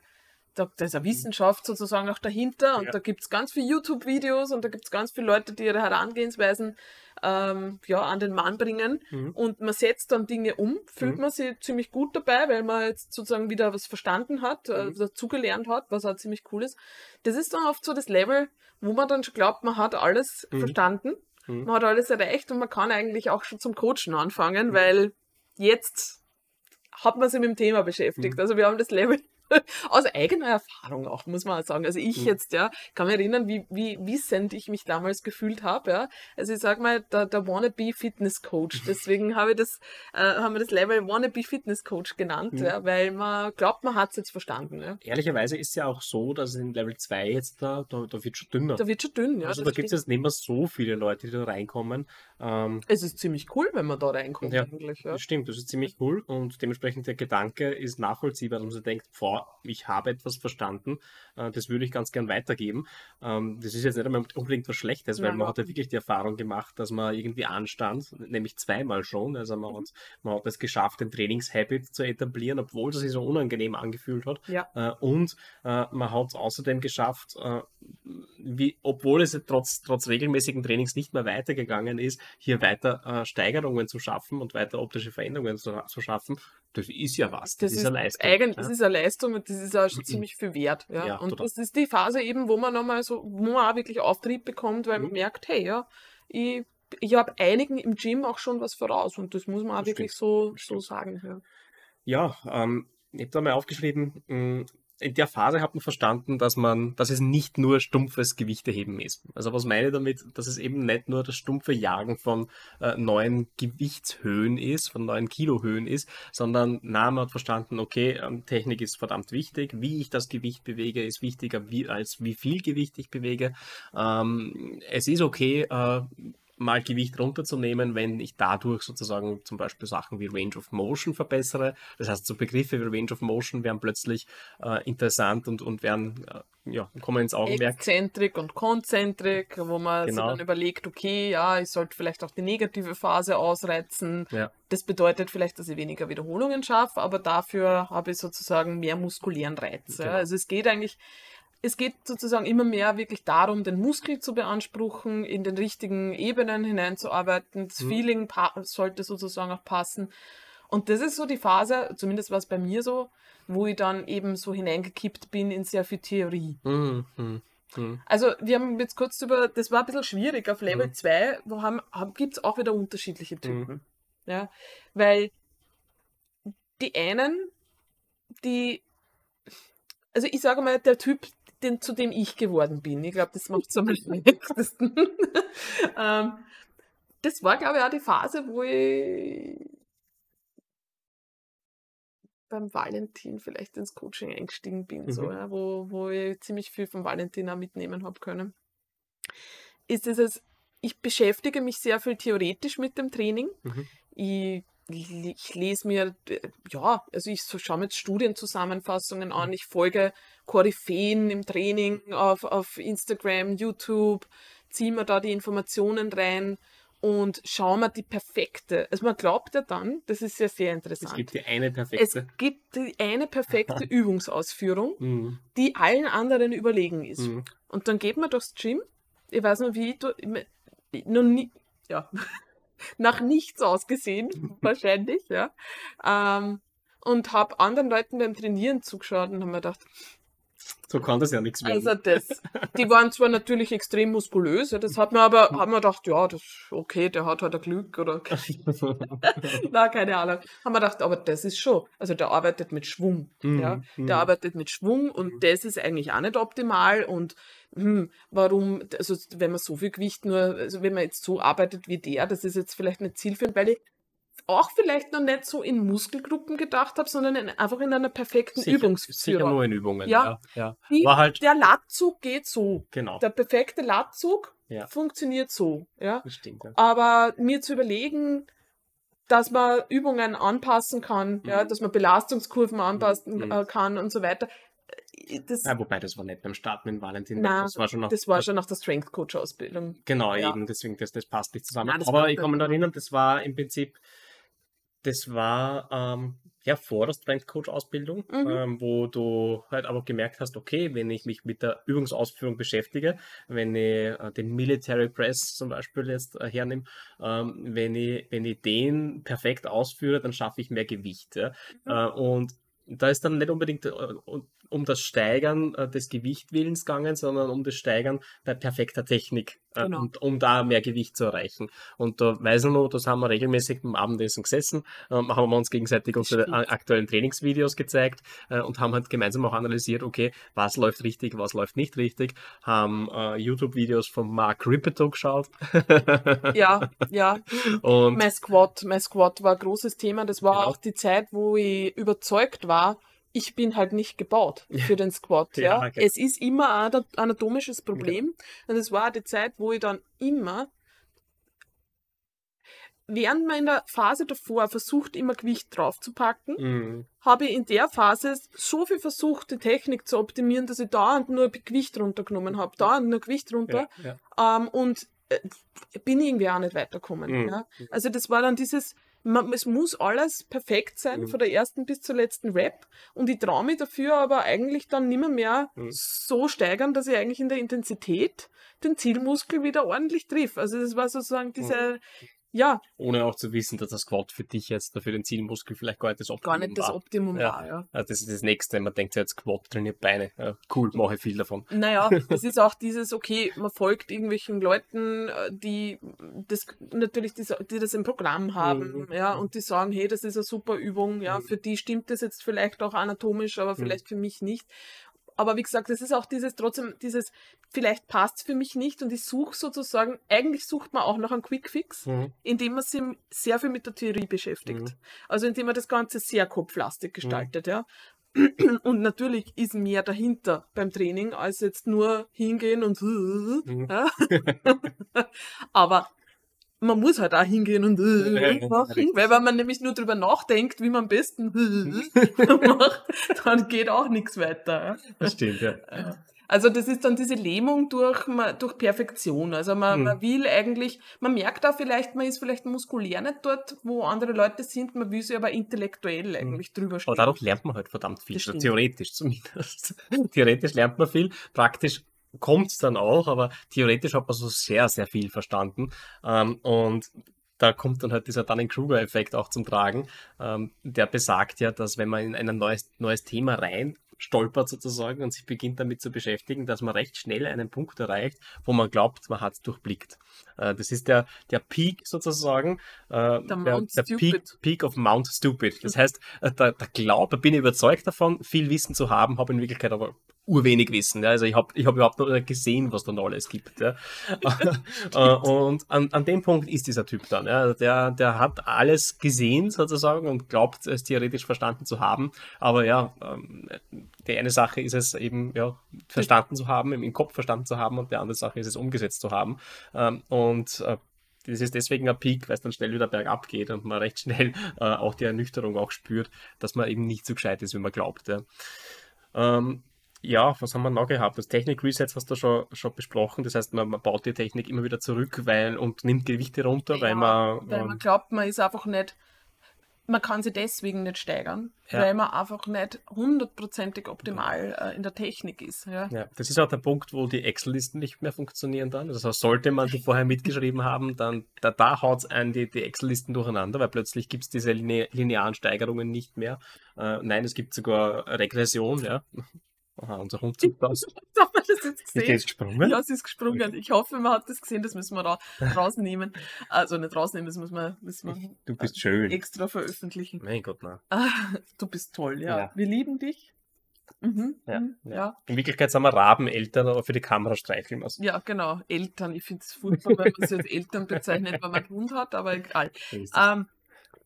da, da ist eine Wissenschaft sozusagen auch dahinter und Ja. da gibt es ganz viele YouTube-Videos und da gibt es ganz viele Leute, die ihre Herangehensweisen ähm, ja, an den Mann bringen Mhm. und man setzt dann Dinge um, fühlt Mhm. man sich ziemlich gut dabei, weil man jetzt sozusagen wieder was verstanden hat, äh, Mhm. dazugelernt hat, was auch ziemlich cool ist. Das ist dann oft so das Level, wo man dann schon glaubt, man hat alles Mhm. verstanden, Mhm. man hat alles erreicht und man kann eigentlich auch schon zum Coachen anfangen, Mhm. weil jetzt hat man sich mit dem Thema beschäftigt. Mhm. Also wir haben das Level aus eigener Erfahrung auch, muss man sagen. Also ich Mhm. jetzt, ja, kann mich erinnern, wie, wie wissend ich mich damals gefühlt habe, ja. Also ich sag mal, der, der Wannabe Fitness Coach. Deswegen habe ich das, äh, haben wir das Level Wannabe Fitness Coach genannt, Mhm. ja, weil man glaubt, man hat es jetzt verstanden, ja. Ehrlicherweise ist es ja auch so, dass in Level 2 jetzt da, da, da wird schon dünner. Da wird schon dünn, ja. also da gibt es jetzt nicht mehr so viele Leute, die da reinkommen. Ähm, es ist ziemlich cool, wenn man da reinkommt Ja, eigentlich, ja. Das stimmt, das ist ziemlich cool und dementsprechend der Gedanke ist nachvollziehbar, dass man sich denkt, boah, ich habe etwas verstanden, äh, das würde ich ganz gern weitergeben. Ähm, das ist jetzt nicht einmal unbedingt was Schlechtes, weil Nein, man hat ja wirklich die Erfahrung gemacht, dass man irgendwie anstand, nämlich zweimal schon. Also man, hat, man hat es geschafft, den Trainingshabit zu etablieren, obwohl es sich so unangenehm angefühlt hat. Ja. Äh, und äh, man hat es außerdem geschafft, wie, obwohl es trotz, trotz regelmäßigen Trainings nicht mehr weitergegangen ist, hier weiter Steigerungen zu schaffen und weiter optische Veränderungen zu, zu schaffen. Das ist ja was. Das, Das ist eine Leistung. Eigen, ja. Das ist eine Leistung und das ist auch schon ziemlich viel wert. Ja. Ja, und total. das ist die Phase eben, wo man nochmal so, wo man auch wirklich Auftrieb bekommt, weil man Mhm. merkt, hey, ja, ich, ich habe einigen im Gym auch schon was voraus und das muss man auch Das wirklich stimmt. so, so sagen. Ja. Ja, ähm, ich habe da mal aufgeschrieben, mh, in der Phase hat man verstanden, dass man, dass es nicht nur stumpfes Gewichteheben ist. Also was meine ich damit, dass es eben nicht nur das stumpfe Jagen von äh, neuen Gewichtshöhen ist, von neuen Kilohöhen ist, sondern na, man hat verstanden, okay, ähm, Technik ist verdammt wichtig, wie ich das Gewicht bewege, ist wichtiger wie, als wie viel Gewicht ich bewege. Ähm, es ist okay, äh, mal Gewicht runterzunehmen, wenn ich dadurch sozusagen zum Beispiel Sachen wie Range of Motion verbessere. Das heißt, so Begriffe wie Range of Motion werden plötzlich äh, interessant und, und werden, äh, ja, kommen ins Augenmerk. Exzentrik und Konzentrik, wo man genau. sich dann überlegt, okay, ja, ich sollte vielleicht auch die negative Phase ausreizen. Ja. Das bedeutet vielleicht, dass ich weniger Wiederholungen schaffe, aber dafür habe ich sozusagen mehr muskulären Reiz. Genau. Also es geht eigentlich es geht sozusagen immer mehr wirklich darum, den Muskel zu beanspruchen, in den richtigen Ebenen hineinzuarbeiten. Das mhm. Feeling sollte sozusagen auch passen. Und das ist so die Phase, zumindest war es bei mir so, wo ich dann eben so hineingekippt bin in sehr viel Theorie. Mhm. Mhm. Also wir haben jetzt kurz über, das war ein bisschen schwierig, auf Level 2 mhm. haben, haben, gibt es auch wieder unterschiedliche Typen. Mhm. Ja, weil die einen, die, also ich sage mal, der Typ, den, zu dem ich geworden bin. Ich glaube, das macht es am leichtesten. ähm, das war, glaube ich, auch die Phase, wo ich beim Valentin vielleicht ins Coaching eingestiegen bin, mhm. so, ja, wo, wo ich ziemlich viel vom Valentin auch mitnehmen habe können. Ist es, ich beschäftige mich sehr viel theoretisch mit dem Training. Mhm. Ich ich lese mir, ja, also ich schaue mir jetzt Studienzusammenfassungen an, mhm. ich folge Koryphäen im Training auf, auf Instagram, YouTube, ziehe mir da die Informationen rein und schaue mir die perfekte. Also man glaubt ja dann, das ist ja sehr interessant. Es gibt die eine perfekte. Es gibt die eine perfekte Übungsausführung, mhm. die allen anderen überlegen ist. Mhm. Und dann geht man durchs Gym. Ich weiß noch, wie du, noch nie, ja, nach nichts ausgesehen, wahrscheinlich, ja. Ähm, und habe anderen Leuten beim Trainieren zugeschaut und habe mir gedacht, so kann das ja nichts werden. Also das, die waren zwar natürlich extrem muskulös, das hat man aber, haben wir gedacht, ja, das okay, der hat halt ein Glück oder na, keine Ahnung. Haben wir gedacht, aber das ist schon, also der arbeitet mit Schwung, mhm. ja, der mhm. arbeitet mit Schwung und mhm. das ist eigentlich auch nicht optimal und hm, warum, also wenn man so viel Gewicht nur, also wenn man jetzt so arbeitet wie der, das ist jetzt vielleicht nicht zielführend, weil ich auch vielleicht noch nicht so in Muskelgruppen gedacht habe, sondern in, einfach in einer perfekten sicher, Übungsführung. Sicher nur in Übungen, ja. ja, ja. Die, War halt der Latzug geht so. Genau. Der perfekte Latzug ja. funktioniert so. Ja. Das stimmt, ja. Aber mir zu überlegen, dass man Übungen anpassen kann, mhm. ja, dass man Belastungskurven anpassen mhm. Äh, kann und so weiter. Äh, das, ja, wobei, das war nicht beim Start mit Valentin. Nein, das war schon nach, das war schon nach der Strength Coach Ausbildung. Genau, ja. eben, deswegen, das, das passt nicht zusammen. Nein, Aber ich kann mich erinnern, das war im Prinzip das war ähm, ja vor der Strength Coach Ausbildung, mhm. ähm, wo du halt aber gemerkt hast, okay, wenn ich mich mit der Übungsausführung beschäftige, wenn ich äh, den Military Press zum Beispiel jetzt äh, hernehme, ähm, wenn ich wenn ich den perfekt ausführe, dann schaffe ich mehr Gewicht. Ja? Mhm. Äh, und da ist dann nicht unbedingt äh, um das Steigern äh, des Gewichtwillens gegangen, sondern um das Steigern der perfekter Technik äh, genau. und um da mehr Gewicht zu erreichen. Und da weiß ich noch, das haben wir regelmäßig beim Abendessen gesessen, ähm, haben wir uns gegenseitig unsere Stimmt. aktuellen Trainingsvideos gezeigt äh, und haben halt gemeinsam auch analysiert, okay, was läuft richtig, was läuft nicht richtig, haben äh, YouTube-Videos von Mark Rippetoe geschaut. ja, ja. Und mein Squat, mein Squat war ein großes Thema. Das war genau. auch die Zeit, wo ich überzeugt war, ich bin halt nicht gebaut für den Squat. ja, ja. Okay. Es ist immer ein anatomisches Problem. Ja. Und es war die Zeit, wo ich dann immer während meiner Phase davor versucht, immer Gewicht draufzupacken, mhm. habe ich in der Phase so viel versucht, die Technik zu optimieren, dass ich da nur Gewicht runtergenommen habe, da nur Gewicht runter. Ja, ja. Ähm, und äh, bin irgendwie auch nicht weitergekommen. Mhm. Ja? Also das war dann dieses, man, es muss alles perfekt sein, mhm. von der ersten bis zur letzten Rap. Und ich traue mich dafür aber eigentlich dann nimmer mehr mhm. so steigern, dass ich eigentlich in der Intensität den Zielmuskel wieder ordentlich triff. Also das war sozusagen diese, mhm. Ja, Ohne auch zu wissen, dass das Quad für dich jetzt, für den Zielmuskel vielleicht gar nicht das Optimum gar nicht das war. Optimum Ja. war, ja. Also das ist das Nächste. Man denkt sich jetzt, Quad trainiert Beine. Ja, cool, mache ich viel davon. Naja, es ist auch dieses, okay, man folgt irgendwelchen Leuten, äh, die das natürlich, die, die das im Programm haben, Mhm. ja, und die sagen, hey, das ist eine super Übung, ja, Mhm. für die stimmt das jetzt vielleicht auch anatomisch, aber Mhm. vielleicht für mich nicht. Aber wie gesagt, es ist auch dieses trotzdem, dieses, vielleicht passt es für mich nicht und ich suche sozusagen, eigentlich sucht man auch nach einem Quickfix, Mhm. indem man sich sehr viel mit der Theorie beschäftigt. Mhm. Also indem man das Ganze sehr kopflastig gestaltet, ja. Und natürlich ist mehr dahinter beim Training, als jetzt nur hingehen und Mhm. ja. Aber man muss halt auch hingehen und machen, Richtig. weil wenn man nämlich nur drüber nachdenkt, wie man am besten macht, dann geht auch nichts weiter. Das stimmt, ja. Also das ist dann diese Lähmung durch, durch Perfektion. Also man, Mhm. man will eigentlich, man merkt da vielleicht, man ist vielleicht muskulär nicht dort, wo andere Leute sind, man will sich aber intellektuell eigentlich drüber Mhm. Aber stehen. dadurch lernt man halt verdammt viel, also theoretisch zumindest. theoretisch lernt man viel, praktisch kommt es dann auch, aber theoretisch hat man so sehr, sehr viel verstanden. Ähm, und da kommt dann halt dieser Dunning-Kruger-Effekt auch zum Tragen. Ähm, der besagt ja, dass wenn man in ein neues, neues Thema rein stolpert sozusagen und sich beginnt damit zu beschäftigen, dass man recht schnell einen Punkt erreicht, wo man glaubt, man hat es durchblickt. Äh, das ist der, der Peak sozusagen, äh, der, Mount der Peak. Peak of Mount Stupid. Das heißt, äh, der, der Glaube, bin ich überzeugt davon, viel Wissen zu haben, habe in Wirklichkeit aber urwenig Wissen. Ja? Also ich habe ich hab überhaupt noch gesehen, was da noch alles gibt. Ja? Äh, und an, an dem Punkt ist dieser Typ dann. Ja? Also Der, der hat alles gesehen sozusagen und glaubt, es theoretisch verstanden zu haben. Aber ja, ähm, die eine Sache ist es eben, ja, verstanden zu haben, im, Kopf verstanden zu haben und die andere Sache ist es umgesetzt zu haben. Ähm, und äh, das ist deswegen ein Peak, weil es dann schnell wieder bergab geht und man recht schnell äh, auch die Ernüchterung auch spürt, dass man eben nicht so gescheit ist, wie man glaubt. Ja, ähm, ja was haben wir noch gehabt? Das Technik-Resets hast du schon, schon besprochen. Das heißt, man, man baut die Technik immer wieder zurück weil, und nimmt Gewichte runter, weil Ja, man. Weil man ähm, glaubt, man ist einfach nicht, man kann sie deswegen nicht steigern, Ja. weil man einfach nicht hundertprozentig optimal äh, in der Technik ist. Ja. Ja, das ist auch der Punkt, wo die Excel-Listen nicht mehr funktionieren dann. Also sollte man die vorher mitgeschrieben haben, dann da, da haut es einen die, die Excel-Listen durcheinander, weil plötzlich gibt es diese line linearen Steigerungen nicht mehr. Äh, nein, es gibt sogar Regression, ja. Aha, unser Hund zuckt aus. Hat man das jetzt Ist gesehen? jetzt gesprungen? Ja, sie ist gesprungen. Ich hoffe, man hat das gesehen. Das müssen wir da rausnehmen. Also nicht rausnehmen, das müssen wir, müssen wir Du bist schön. extra veröffentlichen. Mein Gott, nein. Ah, du bist toll, ja. Ja. Wir lieben dich. Mhm. Ja, mhm, ja. ja. In Wirklichkeit sind wir Rabeneltern, aber für die Kamera streicheln wir es. Ja, genau. Eltern. Ich finde es furchtbar, wenn man sie als Eltern bezeichnet, wenn man einen Hund hat, aber egal. Ist das. Ähm,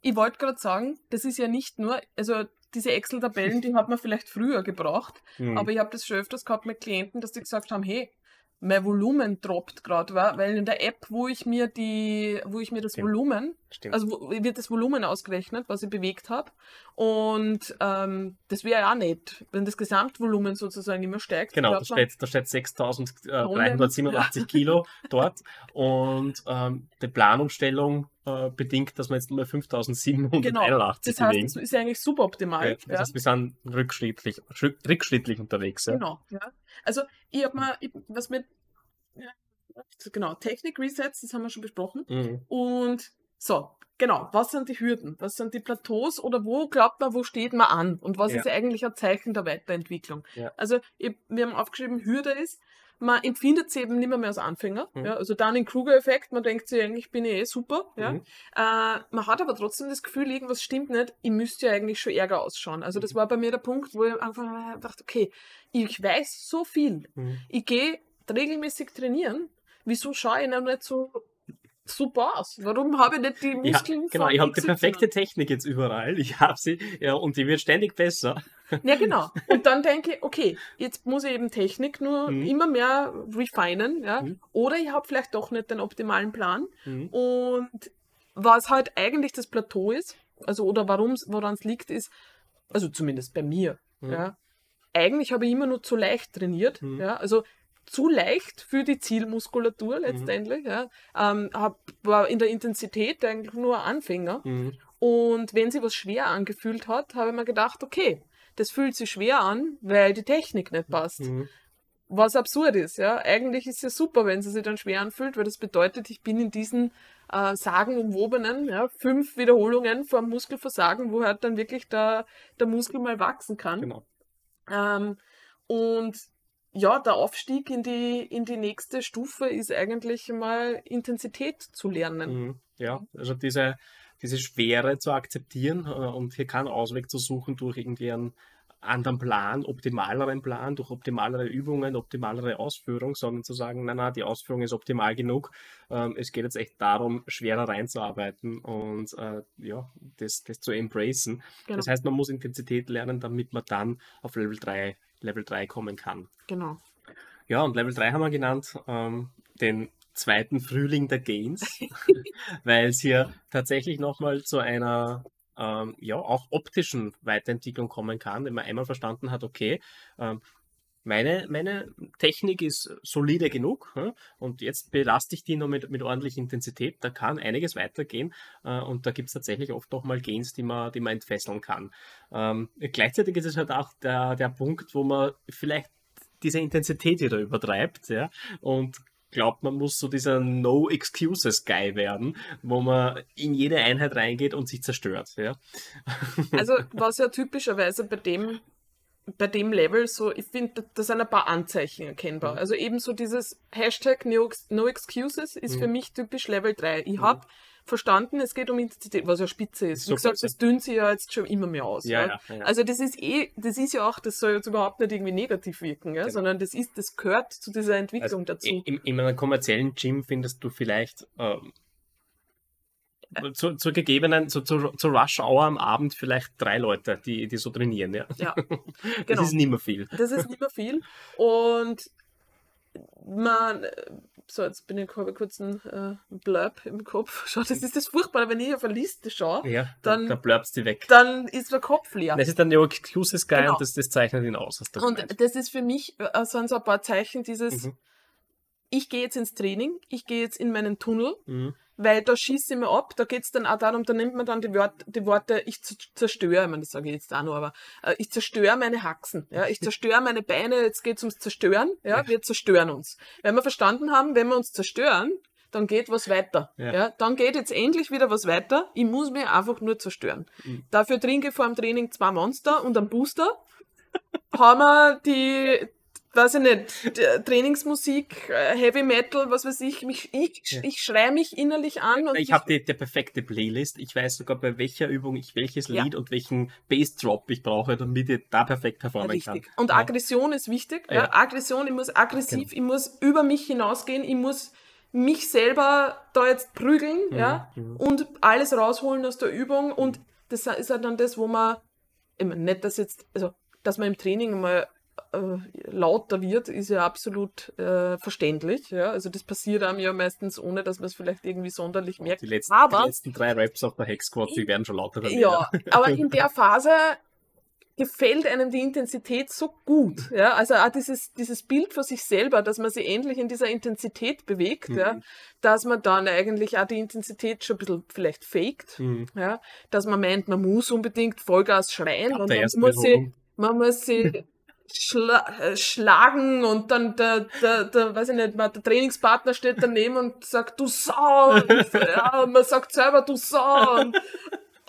ich wollte gerade sagen, das ist ja nicht nur, also diese Excel-Tabellen, die hat man vielleicht früher gebraucht, Mhm. aber ich habe das schon öfters gehabt mit Klienten, dass die gesagt haben, hey, mein Volumen droppt gerade, weil in der App, wo ich mir die, wo ich mir das. Volumen, Stimmt. also wird das Volumen ausgerechnet, was ich bewegt habe. Und ähm, das wäre ja auch nett, wenn das Gesamtvolumen sozusagen immer steigt. Genau, da man, steht, da steht 6.387 Kilo dort und ähm, die Planumstellung äh, bedingt, dass wir jetzt nur 5.781 Genau. Das heißt, das ist ja eigentlich suboptimal. Ja, das heißt, wir sind rückschrittlich, rück- rückschrittlich unterwegs. Ja? Genau, ja. Also, ich habe mal, ich, was mit, ja, genau, Technik-Resets, das haben wir schon besprochen. Mhm. Und so, genau, was sind die Hürden? Was sind die Plateaus oder wo glaubt man, wo steht man an? Und was Ja. ist eigentlich ein Zeichen der Weiterentwicklung? Ja. Also, ich, wir haben aufgeschrieben, Hürde ist, man empfindet sie eben nicht mehr, mehr als Anfänger. Mhm. Ja, also dann den Kruger-Effekt, man denkt sich, eigentlich bin ich eh super. Ja. Mhm. Äh, man hat aber trotzdem das Gefühl, irgendwas stimmt nicht, ich müsste ja eigentlich schon ärger ausschauen. Also das Mhm. war bei mir der Punkt, wo ich einfach dachte, okay, ich weiß so viel. Mhm. Ich gehe regelmäßig trainieren. Wieso schaue ich noch nicht so super aus? Warum habe ich nicht die Ja, Muskeln genau, von ich habe die perfekte Technik jetzt überall. Ich habe sie, ja, und die wird ständig besser. Ja, genau. Und dann denke ich, okay, jetzt muss ich eben Technik nur Mhm. immer mehr refinen, ja. Mhm. Oder ich habe vielleicht doch nicht den optimalen Plan. Mhm. Und was halt eigentlich das Plateau ist, also oder warum woran es liegt, ist, also zumindest bei mir, Mhm. ja, eigentlich habe ich immer nur zu leicht trainiert, Mhm. ja, also zu leicht für die Zielmuskulatur letztendlich, ja, ähm, hab, war in der Intensität eigentlich nur Anfänger Mhm. und wenn sie was schwer angefühlt hat, habe ich mir gedacht, okay, das fühlt sich schwer an, weil die Technik nicht passt. Mhm. was absurd ist, ja. Eigentlich ist es ja super, wenn sie sich dann schwer anfühlt, weil das bedeutet, ich bin in diesen äh, sagenumwobenen, ja, fünf Wiederholungen vor Muskelversagen, wo halt dann wirklich der, der Muskel mal wachsen kann. Genau. Ähm, und ja, der Aufstieg in die, in die nächste Stufe ist eigentlich mal Intensität zu lernen. Mhm. Ja, also diese, diese Schwere zu akzeptieren äh, und hier keinen Ausweg zu suchen durch irgendwie einen anderen Plan, optimaleren Plan, durch optimalere Übungen, optimalere Ausführung, sondern zu sagen, nein, nein, die Ausführung ist optimal genug. Ähm, es geht jetzt echt darum, schwerer reinzuarbeiten und äh, ja, das, das zu embracen. Genau. Das heißt, man muss Intensität lernen, damit man dann auf Level 3, Level 3 kommen kann. Genau. Ja, und Level 3 haben wir genannt, ähm, den zweiten Frühling der Gains, weil es hier tatsächlich nochmal zu einer ähm, ja auch optischen Weiterentwicklung kommen kann, wenn man einmal verstanden hat, okay, ähm, meine, meine Technik ist solide genug ja, und jetzt belaste ich die noch mit, mit ordentlicher Intensität. Da kann einiges weitergehen äh, und da gibt es tatsächlich oft noch mal Gains, die man, die man entfesseln kann. Ähm, gleichzeitig ist es halt auch der, der Punkt, wo man vielleicht diese Intensität wieder übertreibt ja, und glaubt, man muss so dieser No Excuses Guy werden, wo man in jede Einheit reingeht und sich zerstört. Ja. Also was ja typischerweise bei dem bei dem Level so, ich finde, da sind ein paar Anzeichen erkennbar. Mhm. Also eben so dieses Hashtag No, no Excuses ist Mhm. für mich typisch Level 3. Ich habe verstanden, es geht um Intensität, was ja spitze ist. Wie gesagt, das dünnt sich ja jetzt schon immer mehr aus. Ja, ja. ja. Also das ist eh, das ist ja auch, das soll jetzt überhaupt nicht irgendwie negativ wirken, ja, Genau. sondern das ist, das gehört zu dieser Entwicklung Also, dazu. in, in einem kommerziellen Gym findest du vielleicht ähm, zu, zur gegebenen, zu, zu, zur Rush Hour am Abend vielleicht drei Leute, die, die so trainieren. Ja. Ja, Das genau. ist nicht mehr viel. Das ist nicht mehr viel. Und man, so, jetzt bin ich, kurz einen äh, Blurb im Kopf. Schau, das ist das Furchtbare, wenn ich auf eine Liste schaue, Ja, Dann- dann, da bleibst du weg. dann ist der Kopf leer. Das ist der No Excuses Guy Genau. und das, das zeichnet ihn aus. Und das ist für mich, äh, sind so ein paar Zeichen dieses, Mhm. Ich gehe jetzt ins Training, ich gehe jetzt in meinen Tunnel, Mhm. weil da schieße ich mir ab, da geht es dann auch darum, da nimmt man dann die, Wort, die Worte, ich zerstöre, ich meine, das sage ich jetzt auch noch, aber äh, ich zerstöre meine Haxen, ja, ich zerstöre meine Beine, jetzt geht es ums Zerstören, ja, wir zerstören uns. Wenn wir verstanden haben, wenn wir uns zerstören, dann geht was weiter. Ja. Ja. dann geht jetzt endlich wieder was weiter. Ich muss mich einfach nur zerstören. Mhm. Dafür trinke ich vor dem Training zwei Monster und einen Booster. haben wir die, weiß ich nicht, Trainingsmusik, äh, Heavy Metal, was weiß ich, mich, ich, Ja. ich schreie mich innerlich an und Ich habe die, die perfekte Playlist. Ich weiß sogar, bei welcher Übung ich welches Ja. Lied und welchen Bassdrop ich brauche, damit ich da perfekt performen Richtig. kann. Und Ja. Aggression ist wichtig. Ja. Aggression, ich muss aggressiv, ich muss über mich hinausgehen, ich muss mich selber da jetzt prügeln, ja, mhm. und alles rausholen aus der Übung. Und das ist halt dann das, wo man, ich meine, nicht, dass jetzt, also, dass man im Training mal äh, lauter wird, ist ja absolut äh, verständlich. Ja? Also das passiert einem ja meistens, ohne dass man es vielleicht irgendwie sonderlich merkt. Die letzten, Aber- die letzten drei Raps auf der Hex Squad, die werden schon lauter. Ja, aber in der Phase gefällt einem die Intensität so gut. Ja? Also auch dieses, dieses Bild von sich selber, dass man sich endlich in dieser Intensität bewegt, Mhm. ja? dass man dann eigentlich auch die Intensität schon ein bisschen vielleicht faked, Mhm. ja? dass man meint, man muss unbedingt Vollgas schreien und man muss, sie, man muss sie schla äh, schlagen und dann der, der, der, weiß ich nicht, der Trainingspartner steht daneben und sagt, du Sau! Und, ja, man sagt selber, du Sau! Und,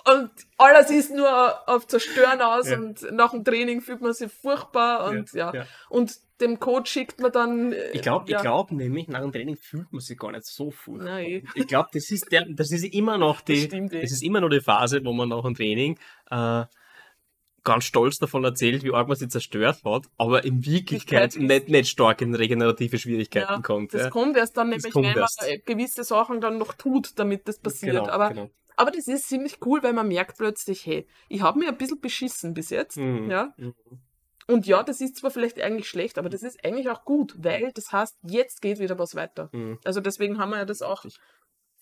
und alles ist nur auf Zerstören aus Ja. und nach dem Training fühlt man sich furchtbar und ja. ja. Und dem Coach schickt man dann. äh, Ich glaube ja, ich nämlich, nach dem Training fühlt man sich gar nicht so furchtbar. Nein. Ich glaube, das ist der, das ist immer noch Das die, stimmt eh. das ist immer noch die Phase, wo man nach dem Training äh, ganz stolz davon erzählt, wie arg man sie zerstört hat, aber in Wirklichkeit nicht, nicht stark in regenerative Schwierigkeiten ja, kommt. Das ja. kommt erst dann nämlich, wenn man gewisse Sachen dann noch tut, damit das passiert. Genau, aber, genau. aber das ist ziemlich cool, weil man merkt plötzlich, hey, ich habe mir ein bisschen beschissen bis jetzt. Mhm. Ja. Mhm. Und ja, das ist zwar vielleicht eigentlich schlecht, aber das ist eigentlich auch gut, weil das heißt, jetzt geht wieder was weiter. Mhm. Also deswegen haben wir ja das auch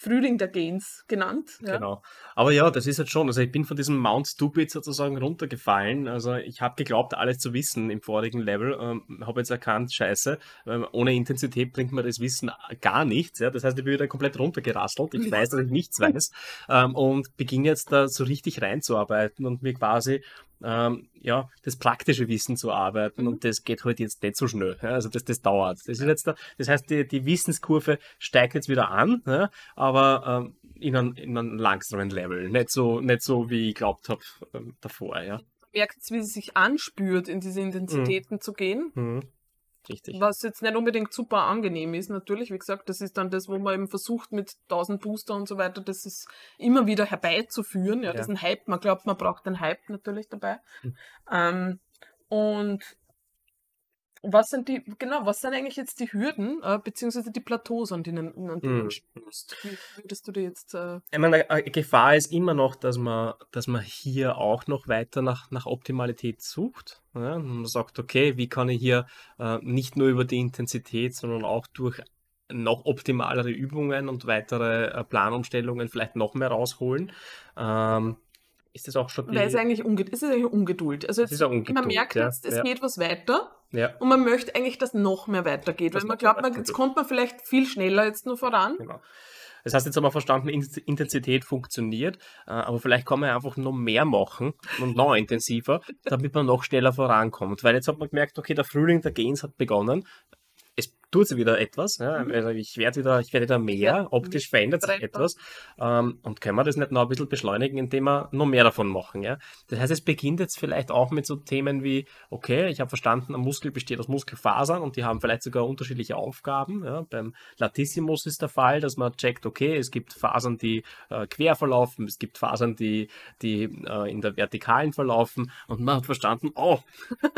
Frühling der Gains genannt. Ja. Genau. Aber ja, das ist jetzt schon. Also ich bin von diesem Mount Stupid sozusagen runtergefallen. Also ich habe geglaubt, alles zu wissen im vorigen Level. Ähm, habe jetzt erkannt, scheiße, ähm, ohne Intensität bringt mir das Wissen gar nichts. Ja? Das heißt, ich bin wieder komplett runtergerasselt. Ich weiß, dass ich nichts weiß. Ähm, und beginne jetzt da so richtig reinzuarbeiten und mir quasi ähm, ja, das praktische Wissen zu arbeiten Mhm. und das geht halt jetzt nicht so schnell. Ja? Also das, das dauert. Das ist jetzt da, das heißt, die, die Wissenskurve steigt jetzt wieder an, ja? aber ähm, in einem, in einem langsamen Level. Nicht so, nicht so wie ich glaubt habe ähm, davor, ja. Merkt jetzt, wie sie sich anspürt, in diese Intensitäten zu gehen. Mhm. Richtig. Was jetzt nicht unbedingt super angenehm ist, natürlich. Wie gesagt, das ist dann das, wo man eben versucht, mit 1000 Booster und so weiter, das ist immer wieder herbeizuführen. Ja, Ja. das ist ein Hype. Man glaubt, man braucht den Hype natürlich dabei. Hm. Ähm, und was sind die, genau, was sind eigentlich jetzt die Hürden, äh, beziehungsweise die Plateaus, an denen an denen Hm. du stößt? Wie würdest du dir jetzt, äh, Ich meine, eine Gefahr ist immer noch, dass man, dass man hier auch noch weiter nach, nach Optimalität sucht. Ja? Und man sagt, okay, wie kann ich hier äh, nicht nur über die Intensität, sondern auch durch noch optimalere Übungen und weitere äh, Planumstellungen vielleicht noch mehr rausholen. Ähm, ist das auch schon weil es eigentlich unge es ist eigentlich Ungeduld. Also Es jetzt, ist eine man Ungeduld, merkt ja, jetzt, es ja. geht was weiter. Ja, Und man möchte eigentlich, dass noch mehr weitergeht, Dass weil man glaubt, man, jetzt kommt man vielleicht viel schneller jetzt nur voran. Genau. Das heißt, jetzt haben wir verstanden, In- Intensität funktioniert, äh, aber vielleicht kann man einfach noch mehr machen und noch intensiver, damit man noch schneller vorankommt. Weil jetzt hat man gemerkt, okay, der Frühling der Gens hat begonnen. Tut sich wieder etwas. Ja? Mhm. Also ich werde wieder, ich werde wieder mehr, optisch verändert sich etwas. Ähm, und können wir das nicht noch ein bisschen beschleunigen, indem wir noch mehr davon machen. Ja? Das heißt, es beginnt jetzt vielleicht auch mit so Themen wie, okay, ich habe verstanden, ein Muskel besteht aus Muskelfasern und die haben vielleicht sogar unterschiedliche Aufgaben. Ja? Beim Latissimus ist der Fall, dass man checkt, okay, es gibt Fasern, die äh, quer verlaufen, es gibt Fasern, die, die äh, in der Vertikalen verlaufen und man hat verstanden, oh,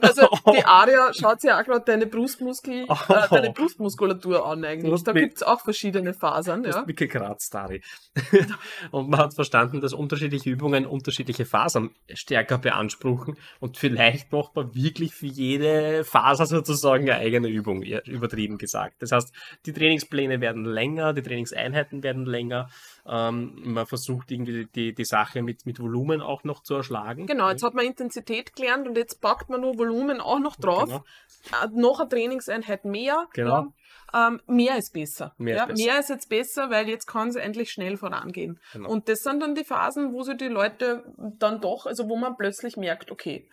Also die Aria schaut sich auch gerade deine Brustmuskel, Oh. äh, deine Brustmuskulatur an eigentlich. Da gibt es auch verschiedene Fasern, Du ja. hast mich gekratzt, Dari. und man hat verstanden, dass unterschiedliche Übungen unterschiedliche Fasern stärker beanspruchen und vielleicht macht man wirklich für jede Faser sozusagen eine eigene Übung, übertrieben gesagt. Das heißt, die Trainingspläne werden länger, die Trainingseinheiten werden länger. Ähm, man versucht irgendwie die, die Sache mit, mit Volumen auch noch zu erschlagen. Genau, jetzt hat man Intensität gelernt und jetzt packt man nur Volumen auch noch drauf. Genau. Äh, noch eine Trainingseinheit mehr. Genau. Ja. Ähm, mehr ist besser. Mehr ist ja, besser. mehr ist jetzt besser, weil jetzt kann es endlich schnell vorangehen. Genau. Und das sind dann die Phasen, wo sich die Leute dann doch, also wo man plötzlich merkt, okay,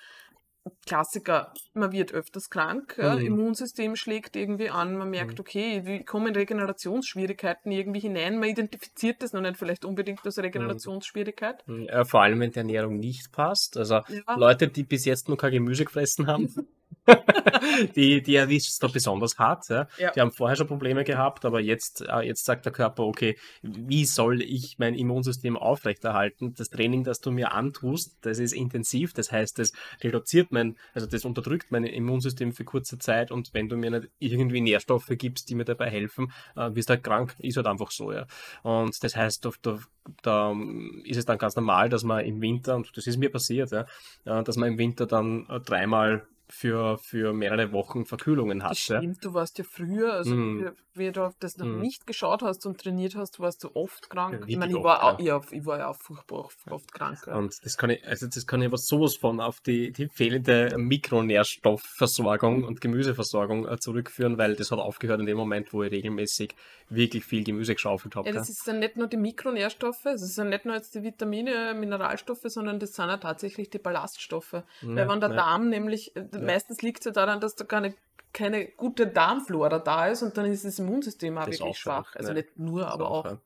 Klassiker, man wird öfters krank, Mhm. Immunsystem schlägt irgendwie an, man merkt, okay, wie kommen Regenerationsschwierigkeiten irgendwie hinein, man identifiziert das noch nicht vielleicht unbedingt als Regenerationsschwierigkeit. Äh, vor allem, wenn die Ernährung nicht passt. Also Ja. Leute, die bis jetzt noch kein Gemüse gefressen haben, die, die erwischt es da besonders hart. Ja. Ja. Die haben vorher schon Probleme gehabt, aber jetzt, äh, jetzt sagt der Körper, okay, wie soll ich mein Immunsystem aufrechterhalten? Das Training, das du mir antust, das ist intensiv, das heißt, das reduziert mein, also das unterdrückt mein Immunsystem für kurze Zeit und wenn du mir nicht irgendwie Nährstoffe gibst, die mir dabei helfen, äh, wirst du halt krank, ist halt einfach so, ja. Und das heißt, da, da, da ist es dann ganz normal, dass man im Winter, und das ist mir passiert, ja, äh, dass man im Winter dann dreimal für, für mehrere Wochen Verkühlungen hat. Das Ja. stimmt, du warst ja früher, also Mhm. wie, wie du das noch Mhm. nicht geschaut hast und trainiert hast, warst du oft krank. Ja, ich meine, ich war, auch, ja. ich war ja auch furchtbar oft, krank. Ja. Und das kann ich, also das kann ich aber sowas von auf die, die fehlende Mikronährstoffversorgung und Gemüseversorgung äh, zurückführen, weil das hat aufgehört in dem Moment, wo ich regelmäßig wirklich viel Gemüse geschaufelt habe. Ja, das ist dann nicht nur die Mikronährstoffe, es sind nicht nur jetzt die Vitamine, Mineralstoffe, sondern das sind ja tatsächlich die Ballaststoffe. Weil wenn der Darm nämlich, äh, meistens liegt es ja daran, dass da keine, keine gute Darmflora da ist und dann ist das Immunsystem auch Das wirklich auch schwach. Also ja. nicht nur, aber auch. ja.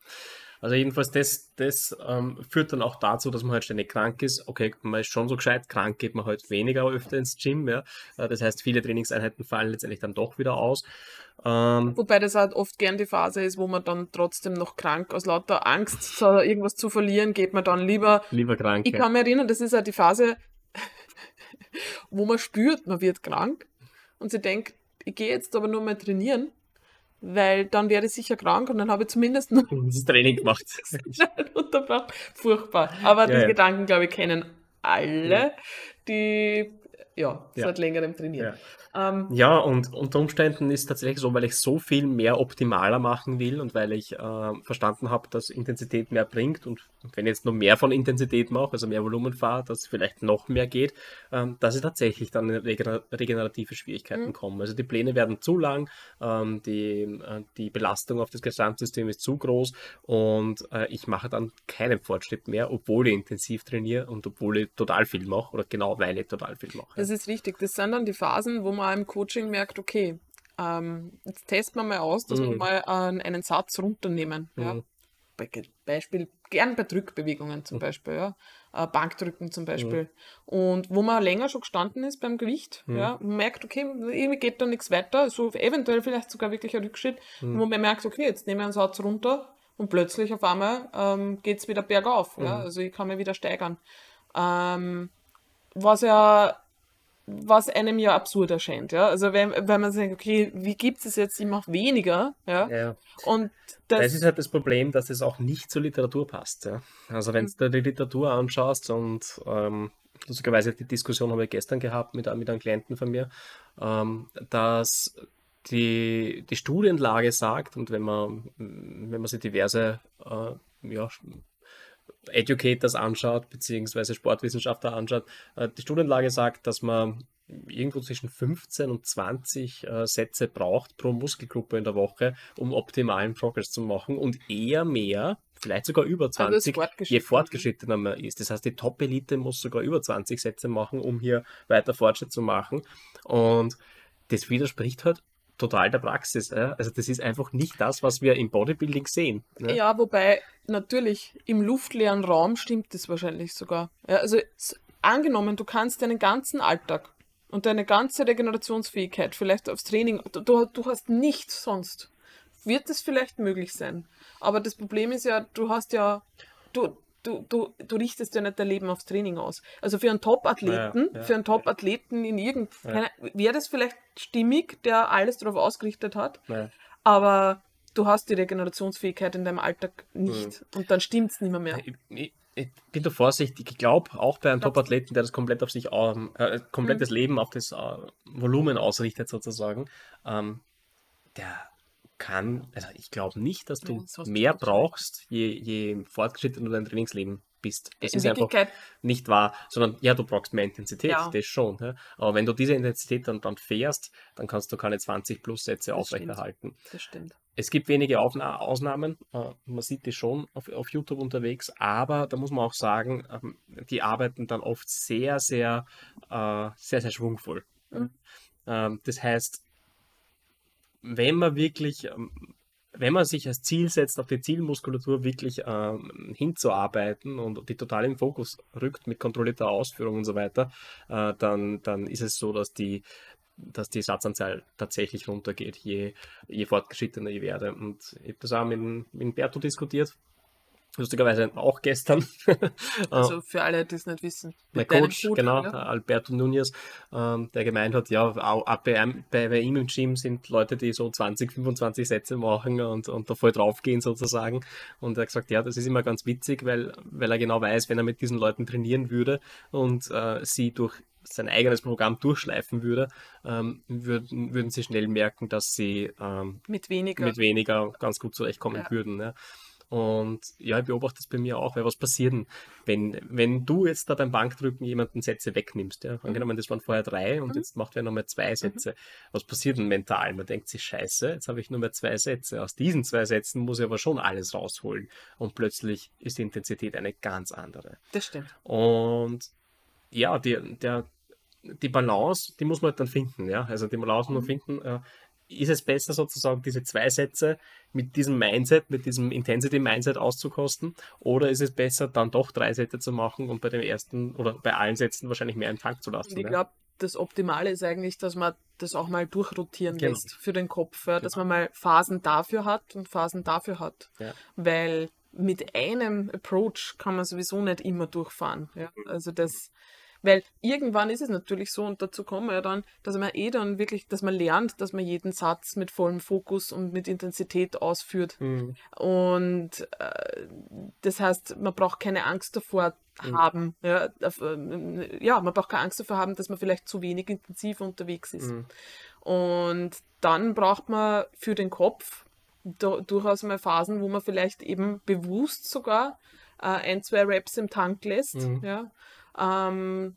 Also jedenfalls, das, das ähm, führt dann auch dazu, dass man halt ständig krank ist. Okay, man ist schon so gescheit, krank geht man halt weniger öfter ins Gym. Ja. Äh, Das heißt, viele Trainingseinheiten fallen letztendlich dann doch wieder aus. Ähm, Wobei das halt oft gern die Phase ist, wo man dann trotzdem noch krank aus lauter Angst, irgendwas zu verlieren, geht man dann lieber lieber krank. Ich ja. kann mich erinnern, das ist ja die Phase, wo man spürt, man wird krank und sie denkt, ich gehe jetzt aber nur mal trainieren, weil dann werde ich sicher krank und dann habe ich zumindest noch das Training gemacht. einen unterbracht. Furchtbar. Aber Ja, den ja. Gedanken, glaube ich, kennen alle, die ja, Ja. seit längerem trainieren. Ja. Ähm, Ja, und unter Umständen ist es tatsächlich so, weil ich so viel mehr optimaler machen will und weil ich äh, verstanden habe, dass Intensität mehr bringt und wenn ich jetzt noch mehr von Intensität mache, also mehr Volumen fahre, dass vielleicht noch mehr geht, ähm, dass ich tatsächlich dann in regener regenerative Schwierigkeiten Mhm. komme. Also die Pläne werden zu lang, ähm, die, äh, die Belastung auf das Gesamtsystem ist zu groß und äh, ich mache dann keinen Fortschritt mehr, obwohl ich intensiv trainiere und obwohl ich total viel mache oder genau weil ich total viel mache. Das ist richtig. Das sind dann die Phasen, wo man im Coaching merkt, okay, ähm, jetzt testen wir mal aus, dass wir Mhm. mal äh, einen Satz runternehmen. Ja. Mhm. Be Beispiel, gern bei Drückbewegungen zum Mhm. Beispiel, ja. Äh, Bankdrücken zum Beispiel. Und wo man länger schon gestanden ist beim Gewicht, Mhm. ja, und merkt, okay, irgendwie geht da nichts weiter, so eventuell vielleicht sogar wirklich ein Rückschritt, Mhm. wo man merkt, okay, jetzt nehme ich einen Satz runter und plötzlich auf einmal ähm, geht es wieder bergauf. Ja? Mhm. Also ich kann mich wieder steigern. Ähm, was ja was einem ja absurd erscheint, ja. Also wenn, wenn man sagt, okay, wie gibt es jetzt, ich mache weniger, ja. Ja. Und Das das, ist halt das Problem, dass es auch nicht zur Literatur passt. Ja. Also wenn du dir die Literatur anschaust und ähm, lustigerweise die Diskussion habe ich gestern gehabt mit, mit einem Klienten von mir, ähm, dass die, die Studienlage sagt, und wenn man, wenn man sich diverse äh, ja, Educators anschaut, beziehungsweise Sportwissenschaftler anschaut, äh, die Studienlage sagt, dass man irgendwo zwischen 15 und 20 äh, Sätze braucht pro Muskelgruppe in der Woche, um optimalen Progress zu machen und eher mehr, vielleicht sogar über Also das 20, je Fortgeschrittene. fortgeschrittener man ist. Das heißt, die Top-Elite muss sogar über 20 Sätze machen, um hier weiter Fortschritt zu machen. Und das widerspricht halt total der Praxis. Ja? Also das ist einfach nicht das, was wir im Bodybuilding sehen. Ne? ja, wobei natürlich im luftleeren Raum stimmt das wahrscheinlich sogar. Ja, also angenommen, du kannst deinen ganzen Alltag und deine ganze Regenerationsfähigkeit vielleicht aufs Training, du, du, hast nichts sonst, wird es vielleicht möglich sein. Aber das Problem ist ja, du hast ja, du, du, du, du richtest ja nicht dein Leben aufs Training aus. Also für einen Top-Athleten, Ja, ja, für einen Top-Athleten in irgend, wäre das vielleicht stimmig, der alles darauf ausgerichtet hat, aber du hast die Regenerationsfähigkeit in deinem Alltag nicht Mhm. und dann stimmt es nicht mehr. mehr. Ich, ich, ich bin da vorsichtig. Ich glaube, auch bei einem Top-Athleten, der das komplett auf sich, äh, komplettes Leben auf das äh, Volumen ausrichtet, sozusagen, ähm, der kann, also ich glaube nicht, dass du Ja, mehr brauchst, je, je fortgeschrittener du dein Trainingsleben bist. Das in ist einfach nicht wahr, sondern ja, du brauchst mehr Intensität, Ja. das schon. Ja? Aber wenn du diese Intensität dann, dann fährst, dann kannst du keine 20 plus Sätze Das aufrechterhalten. das stimmt. Es gibt wenige Aufna Ausnahmen, äh, man sieht die schon auf, auf YouTube unterwegs, aber da muss man auch sagen, ähm, die arbeiten dann oft sehr, sehr, äh, sehr, sehr schwungvoll. Mhm. Ähm, das heißt, wenn man wirklich, ähm, wenn man sich als Ziel setzt, auf die Zielmuskulatur wirklich ähm, hinzuarbeiten und die total im Fokus rückt mit kontrollierter Ausführung und so weiter, äh, dann, dann ist es so, dass die, dass die Satzanzahl tatsächlich runtergeht, je, je fortgeschrittener ich werde. Und ich habe das auch mit, mit Berto diskutiert, lustigerweise auch gestern. Also für alle, die es nicht wissen. mein Mit Coach, Bruder, genau, ja? Alberto Nunez, ähm, der gemeint hat, ja, auch, bei, bei, bei ihm im Gym sind Leute, die so 20, 25 Sätze machen und, und da voll draufgehen sozusagen. Und er hat gesagt, ja, das ist immer ganz witzig, weil, weil er genau weiß, wenn er mit diesen Leuten trainieren würde und äh, sie durch sein eigenes Programm durchschleifen würde, ähm, würden, würden sie schnell merken, dass sie ähm, Mit weniger. mit weniger ganz gut zurechtkommen Ja. würden. Ja. Und ja, ich beobachte das bei mir auch, weil was passiert denn, wenn, wenn du jetzt da beim Bankdrücken jemanden Sätze wegnimmst, ja, angenommen, das waren vorher drei und Mhm. jetzt macht er nochmal zwei Sätze. Was passiert denn mental? Man denkt sich, scheiße, jetzt habe ich nur mehr zwei Sätze. Aus diesen zwei Sätzen muss ich aber schon alles rausholen. Und plötzlich ist die Intensität eine ganz andere. das stimmt. Und ja, die, der, die Balance, die muss man halt dann finden, ja. Also die Balance muss man finden, äh, ist es besser sozusagen diese zwei Sätze mit diesem Mindset, mit diesem Intensity-Mindset auszukosten, oder ist es besser dann doch drei Sätze zu machen und bei dem ersten oder bei allen Sätzen wahrscheinlich mehr im Tank zu lassen? Und ich glaube, das Optimale ist eigentlich, dass man das auch mal durchrotieren Genau. lässt für den Kopf, ja, dass man mal Phasen dafür hat und Phasen dafür hat. Ja. Weil mit einem Approach kann man sowieso nicht immer durchfahren. Ja? Also das, Weil irgendwann ist es natürlich so, und dazu kommen wir ja dann, dass man eh dann wirklich, dass man lernt, dass man jeden Satz mit vollem Fokus und mit Intensität ausführt. Mhm. Und äh, das heißt, man braucht keine Angst davor Mhm. haben. Ja, auf, ähm, ja, man braucht keine Angst davor haben, dass man vielleicht zu wenig intensiv unterwegs ist. Mhm. Und dann braucht man für den Kopf du- durchaus mal Phasen, wo man vielleicht eben bewusst sogar äh, ein, zwei Reps im Tank lässt. Mhm. Ja. Ähm,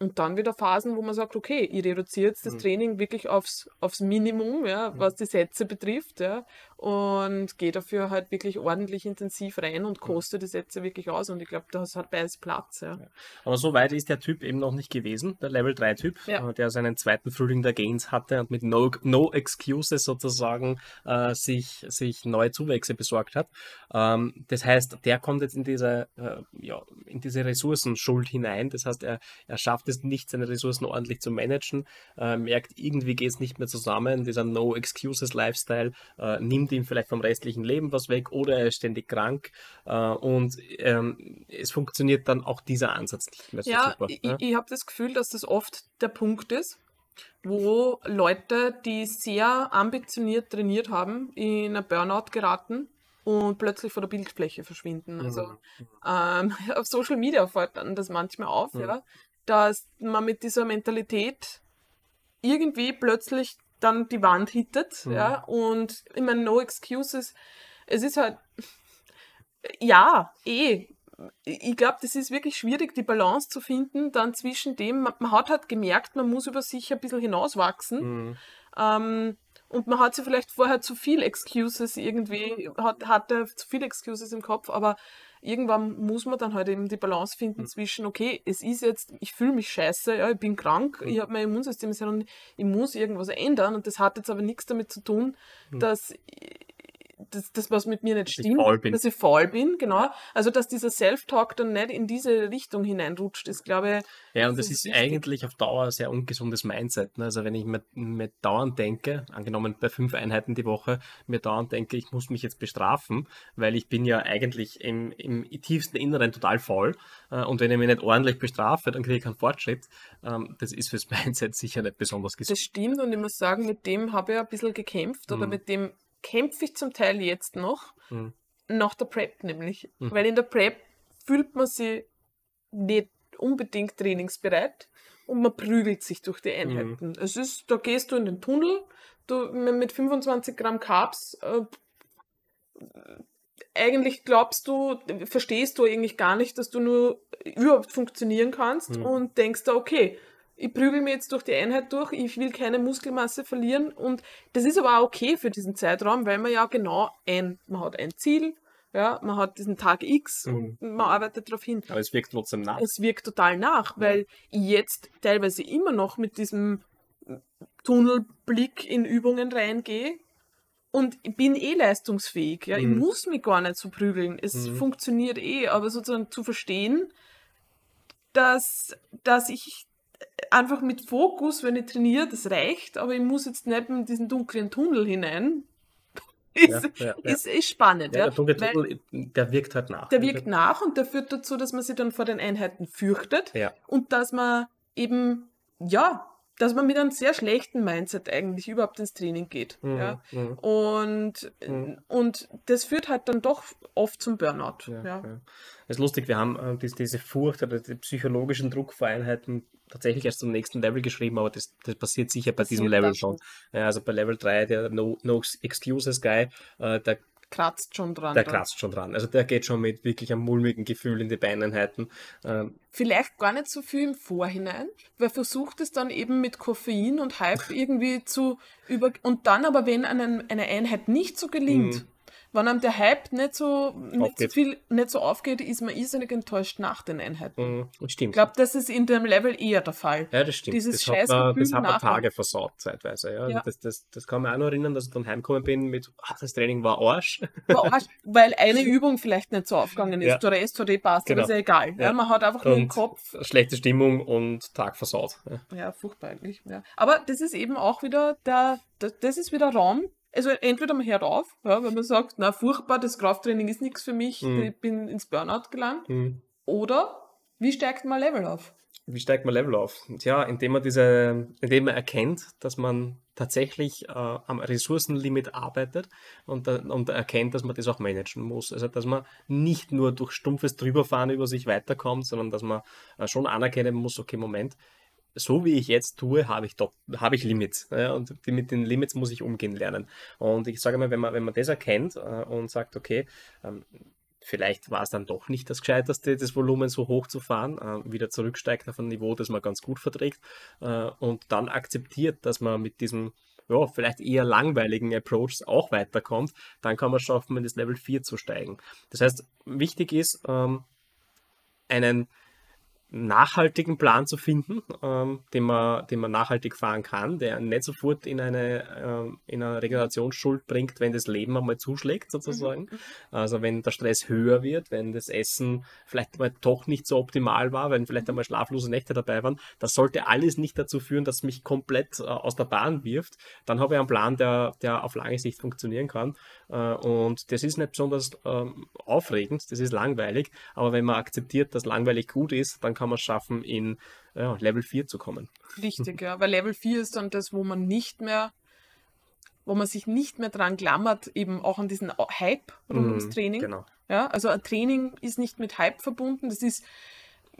und dann wieder Phasen, wo man sagt, okay, ich reduziere jetzt das Mhm. Training wirklich aufs, aufs Minimum, ja, was die Sätze betrifft, ja, und gehe dafür halt wirklich ordentlich intensiv rein und koste die Sätze wirklich aus. Und ich glaube, das hat beides Platz, ja. Aber so weit ist der Typ eben noch nicht gewesen, der Level 3 Typ, Ja. äh, der seinen zweiten Frühling der Gains hatte und mit No, no Excuses sozusagen äh, sich, sich neue Zuwächse besorgt hat. Ähm, das heißt, der kommt jetzt in diese, äh, ja, in diese Ressourcenschuld hinein. Das heißt, er, er schafft es nicht, seine Ressourcen ordentlich zu managen, äh, merkt, irgendwie geht es nicht mehr zusammen. Dieser No Excuses Lifestyle äh, nimmt ihm vielleicht vom restlichen Leben was weg oder er ist ständig krank äh, und ähm, es funktioniert dann auch dieser Ansatz nicht mehr so Ja, super. ich, ne? ich habe das Gefühl, dass das oft der Punkt ist, wo Leute, die sehr ambitioniert trainiert haben, in ein Burnout geraten und plötzlich vor der Bildfläche verschwinden. Also Mhm. ähm, auf Social Media fällt dann das manchmal auf, Mhm. ja, dass man mit dieser Mentalität irgendwie plötzlich dann die Wand hittet, Mhm. ja, und ich meine, no excuses. Es ist halt, ja, eh. Ich glaube, das ist wirklich schwierig, die Balance zu finden, dann zwischen dem, man, man hat halt gemerkt, man muss über sich ein bisschen hinauswachsen. Mhm. Ähm, und man hat sich vielleicht vorher zu viel Excuses irgendwie, hat, hatte zu viele Excuses im Kopf, aber irgendwann muss man dann halt eben die Balance finden Mhm. zwischen, okay, es ist jetzt, ich fühle mich scheiße, ja, ich bin krank, Mhm. ich habe mein Immunsystem ist ja ich muss irgendwas ändern und das hat jetzt aber nichts damit zu tun, Mhm. dass dass das was mit mir nicht Dass ich stimmt, bin. dass ich faul bin, genau. Also dass dieser Self-Talk dann nicht in diese Richtung hineinrutscht, ist glaube ich, Ja, und Das das ist ist eigentlich auf Dauer ein sehr ungesundes Mindset. Ne? Also wenn ich mir, mir dauernd denke, angenommen bei fünf Einheiten die Woche, mir dauernd denke, ich muss mich jetzt bestrafen, weil ich bin ja eigentlich im, im tiefsten Inneren total faul. Äh, Und wenn ich mich nicht ordentlich bestrafe, dann kriege ich keinen Fortschritt. Ähm, Das ist fürs Mindset sicher nicht besonders Das gesund. stimmt und ich muss sagen, mit dem habe ich ein bisschen gekämpft oder Mhm. mit dem kämpfe ich zum Teil jetzt noch, Mhm. nach der Prep nämlich. Mhm. Weil in der Prep fühlt man sich nicht unbedingt trainingsbereit und man prügelt sich durch die Einheiten. Es ist, da gehst du in den Tunnel, du mit 25 Gramm Carbs, äh, eigentlich glaubst du, verstehst du eigentlich gar nicht, dass du nur überhaupt funktionieren kannst Mhm. und denkst da, okay, ich prügel mir jetzt durch die Einheit durch, ich will keine Muskelmasse verlieren und das ist aber auch okay für diesen Zeitraum, weil man ja genau ein, man hat ein Ziel, ja, man hat diesen Tag X Mhm. und man arbeitet darauf hin. Aber es wirkt trotzdem nach. Es wirkt total nach, weil ich jetzt teilweise immer noch mit diesem Tunnelblick in Übungen reingehe und ich bin eh leistungsfähig. Ja? Ich Mhm. muss mich gar nicht so prügeln. Es Mhm. funktioniert eh, aber sozusagen zu verstehen, dass, dass ich einfach mit Fokus, wenn ich trainiere, das reicht, aber ich muss jetzt nicht in diesen dunklen Tunnel hinein. Ist, Ja, ja, ist, ist spannend. Der dunkle Tunnel, der wirkt halt nach. der wirkt nach und der führt dazu, dass man sich dann vor den Einheiten fürchtet Ja. und dass man eben, ja, dass man mit einem sehr schlechten Mindset eigentlich überhaupt ins Training geht. Mhm. Ja. Mhm. Und, Mhm. und das führt halt dann doch oft zum Burnout. Ja, Ja. ja. Das ist lustig, wir haben äh, dies, diese Furcht oder die psychologischen Druck vor Einheiten tatsächlich erst zum nächsten Level geschrieben, aber das, das passiert sicher bei diesem Passiert Level schon. Ja, also bei Level 3, der No, no Excuses Guy, äh, der, Kratzt schon dran. der dann. kratzt schon dran. Also der geht schon mit wirklich einem mulmigen Gefühl in die Beineinheiten. Ähm, Vielleicht gar nicht so viel im Vorhinein, weil versucht es dann eben mit Koffein und Hype irgendwie zu über und dann aber, wenn einem eine Einheit nicht so gelingt, Mhm. Wenn einem der Hype nicht so, nicht so Aufgeht. viel nicht so aufgeht, ist man irrsinnig enttäuscht nach den Einheiten. mh, das stimmt. Ich glaube, das ist in dem Level eher der Fall. Ja, das stimmt. Dieses das hat, man, das hat man. Tage versaut zeitweise. Ja. Ja. Das, das, das kann man auch noch erinnern, dass ich dann heimgekommen bin mit, ah, das Training war Arsch. Aber Arsch, weil eine Übung vielleicht nicht so aufgegangen ist. Ja. Der Rest hat eh passt, Genau. ist ja egal. Ja. Man hat einfach nur im Und Kopf, schlechte Stimmung und Tag versaut. Ja. Ja, furchtbar eigentlich. Ja. Aber das ist eben auch wieder der, das, das ist wieder Raum. Also entweder man hört auf, ja, wenn man sagt, na furchtbar, das Krafttraining ist nichts für mich, Mhm. ich bin ins Burnout gelangt. Mhm. Oder Wie steigt man Level auf? Wie steigt man Level auf? Tja, indem man diese, indem man erkennt, dass man tatsächlich äh, am Ressourcenlimit arbeitet und, äh, und erkennt, dass man das auch managen muss. Also dass man nicht nur durch stumpfes Drüberfahren über sich weiterkommt, sondern dass man äh, schon anerkennen muss, okay, Moment, so wie ich jetzt tue, habe ich habe ich Limits. Ja, und mit den Limits muss ich umgehen lernen. Und ich sage mal, wenn man, wenn man das erkennt äh, und sagt, okay, ähm, vielleicht war es dann doch nicht das Gescheiterste, das Volumen so hoch zu fahren, äh, wieder zurücksteigt auf ein Niveau, das man ganz gut verträgt äh, und dann akzeptiert, dass man mit diesem ja, vielleicht eher langweiligen Approach auch weiterkommt, dann kann man schaffen, in das Level 4 zu steigen. Das heißt, wichtig ist, ähm, einen nachhaltigen Plan zu finden, ähm, den, man, den man nachhaltig fahren kann, der nicht sofort in eine, ähm, in eine Regenerationsschuld bringt, wenn das Leben einmal zuschlägt, sozusagen. Mhm. Also wenn der Stress höher wird, wenn das Essen vielleicht mal doch nicht so optimal war, wenn vielleicht einmal schlaflose Nächte dabei waren, das sollte alles nicht dazu führen, dass mich komplett äh, aus der Bahn wirft. Dann habe ich einen Plan, der, der auf lange Sicht funktionieren kann. Äh, und das ist nicht besonders ähm, aufregend, das ist langweilig, aber wenn man akzeptiert, dass langweilig gut ist, dann kann man es schaffen, in ja, Level 4 zu kommen. Richtig, ja, weil Level 4 ist dann das, wo man nicht mehr wo man sich nicht mehr dran klammert, eben auch an diesen Hype rund ums mhm, Training. Genau. Ja, also ein Training ist nicht mit Hype verbunden. Das ist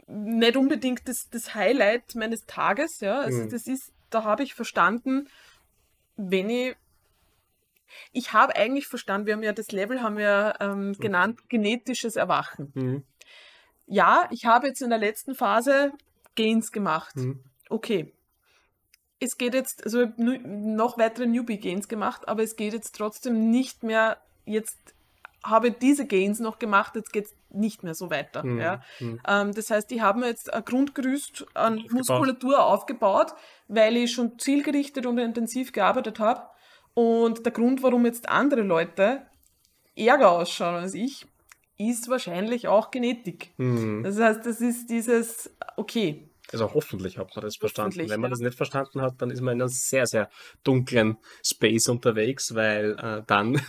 nicht unbedingt das, das Highlight meines Tages. Ja, also mm. das ist, da habe ich verstanden, wenn ich ich habe eigentlich verstanden, wir haben ja das Level haben wir ähm, mhm. genannt, genetisches Erwachen. Mhm ja, ich habe jetzt in der letzten Phase Gains gemacht. Mhm. Okay. Es geht jetzt, also noch weitere Newbie-Gains gemacht, aber es geht jetzt trotzdem nicht mehr, jetzt habe diese Gains noch gemacht, jetzt geht es nicht mehr so weiter. Mhm. Ja. Mhm. Ähm, das heißt, die haben jetzt ein Grundgerüst an aufgebaut. Muskulatur aufgebaut, weil ich schon zielgerichtet und intensiv gearbeitet habe. Und der Grund, warum jetzt andere Leute ärger ausschauen als ich, ist wahrscheinlich auch Genetik. Mhm. Das heißt, das ist dieses, okay. Also hoffentlich hat man das verstanden. Wenn man ja. das nicht verstanden hat, dann ist man in einem sehr, sehr dunklen Space unterwegs, weil äh, dann,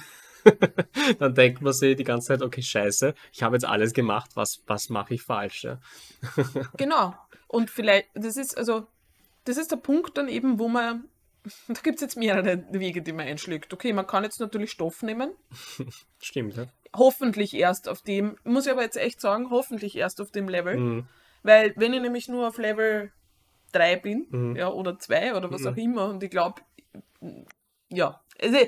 dann denkt man sich die ganze Zeit, okay, scheiße, ich habe jetzt alles gemacht, was, was mache ich falsch? Ja? genau. Und vielleicht, das ist also, das ist der Punkt dann eben, wo man da gibt es jetzt mehrere Wege, die man einschlägt. Okay, man kann jetzt natürlich Stoff nehmen. Stimmt, ja. Hoffentlich erst auf dem, muss ich aber jetzt echt sagen, hoffentlich erst auf dem Level. Mhm. Weil wenn ich nämlich nur auf Level 3 bin, mhm. ja, oder 2 oder was mhm. auch immer, und ich glaube, ja, also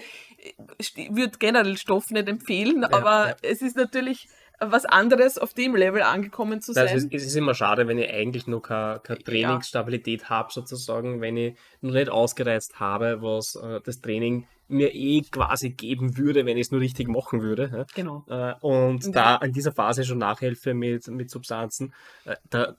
ich würde generell Stoff nicht empfehlen, ja, aber ja. es ist natürlich was anderes auf dem Level angekommen zu sein. Es ist, es ist immer schade, wenn ich eigentlich noch keine, keine Trainingsstabilität ja. habe, sozusagen, wenn ich noch nicht ausgereizt habe, was äh, das Training mir eh quasi geben würde, wenn ich es nur richtig machen würde. Genau. Äh, und ja. da in dieser Phase schon nachhelfe mit, mit Substanzen, äh, da,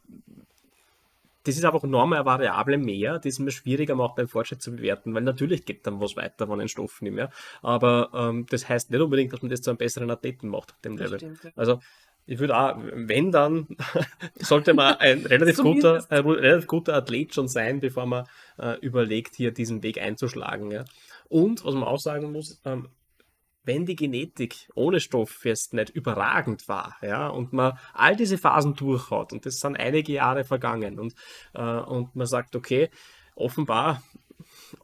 das ist einfach noch eine Variable mehr, die ist mir schwieriger macht, beim Fortschritt zu bewerten, weil natürlich geht dann was weiter von den Stoffen nicht mehr. Aber ähm, das heißt nicht unbedingt, dass man das zu einem besseren Athleten macht auf dem Level. Stimmt, ja. Also ich würde auch, wenn dann, sollte man ein relativ, guter, ein relativ guter Athlet schon sein, bevor man äh, überlegt, hier diesen Weg einzuschlagen. Ja. Und was man auch sagen muss, ähm, wenn die Genetik ohne Stoff jetzt nicht überragend war, ja, und man all diese Phasen durchhaut, und das sind einige Jahre vergangen, und, äh, und man sagt, okay, offenbar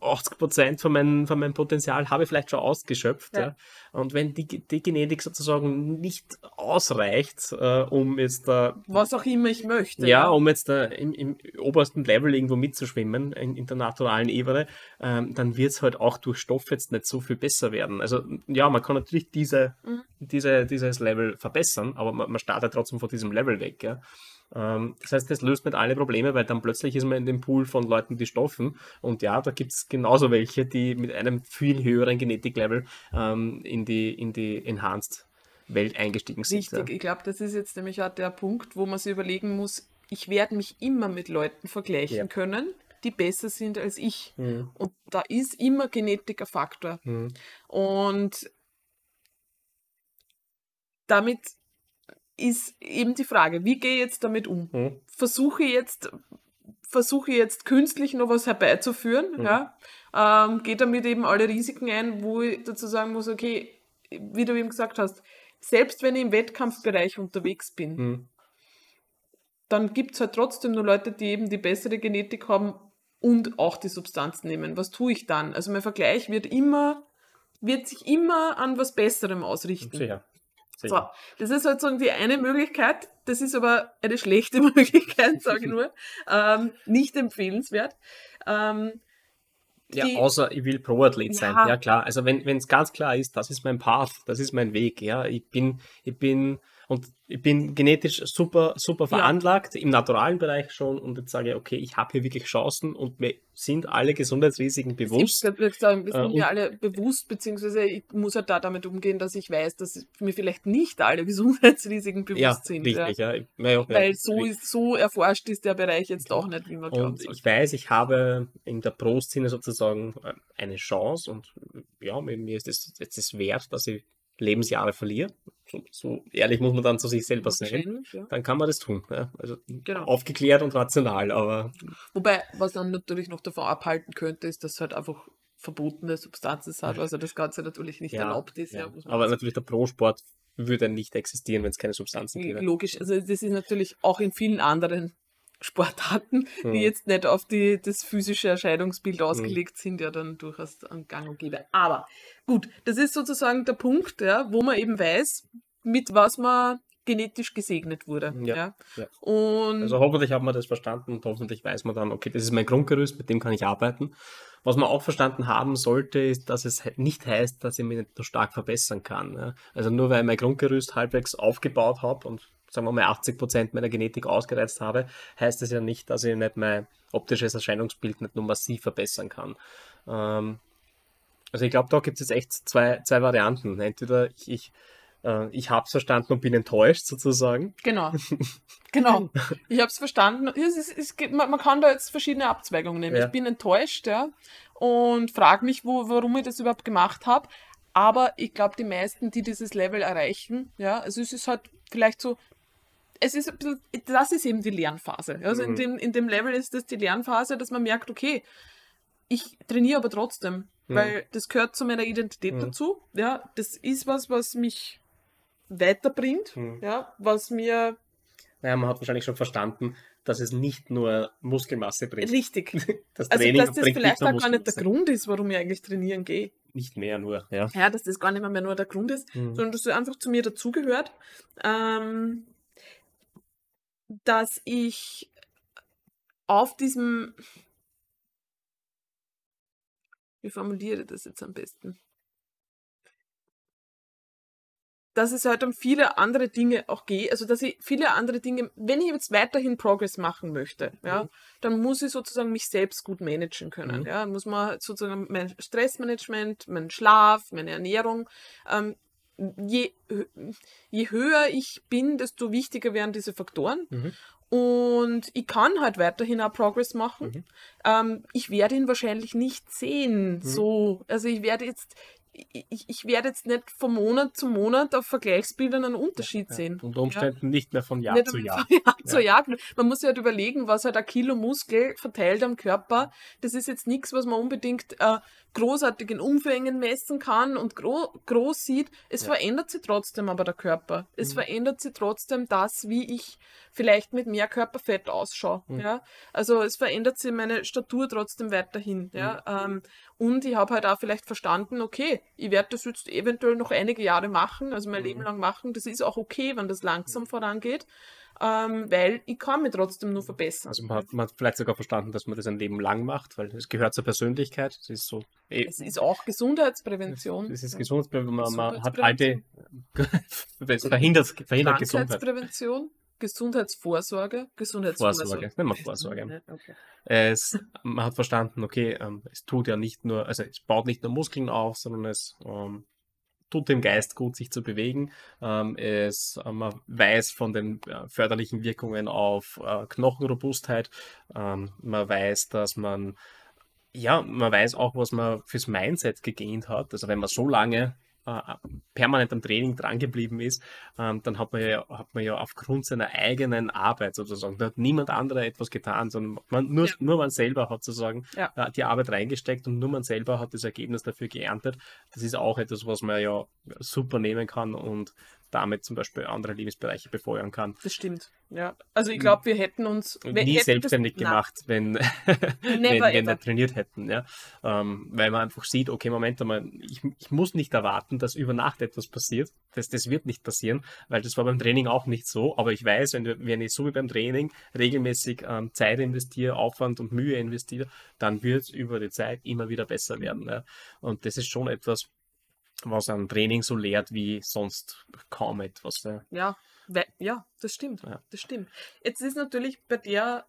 80 Prozent von, mein, von meinem Potenzial habe ich vielleicht schon ausgeschöpft. Ja. ja. Und wenn die, die Genetik sozusagen nicht ausreicht, äh, um jetzt da. Was auch immer ich möchte. Ja, ja. um jetzt da im, im, obersten Level irgendwo mitzuschwimmen, in, in der naturalen Ebene, ähm, dann wird es halt auch durch Stoff jetzt nicht so viel besser werden. Also, ja, man kann natürlich diese, mhm. diese, dieses Level verbessern, aber man, man startet trotzdem von diesem Level weg. Ja. Ähm, das heißt, das löst nicht alle Probleme, weil dann plötzlich ist man in dem Pool von Leuten, die stoffen. Und ja, da gibt es genauso welche, die mit einem viel höheren Genetiklevel ähm, in, die, in die Enhanced Welt eingestiegen sind. Richtig, ja. ich glaube, das ist jetzt nämlich auch der Punkt, wo man sich überlegen muss, ich werde mich immer mit Leuten vergleichen ja. können, die besser sind als ich. Mhm. Und da ist immer Genetik ein Faktor. Mhm. Und damit ist eben die Frage, wie gehe ich jetzt damit um? Mhm. Versuche ich jetzt, versuche jetzt künstlich noch was herbeizuführen, mhm. ja? Ähm, gehe damit eben alle Risiken ein, wo ich dazu sagen muss, okay, wie du eben gesagt hast, selbst wenn ich im Wettkampfbereich unterwegs bin, mhm. dann gibt es halt trotzdem nur Leute, die eben die bessere Genetik haben und auch die Substanz nehmen. Was tue ich dann? Also mein Vergleich wird immer, wird sich immer an was Besserem ausrichten. Sicher. So, das ist halt so die eine Möglichkeit. Das ist aber eine schlechte Möglichkeit, sage ich nur. ähm, nicht empfehlenswert. Ähm, ja, außer ich will Pro-Athlet sein. Ja. Ja, klar. Also wenn es ganz klar ist, das ist mein Path, das ist mein Weg. Ja, ich bin, ich bin und ich bin genetisch super, super Ja. veranlagt im naturalen Bereich schon und jetzt sage ich, okay, ich habe hier wirklich Chancen und mir sind alle Gesundheitsrisiken bewusst. Ich würde sagen, wir Äh, sind mir alle bewusst, beziehungsweise ich muss halt da damit umgehen, dass ich weiß, dass mir vielleicht nicht alle Gesundheitsrisiken bewusst Ja, sind. richtig, Ja. ja. Ja, ja, ja, Weil so, ist, so erforscht ist der Bereich jetzt auch nicht, wie man soll. ich weiß, ich habe in der Pro-Szene sozusagen äh, eine Chance und äh, ja, mir, ist es ist wert, dass ich Lebensjahre verliere. So, so ehrlich muss man dann zu sich selber sein. Ja. Dann kann man das tun. Ja? Also Genau. aufgeklärt und rational, aber Wobei, was dann natürlich noch davon abhalten könnte, ist, dass halt einfach verbotene Substanzen hat, also das Ganze natürlich nicht ja, erlaubt ist. Ja, aber natürlich der Pro-Sport würde nicht existieren, wenn es keine Substanzen gäbe. Logisch, also das ist natürlich auch in vielen anderen Sportarten, Hm. die jetzt nicht auf die, das physische Erscheinungsbild ausgelegt sind, ja dann durchaus an Gang und Gäbe. Aber gut, das ist sozusagen der Punkt, ja, wo man eben weiß, mit was man genetisch gesegnet wurde. Ja. Ja, ja. Und Also hoffentlich hat man das verstanden und hoffentlich weiß man dann, okay, das ist mein Grundgerüst, mit dem kann ich arbeiten. Was man auch verstanden haben sollte, ist, dass es nicht heißt, dass ich mich nicht so stark verbessern kann. Ja. Also nur weil ich mein Grundgerüst halbwegs aufgebaut habe und sagen wir mal 80% meiner Genetik ausgereizt habe, heißt das ja nicht, dass ich nicht mein optisches Erscheinungsbild nicht nur massiv verbessern kann. Ähm, also ich glaube, da gibt es jetzt echt zwei, zwei Varianten. Entweder ich, ich, äh, ich habe es verstanden und bin enttäuscht sozusagen. Genau. Genau. Ich habe es verstanden. Es ist, es gibt, man, man kann da jetzt verschiedene Abzweigungen nehmen. Ja. Ich bin enttäuscht, ja, und frage mich, wo, warum ich das überhaupt gemacht habe. Aber ich glaube, die meisten, die dieses Level erreichen, ja, also es ist halt vielleicht so, es ist ein bisschen, das ist eben die Lernphase. Also in, Mhm. dem, in dem Level ist das die Lernphase, dass man merkt, okay, ich trainiere aber trotzdem, Mhm. weil das gehört zu meiner Identität Mhm. dazu. Ja, das ist was, was mich weiterbringt, Mhm. ja, was mir Naja, man hat wahrscheinlich schon verstanden, dass es nicht nur Muskelmasse bringt. Richtig. Das Also, Training dass das vielleicht auch gar nicht der. Grund ist, warum ich eigentlich trainieren gehe. Nicht mehr nur, ja. Ja, dass das gar nicht mehr nur der Grund ist, Mhm. sondern dass das einfach zu mir dazugehört. Ähm, dass ich auf diesem. Wie formuliere ich das jetzt am besten? Dass es halt um viele andere Dinge auch geht, also dass ich viele andere Dinge, wenn ich jetzt weiterhin Progress machen möchte, ja, Mhm. dann muss ich sozusagen mich selbst gut managen können. Mhm. Ja, muss man sozusagen mein Stressmanagement, mein Schlaf, meine Ernährung, ähm, je, je höher ich bin, desto wichtiger werden diese Faktoren. Mhm. Und ich kann halt weiterhin auch Progress machen. Mhm. Ähm, ich werde ihn wahrscheinlich nicht sehen. So, also ich werde jetzt, ich, ich werde jetzt nicht von Monat zu Monat auf Vergleichsbildern einen Unterschied Ja. sehen. Unter Umständen nicht mehr von Jahr Nicht zu Jahr. Jahr zu Jahr. Man muss sich halt überlegen, was halt ein Kilo Muskel verteilt am Körper. Das ist jetzt nichts, was man unbedingt äh, großartig in Umfängen messen kann und gro groß sieht. Es Ja. verändert sich trotzdem aber der Körper. Es Mhm. verändert sich trotzdem das, wie ich vielleicht mit mehr Körperfett ausschaue. Mhm. Ja? Also es verändert sich meine Statur trotzdem weiterhin. Ja? Mhm. Ähm, und ich habe halt auch vielleicht verstanden, okay, ich werde das jetzt eventuell noch einige Jahre machen, also mein Mhm. Leben lang machen. Das ist auch okay, wenn das langsam vorangeht, ähm, weil ich kann mich trotzdem nur verbessern. Also man hat, man hat vielleicht sogar verstanden, dass man das ein Leben lang macht, weil es gehört zur Persönlichkeit. Es ist so. eh, es ist auch Gesundheitsprävention. Es ist. Gesundheitsprävention. Man, man hat alte. Verhindert, verhindert Gesundheit. Krankheitsprävention, Gesundheitsvorsorge, Gesundheitsvorsorge. Vorsorge. Nehmen wir Vorsorge. Okay. Es, man hat verstanden, okay, ähm, es tut ja nicht nur, also es baut nicht nur Muskeln auf, sondern es ähm, tut dem Geist gut, sich zu bewegen. Ähm, es, äh, man weiß von den äh, förderlichen Wirkungen auf äh, Knochenrobustheit. Ähm, man weiß, dass man, ja, man weiß auch, was man fürs Mindset gegähnt hat. Also wenn man so lange permanent am Training drangeblieben ist, ähm, dann hat man, ja, hat man ja aufgrund seiner eigenen Arbeit sozusagen, da hat niemand anderer etwas getan, sondern man, nur, Ja. nur man selber hat sozusagen Ja. äh, die Arbeit reingesteckt und nur man selber hat das Ergebnis dafür geerntet. Das ist auch etwas, was man ja super nehmen kann und damit zum Beispiel andere Lebensbereiche befeuern kann. Das stimmt, ja. Also ich glaube, wir hätten uns nie hätten selbstständig das, gemacht, wenn, wenn, wenn wir trainiert hätten, ja. Ähm, weil man einfach sieht, okay, Moment einmal, ich, ich muss nicht erwarten, dass über Nacht etwas passiert. Das, das wird nicht passieren, weil das war beim Training auch nicht so. Aber ich weiß, wenn, wenn ich so wie beim Training regelmäßig ähm, Zeit investiere, Aufwand und Mühe investiere, dann wird es über die Zeit immer wieder besser werden. Ja. Und das ist schon etwas, was ein Training so lehrt wie sonst kaum etwas. Ja, ja, ja das stimmt. Ja. Das stimmt. Jetzt ist natürlich bei der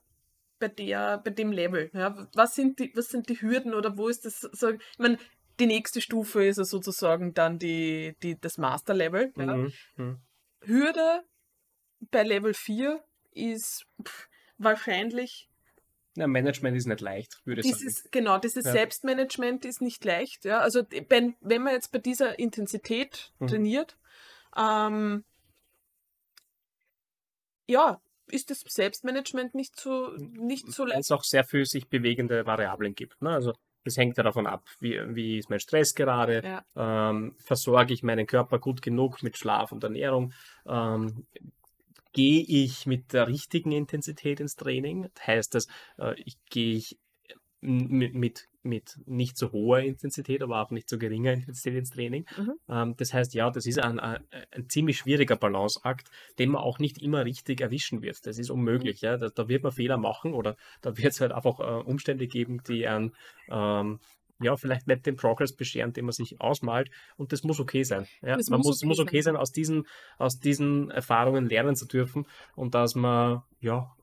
bei der, bei dem Level, ja, was sind die, was sind die Hürden oder wo ist das so, ich meine, die nächste Stufe ist ja sozusagen dann die, die, das Master-Level. Ja. Mhm. Mhm. Hürde bei Level 4 ist pff, wahrscheinlich na, Management ist nicht leicht, würde ich dieses, sagen. Genau, dieses ja. Selbstmanagement ist nicht leicht. Ja? Also wenn, wenn man jetzt bei dieser Intensität mhm. trainiert, ähm, ja, ist das Selbstmanagement nicht so, nicht so leicht. Es auch sehr viel sich bewegende Variablen gibt. Ne? Also es hängt ja davon ab, wie, wie ist mein Stress gerade, ja. ähm, versorge ich meinen Körper gut genug mit Schlaf und Ernährung, ähm, gehe ich mit der richtigen Intensität ins Training. Das heißt, dass äh, ich gehe ich mit, mit, mit nicht so hoher Intensität, aber auch nicht so geringer Intensität ins Training. Mhm. Ähm, das heißt, ja, das ist ein, ein, ein, ziemlich schwieriger Balanceakt, den man auch nicht immer richtig erwischen wird. Das ist unmöglich. Ja? Da, da wird man Fehler machen oder da wird es halt einfach äh, Umstände geben, die einen ähm, ja, vielleicht nicht den Progress bescheren, den man sich ausmalt. Und das muss okay sein. Ja? Das man muss, okay, muss okay sein, aus diesen, aus diesen Erfahrungen lernen zu dürfen und dass man ja,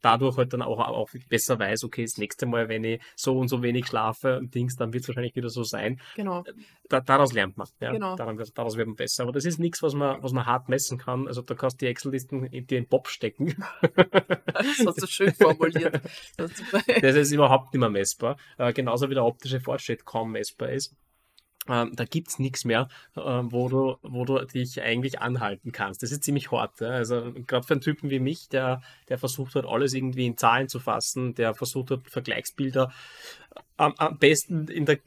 dadurch halt dann auch, auch besser weiß, okay, das nächste Mal, wenn ich so und so wenig schlafe und Dings, dann wird es wahrscheinlich wieder so sein. Genau. Da, daraus lernt man. Ja? Genau. Daran, daraus wird man besser. Aber das ist nichts, was man, was man hart messen kann. Also da kannst du die Excel-Listen in den Bob stecken. das hast du schön formuliert. das ist überhaupt nicht mehr messbar. Äh, genauso wie der optische Fortschritt messbar ist. Ähm, da gibt's nichts mehr, äh, wo, du, wo du dich eigentlich anhalten kannst. Das ist ziemlich hart. Ja? Also gerade für einen Typen wie mich, der, der versucht hat, alles irgendwie in Zahlen zu fassen, der versucht hat, Vergleichsbilder am, am besten in der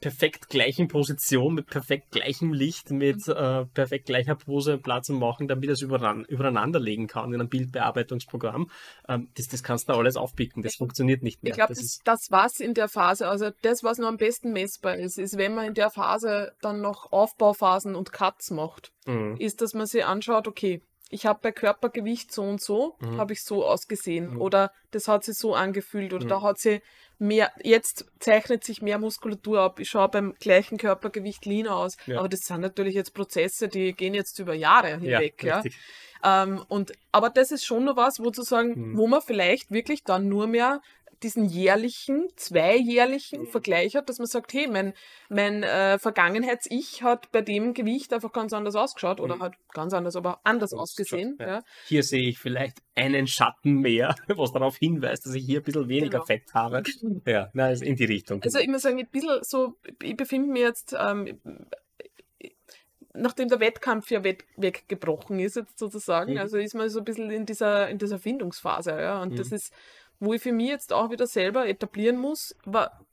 perfekt gleichen Position, mit perfekt gleichem Licht, mit äh, perfekt gleicher Pose Platz machen, damit er es überein, übereinander legen kann in einem Bildbearbeitungsprogramm. Ähm, das, das kannst du alles aufpicken, das funktioniert nicht mehr. Ich glaube, das, das, das was in der Phase, also das, was noch am besten messbar ist, ist, wenn man in der Phase dann noch Aufbauphasen und Cuts macht, mhm. ist, dass man sich anschaut, okay, ich habe bei Körpergewicht so und so, mhm. habe ich so ausgesehen. Mhm. Oder das hat sich so angefühlt. Oder mhm. da hat sie mehr, jetzt zeichnet sich mehr Muskulatur ab. Ich schaue beim gleichen Körpergewicht lean aus. Ja. Aber das sind natürlich jetzt Prozesse, die gehen jetzt über Jahre hinweg. Ja, ja. Ähm, und, aber das ist schon noch was, wo zu sagen, mhm. wo man vielleicht wirklich dann nur mehr diesen jährlichen, zweijährlichen Vergleich hat, dass man sagt, hey, mein, mein äh, Vergangenheits-Ich hat bei dem Gewicht einfach ganz anders ausgeschaut oder mhm. hat ganz anders, aber anders das ausgesehen. Ja. Ja. Hier sehe ich vielleicht einen Schatten mehr, was darauf hinweist, dass ich hier ein bisschen weniger genau. Fett habe. Ja, na, in die Richtung. Also ich muss sagen, ein bisschen so, ich befinde mich jetzt ähm, nachdem der Wettkampf ja weggebrochen ist, jetzt sozusagen, mhm. also ist man so ein bisschen in dieser, in dieser Findungsphase, ja. Und mhm. das ist wo ich für mich jetzt auch wieder selber etablieren muss, war,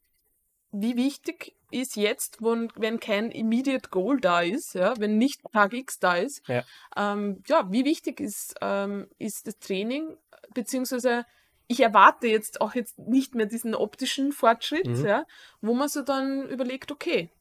wie wichtig ist jetzt, wenn, wenn kein immediate Goal da ist, ja, wenn nicht Tag X da ist, ja, ähm, ja wie wichtig ist, ähm, ist das Training, beziehungsweise ich erwarte jetzt auch jetzt nicht mehr diesen optischen Fortschritt, mhm. ja, wo man so dann überlegt, okay,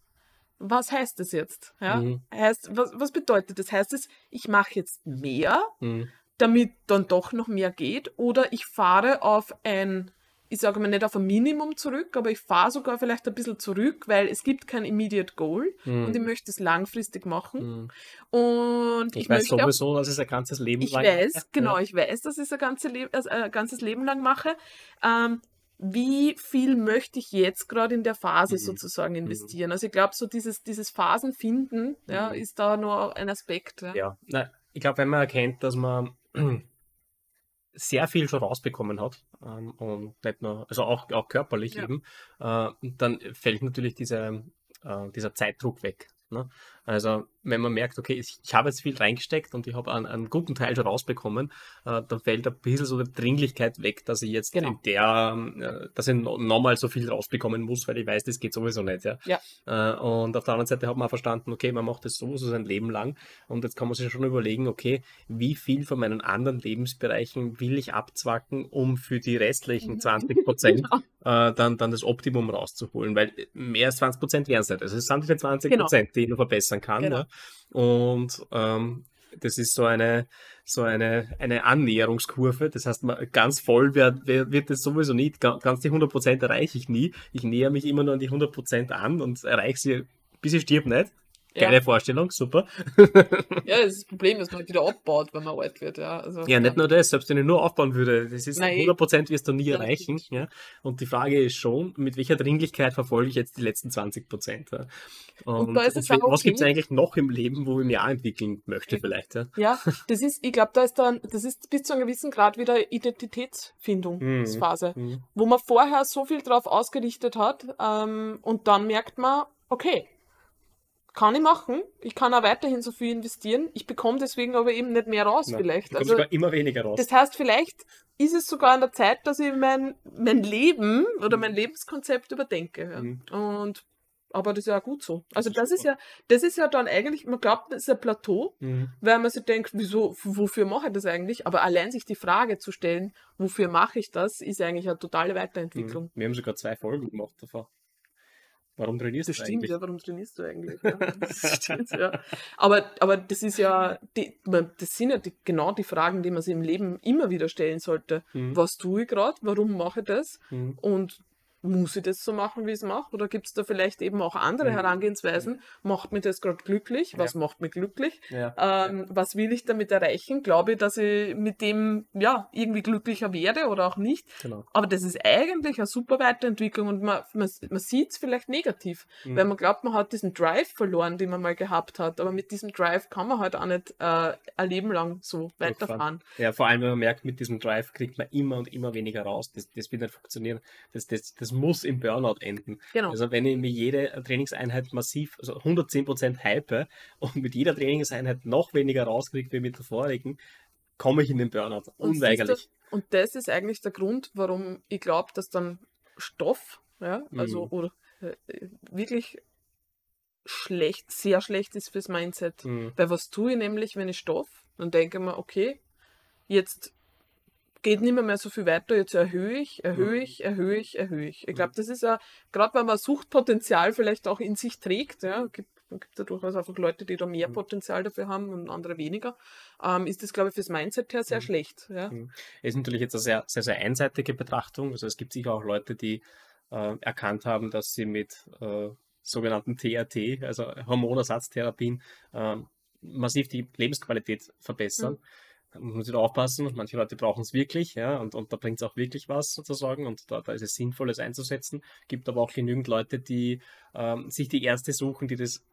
was heißt das jetzt? Ja? Mhm. Heißt, was, was bedeutet das? Heißt es, ich mache jetzt mehr? Mhm damit dann doch noch mehr geht. Oder ich fahre auf ein, ich sage mal nicht auf ein Minimum zurück, aber ich fahre sogar vielleicht ein bisschen zurück, weil es gibt kein Immediate Goal mhm. und ich möchte es langfristig machen. Mhm. Und ich, ich weiß sowieso, auch, dass ich es ein ganzes Leben ich lang weiß, mache. Genau, ich weiß, dass ich es ein, ganze Le äh, ein ganzes Leben lang mache. Ähm, wie viel möchte ich jetzt gerade in der Phase mhm. sozusagen mhm. investieren? Also ich glaube, so dieses, dieses Phasenfinden ja, mhm. ist da nur ein Aspekt. Ja, ja. Na, ich glaube, wenn man erkennt, dass man sehr viel schon rausbekommen hat ähm, und nicht nur, also auch, auch körperlich ja. eben, äh, dann fällt natürlich diese, äh, dieser Zeitdruck weg. Ne? Also wenn man merkt, okay, ich, ich habe jetzt viel reingesteckt und ich habe einen, einen guten Teil schon rausbekommen, äh, dann fällt ein bisschen so die Dringlichkeit weg, dass ich jetzt Genau. in der, äh, dass ich no, nochmal so viel rausbekommen muss, weil ich weiß, das geht sowieso nicht. Ja? Ja. Äh, und auf der anderen Seite hat man auch verstanden, okay, man macht das sowieso sein Leben lang und jetzt kann man sich schon überlegen, okay, wie viel von meinen anderen Lebensbereichen will ich abzwacken, um für die restlichen 20 Prozent Genau. äh, dann, dann das Optimum rauszuholen, weil mehr als 20 Prozent wären es nicht. Also es sind die 20 Genau. Prozent, die ich noch verbessern kann. Genau. Ja? Und ähm, das ist so eine, so eine, eine Annäherungskurve. Das heißt, man, ganz voll wird, wird, es sowieso. Ga- Ganz die 100 Prozent erreiche ich nie. Ich näher mich immer nur an die 100 Prozent an und erreiche sie, bis ich stirb nicht. Geile Ja. Vorstellung, super. ja, das ist das Problem, dass man wieder abbaut, wenn man alt wird. Ja, also, Ja, nicht nur das, selbst wenn ich nur aufbauen würde, das ist Nein. 100% wirst du nie erreichen. Ja? Und die Frage ist schon, mit welcher Dringlichkeit verfolge ich jetzt die letzten 20%? Ja? Und, da ist es und auch was gibt es okay. eigentlich noch im Leben, wo ich mich auch entwickeln möchte vielleicht? Ja? Ja, das ist, ich glaube, da ist dann, das ist bis zu einem gewissen Grad wieder Mhm. Identitätsfindungsphase, Mhm. wo man vorher so viel drauf ausgerichtet hat ähm, und dann merkt man, okay, kann ich machen, ich kann auch weiterhin so viel investieren, ich bekomme deswegen aber eben nicht mehr raus Ja, vielleicht. Also, sogar immer weniger raus. das heißt, vielleicht ist es sogar an der Zeit, dass ich mein, mein Leben oder mein Lebenskonzept überdenke. Ja. Mhm. Und aber das ist ja auch gut so. Also Das das ist ist ja, das ist ja dann eigentlich, man glaubt, das ist ein Plateau, Mhm. weil man sich denkt, wieso, wofür mache ich das eigentlich? Aber allein sich die Frage zu stellen, wofür mache ich das, ist eigentlich eine totale Weiterentwicklung. Mhm. Wir haben sogar zwei Folgen gemacht davon. Warum trainierst Das du stimmt, eigentlich? ja, warum trainierst du eigentlich? Ja, das stimmt, ja. Aber, aber das ist ja, die, das sind ja die, genau die Fragen, die man sich im Leben immer wieder stellen sollte. Mhm. Was tue ich gerade? Warum mache ich das? Mhm. Und muss ich das so machen, wie ich es mache? Oder gibt es da vielleicht eben auch andere Mhm. Herangehensweisen? Macht mich das gerade glücklich? Was macht mich glücklich? Ja. Ähm, was will ich damit erreichen? Glaube ich, dass ich mit dem ja irgendwie glücklicher werde oder auch nicht? Genau. Aber das ist eigentlich eine super Weiterentwicklung und man, man, man sieht es vielleicht negativ, Mhm. weil man glaubt, man hat diesen Drive verloren, den man mal gehabt hat. Aber mit diesem Drive kann man halt auch nicht äh, ein Leben lang so weiterfahren. Ja, vor allem, wenn man merkt, mit diesem Drive kriegt man immer und immer weniger raus. Das, das wird nicht funktionieren. Das, das, das muss im Burnout enden. Genau. Also wenn ich mir jede Trainingseinheit massiv, also 110% hype und mit jeder Trainingseinheit noch weniger rauskriege wie mit der vorigen, komme ich in den Burnout. Und Unweigerlich. siehst du, Und das ist eigentlich der Grund, warum ich glaube, dass dann Stoff, ja, also Mhm. oder äh, wirklich schlecht, sehr schlecht ist fürs Mindset. Mhm. Weil was tue ich nämlich, wenn ich Stoff? Dann denke ich mir, okay, jetzt geht nicht mehr, mehr so viel weiter, jetzt erhöhe ich, erhöhe Mhm. ich, erhöhe ich, erhöhe ich. Ich glaube, das ist ja, gerade weil man Suchtpotenzial vielleicht auch in sich trägt, ja, gibt gibt ja durchaus einfach Leute, die da mehr Mhm. Potenzial dafür haben und andere weniger, ähm, ist das, glaube ich, fürs Mindset her sehr Mhm. schlecht. Ja. Mhm. Ist natürlich jetzt eine sehr, sehr, sehr einseitige Betrachtung. Also es gibt sicher auch Leute, die äh, erkannt haben, dass sie mit äh, sogenannten TRT, also Hormonersatztherapien, äh, massiv die Lebensqualität verbessern. Da muss da aufpassen. Manche Leute brauchen es wirklich, ja, und, und da bringt es auch wirklich was sozusagen und da, da ist es sinnvoll, es einzusetzen. Gibt aber auch genügend Leute, die ähm, sich die Ärzte suchen, die das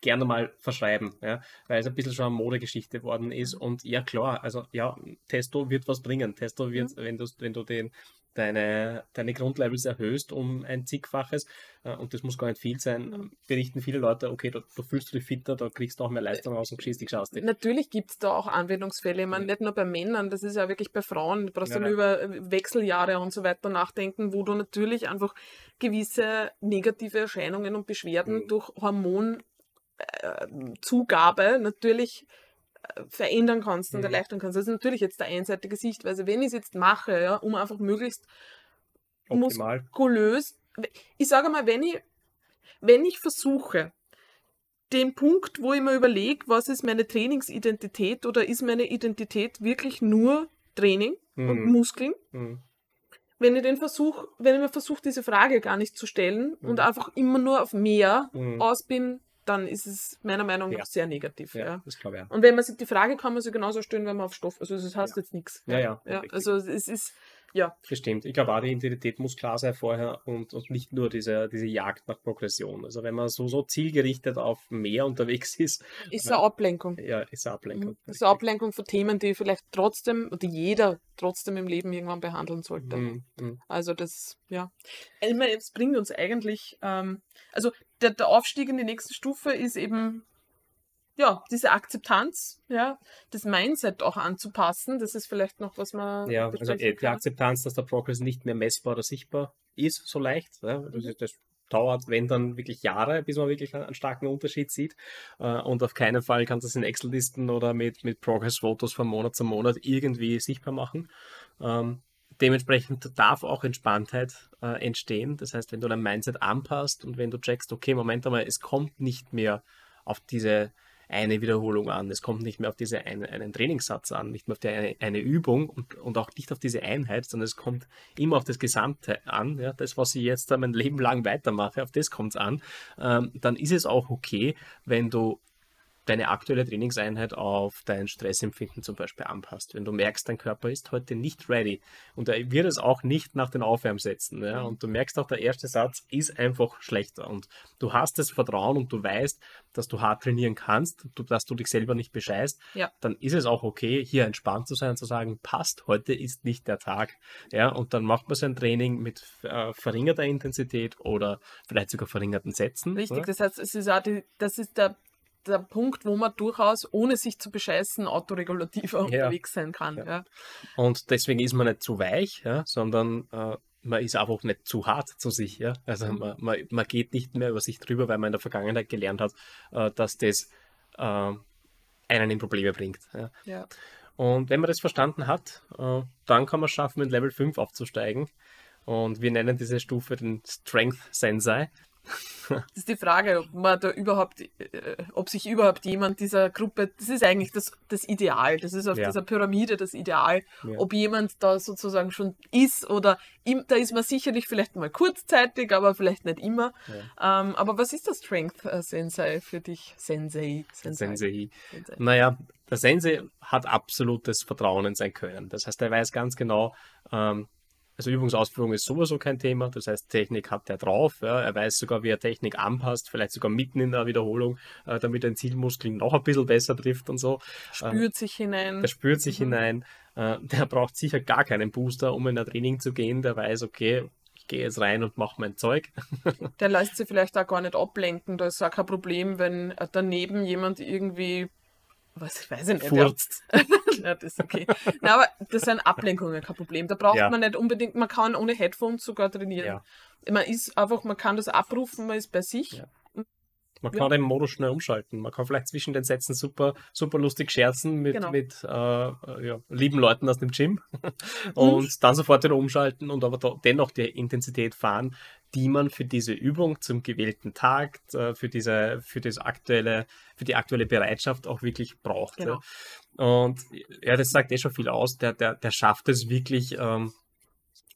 gerne mal verschreiben, ja, weil es ein bisschen schon eine Modegeschichte worden ist und ja klar, also ja, Testo wird was bringen. Testo wird, wenn du, wenn du den, deine, deine Grundlevels erhöhst um ein zigfaches äh, und das muss gar nicht viel sein, Mhm. berichten viele Leute, okay, da, da fühlst du dich fitter, da kriegst du auch mehr Leistung raus und schießt dich, schaust dich. Natürlich gibt es da auch Anwendungsfälle. Ich meine, Mhm. nicht nur bei Männern, das ist ja wirklich bei Frauen. Du brauchst Ja, dann ja. über äh, Wechseljahre und so weiter nachdenken, wo du natürlich einfach gewisse negative Erscheinungen und Beschwerden Mhm. durch Hormonzugabe natürlich verändern kannst und Mhm. erleichtern kannst. Das ist natürlich jetzt der einseitige Sichtweise. Wenn ich es jetzt mache, ja, um einfach möglichst Optimal. muskulös. Ich sage mal, wenn ich, wenn ich versuche, den Punkt, wo ich mir überlege, was ist meine Trainingsidentität oder ist meine Identität wirklich nur Training und Mhm. Muskeln, Mhm. wenn ich den Versuch, wenn ich mir versuche, diese Frage gar nicht zu stellen und Mhm. einfach immer nur auf mehr Mhm. aus bin, dann ist es meiner Meinung nach Ja. sehr negativ. Ja, Ja. das glaube ich auch. Und wenn man sich die Frage kann man sich genauso stellen, wenn man auf Stoff, also das heißt jetzt nichts. Ja, ja, ja also es ist, ja, Das stimmt. Ich glaube auch, die Identität muss klar sein vorher und, und nicht nur diese, diese Jagd nach Progression. Also wenn man so, so zielgerichtet auf mehr unterwegs ist, ist eine Ablenkung. ja, ist eine Ablenkung. Mhm. Ist eine Ablenkung von Themen, die vielleicht trotzdem, die jeder trotzdem im Leben irgendwann behandeln sollte. Mhm. Mhm. Also das, ja. Ich meine, es bringt uns eigentlich, ähm, also der, der Aufstieg in die nächste Stufe ist eben ja, diese Akzeptanz, ja, das Mindset auch anzupassen, das ist vielleicht noch, was man. Ja, also äh, die Akzeptanz, dass der Progress nicht mehr messbar oder sichtbar ist, so leicht. Ja, das, ist, das dauert, wenn dann wirklich Jahre, bis man wirklich einen starken Unterschied sieht. Äh, und auf keinen Fall kann das in Excel-Listen oder mit, mit Progress-Fotos von Monat zu Monat irgendwie sichtbar machen. Ähm, dementsprechend darf auch Entspanntheit äh, entstehen. Das heißt, wenn du dein Mindset anpasst und wenn du checkst, okay, Moment einmal, es kommt nicht mehr auf diese eine Wiederholung an. Es kommt nicht mehr auf diese eine, einen Trainingssatz an, nicht mehr auf die eine, eine Übung und, und auch nicht auf diese Einheit, sondern es kommt immer auf das Gesamte an. Ja, das, was ich jetzt mein Leben lang weitermache, auf das kommt es an. Ähm, dann ist es auch okay, wenn du deine aktuelle Trainingseinheit auf dein Stressempfinden zum Beispiel anpasst. Wenn du merkst, dein Körper ist heute nicht ready und er wird es auch nicht nach den Aufwärmsätzen. Ja? Mhm. Und du merkst auch, der erste Satz ist einfach schlechter und du hast das Vertrauen und du weißt, dass du hart trainieren kannst, dass du dich selber nicht bescheißt, ja. dann ist es auch okay, hier entspannt zu sein und zu sagen, passt, heute ist nicht der Tag. Ja? Und dann macht man sein Training mit äh, verringerter Intensität oder vielleicht sogar verringerten Sätzen. Richtig, oder? das heißt, es ist auch die, das ist der der Punkt, wo man durchaus, ohne sich zu bescheißen, autoregulativer ja. unterwegs sein kann. Ja. Und deswegen ist man nicht zu weich, ja, sondern äh, man ist einfach nicht zu hart zu sich. Ja? Also mhm. man, man, man, geht nicht mehr über sich drüber, weil man in der Vergangenheit gelernt hat, äh, dass das äh, einen in Probleme bringt. Und wenn man das verstanden hat, äh, dann kann man schaffen, in Level 5 aufzusteigen. Und wir nennen diese Stufe den Strength Sensei. Das ist die Frage, ob man da überhaupt, äh, ob sich überhaupt jemand dieser Gruppe, das ist eigentlich das, das Ideal, das ist auf ja. dieser Pyramide das Ideal, ja. ob jemand da sozusagen schon ist oder im, da ist man sicherlich vielleicht mal kurzzeitig, aber vielleicht nicht immer. Ja. Ähm, aber was ist das Strength äh, Sensei für dich? Sensei. Sensei. Sensei. Sensei. Naja, der Sensei hat absolutes Vertrauen in sein Können. Das heißt, er weiß ganz genau, ähm, also Übungsausführung ist sowieso kein Thema, das heißt, Technik hat er drauf. Ja. Er weiß sogar, wie er Technik anpasst, vielleicht sogar mitten in der Wiederholung, äh, damit er den Zielmuskel noch ein bisschen besser trifft und so. Spürt äh, sich hinein. Er spürt sich mhm. hinein. Äh, der braucht sicher gar keinen Booster, um in ein Training zu gehen. Der weiß, okay, ich gehe jetzt rein und mache mein Zeug. der lässt sich vielleicht auch gar nicht ablenken. Da ist auch kein Problem, wenn daneben jemand irgendwie was ich weiß nicht. Furzt. ja, das ist okay. Na, aber das sind Ablenkungen kein Problem. Da braucht ja. man nicht unbedingt, man kann ohne Headphones sogar trainieren. Ja. Man ist einfach, man kann das abrufen, man ist bei sich. Man kann den Modus schnell umschalten. Man kann vielleicht zwischen den Sätzen super, super lustig scherzen mit, genau. mit äh, lieben Leuten aus dem Gym und mhm. dann sofort wieder umschalten und aber dennoch die Intensität fahren, die man für diese Übung zum gewählten Tag, äh, für diese, für das aktuelle, für die aktuelle Bereitschaft auch wirklich braucht. Genau. Und ja, das sagt eh schon viel aus. Der, der, der schafft es wirklich, ähm,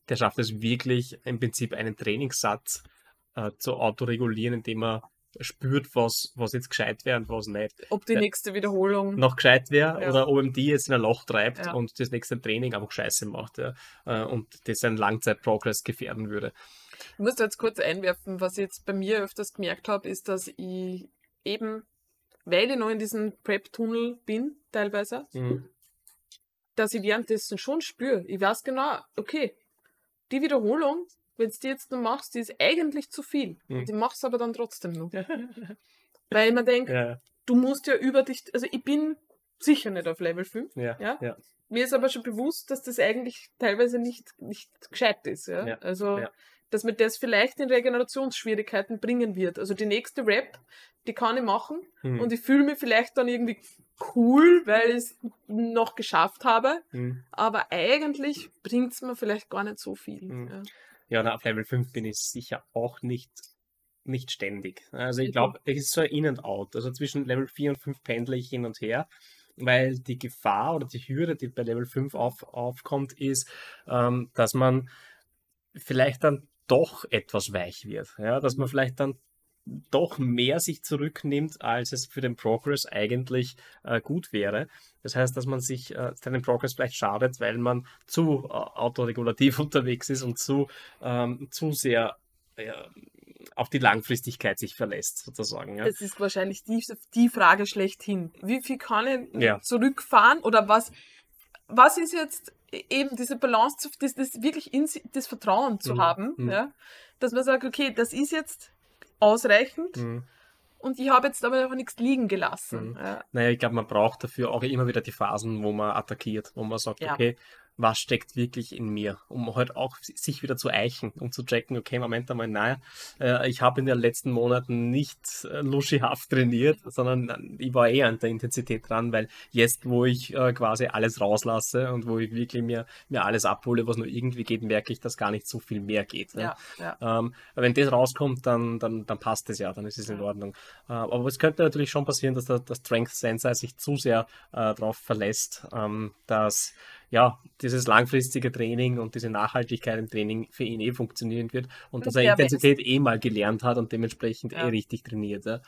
der schafft es wirklich im Prinzip einen Trainingssatz äh, zu autoregulieren, indem er spürt, was, was jetzt gescheit wäre und was nicht. Ob die nächste Wiederholung noch gescheit wäre ja. oder ob ihm die jetzt in ein Loch treibt ja. und das nächste Training einfach scheiße macht ja, äh, und das einen Langzeit-Progress gefährden würde. Ich muss jetzt kurz einwerfen, was ich jetzt bei mir öfters gemerkt habe, ist, dass ich eben, weil ich noch in diesem Prep-Tunnel bin, teilweise, mhm. dass ich währenddessen schon spüre. Ich weiß genau, okay, die Wiederholung, wenn du die jetzt noch machst, die ist eigentlich zu viel. Mhm. Die machst aber dann trotzdem noch. weil man denkt, ja. du musst ja über dich, also ich bin sicher nicht auf Level 5. Ja, ja? ja. Mir ist aber schon bewusst, dass das eigentlich teilweise nicht, nicht gescheit ist. Ja? also dass mir das vielleicht in Regenerationsschwierigkeiten bringen wird. Also die nächste Rap, die kann ich machen hm. und ich fühle mich vielleicht dann irgendwie cool, weil ich es noch geschafft habe. Hm. Aber eigentlich bringt es mir vielleicht gar nicht so viel. Hm. Ja, ja na, auf Level 5 bin ich sicher auch nicht, nicht ständig. Also ich glaube, es ist so ein In and Out. Also zwischen Level 4 und 5 pendle ich hin und her weil die Gefahr oder die Hürde, die bei Level 5 auf, aufkommt, ist, ähm, dass man vielleicht dann doch etwas weich wird. Ja, dass man vielleicht dann doch mehr sich zurücknimmt, als es für den Progress eigentlich äh, gut wäre. Das heißt, dass man sich äh, seinen Progress vielleicht schadet, weil man zu äh, autoregulativ unterwegs ist und zu, ähm, zu sehr auf die Langfristigkeit sich verlässt, sozusagen. Ja. Das ist wahrscheinlich die, die Frage schlechthin. Wie viel kann ich ja. zurückfahren oder was, was ist jetzt eben diese Balance, zu, das, das wirklich in das Vertrauen zu mhm. haben, mhm. ja, dass man sagt, okay, das ist jetzt ausreichend. Mhm. und ich habe jetzt aber auch nichts liegen gelassen. Mhm. Ja. Naja, ich glaube, man braucht dafür auch immer wieder die Phasen, wo man attackiert, wo man sagt, Ja. okay, was steckt wirklich in mir, um halt auch sich wieder zu eichen, um zu checken, okay, Moment einmal, naja, äh, ich habe in den letzten Monaten nicht äh, luschihaft trainiert, sondern äh, ich war eher an der Intensität dran, weil jetzt, wo ich quasi alles rauslasse und wo ich wirklich mir, mir alles abhole, was nur irgendwie geht, merke ich, dass gar nicht so viel mehr geht. Ne? Ja, ja. Ähm, wenn das rauskommt, dann, dann, dann passt es ja, dann ist es in Ordnung. Äh, aber es könnte natürlich schon passieren, dass der, der Strength Sensor sich zu sehr äh, darauf verlässt, ähm, dass ja, dieses langfristige Training und diese Nachhaltigkeit im Training für ihn eh funktionieren wird und dass er Intensität eh mal gelernt hat und dementsprechend Ja. eh richtig trainiert. Ja.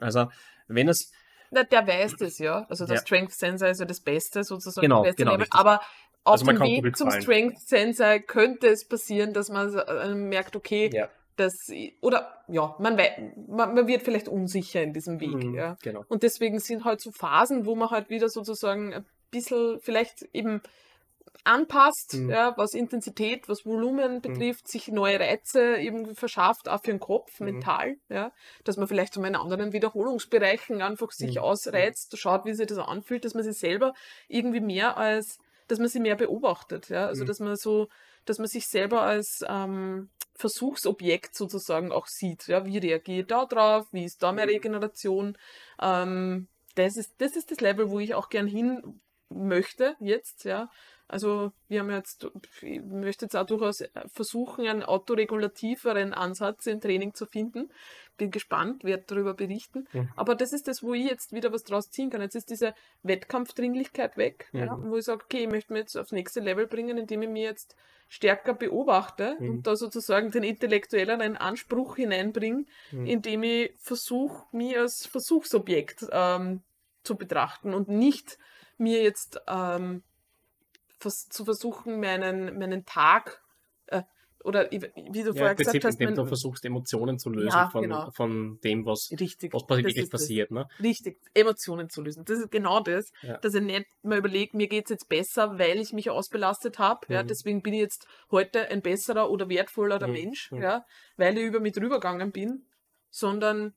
Also, wenn es, Na, der weiß das, ja. Also der Ja. Strength Sensor ist ja das Beste sozusagen. Genau, beste genau. Aber auf Also dem Weg zum fallen. Strength Sensor könnte es passieren, dass man äh, merkt, okay, ja, das oder ja, man, man, man wird vielleicht unsicher in diesem Weg. mhm, Ja. genau. Und deswegen sind halt so Phasen, wo man halt wieder sozusagen ein bisschen vielleicht eben anpasst, Mhm. ja, was Intensität, was Volumen betrifft, sich neue Reize eben verschafft, auch für den Kopf, Mhm. mental, ja, dass man vielleicht so in anderen Wiederholungsbereichen einfach sich Mhm. ausreizt, schaut, wie sich das anfühlt, dass man sich selber irgendwie mehr als, dass man sie mehr beobachtet, ja, also Mhm. dass man so, dass man sich selber als ähm, Versuchsobjekt sozusagen auch sieht, ja, wie reagiere ich da drauf, wie ist da meine Mhm. Regeneration, ähm, das ist, das ist das Level, wo ich auch gern hin möchte jetzt, ja. Also wir haben jetzt, ich möchte jetzt auch durchaus versuchen, einen autoregulativeren Ansatz im Training zu finden. Bin gespannt, werde darüber berichten. Mhm. Aber das ist das, wo ich jetzt wieder was draus ziehen kann. Jetzt ist diese Wettkampfdringlichkeit weg, ja, Mhm. wo ich sage, okay, ich möchte mich jetzt aufs nächste Level bringen, indem ich mich jetzt stärker beobachte Mhm. und da sozusagen den intellektuelleren Anspruch hineinbringe, Mhm. indem ich versuche, mich als Versuchsobjekt ähm, zu betrachten und nicht mir jetzt ähm, vers zu versuchen, meinen, meinen Tag äh, oder wie du Ja, vorher Prinzip, gesagt hast, indem du versuchst, Emotionen zu lösen Ja, von, genau. von dem, was, richtig, was wirklich passiert. Ne? Richtig, Emotionen zu lösen. Das ist genau das, Ja. dass ich nicht mal überlege, mir geht es jetzt besser, weil ich mich ausbelastet habe. Ja, Mhm. deswegen bin ich jetzt heute ein besserer oder wertvollerer Mhm. Mensch, Mhm. ja, weil ich über mich drüber gegangen bin, sondern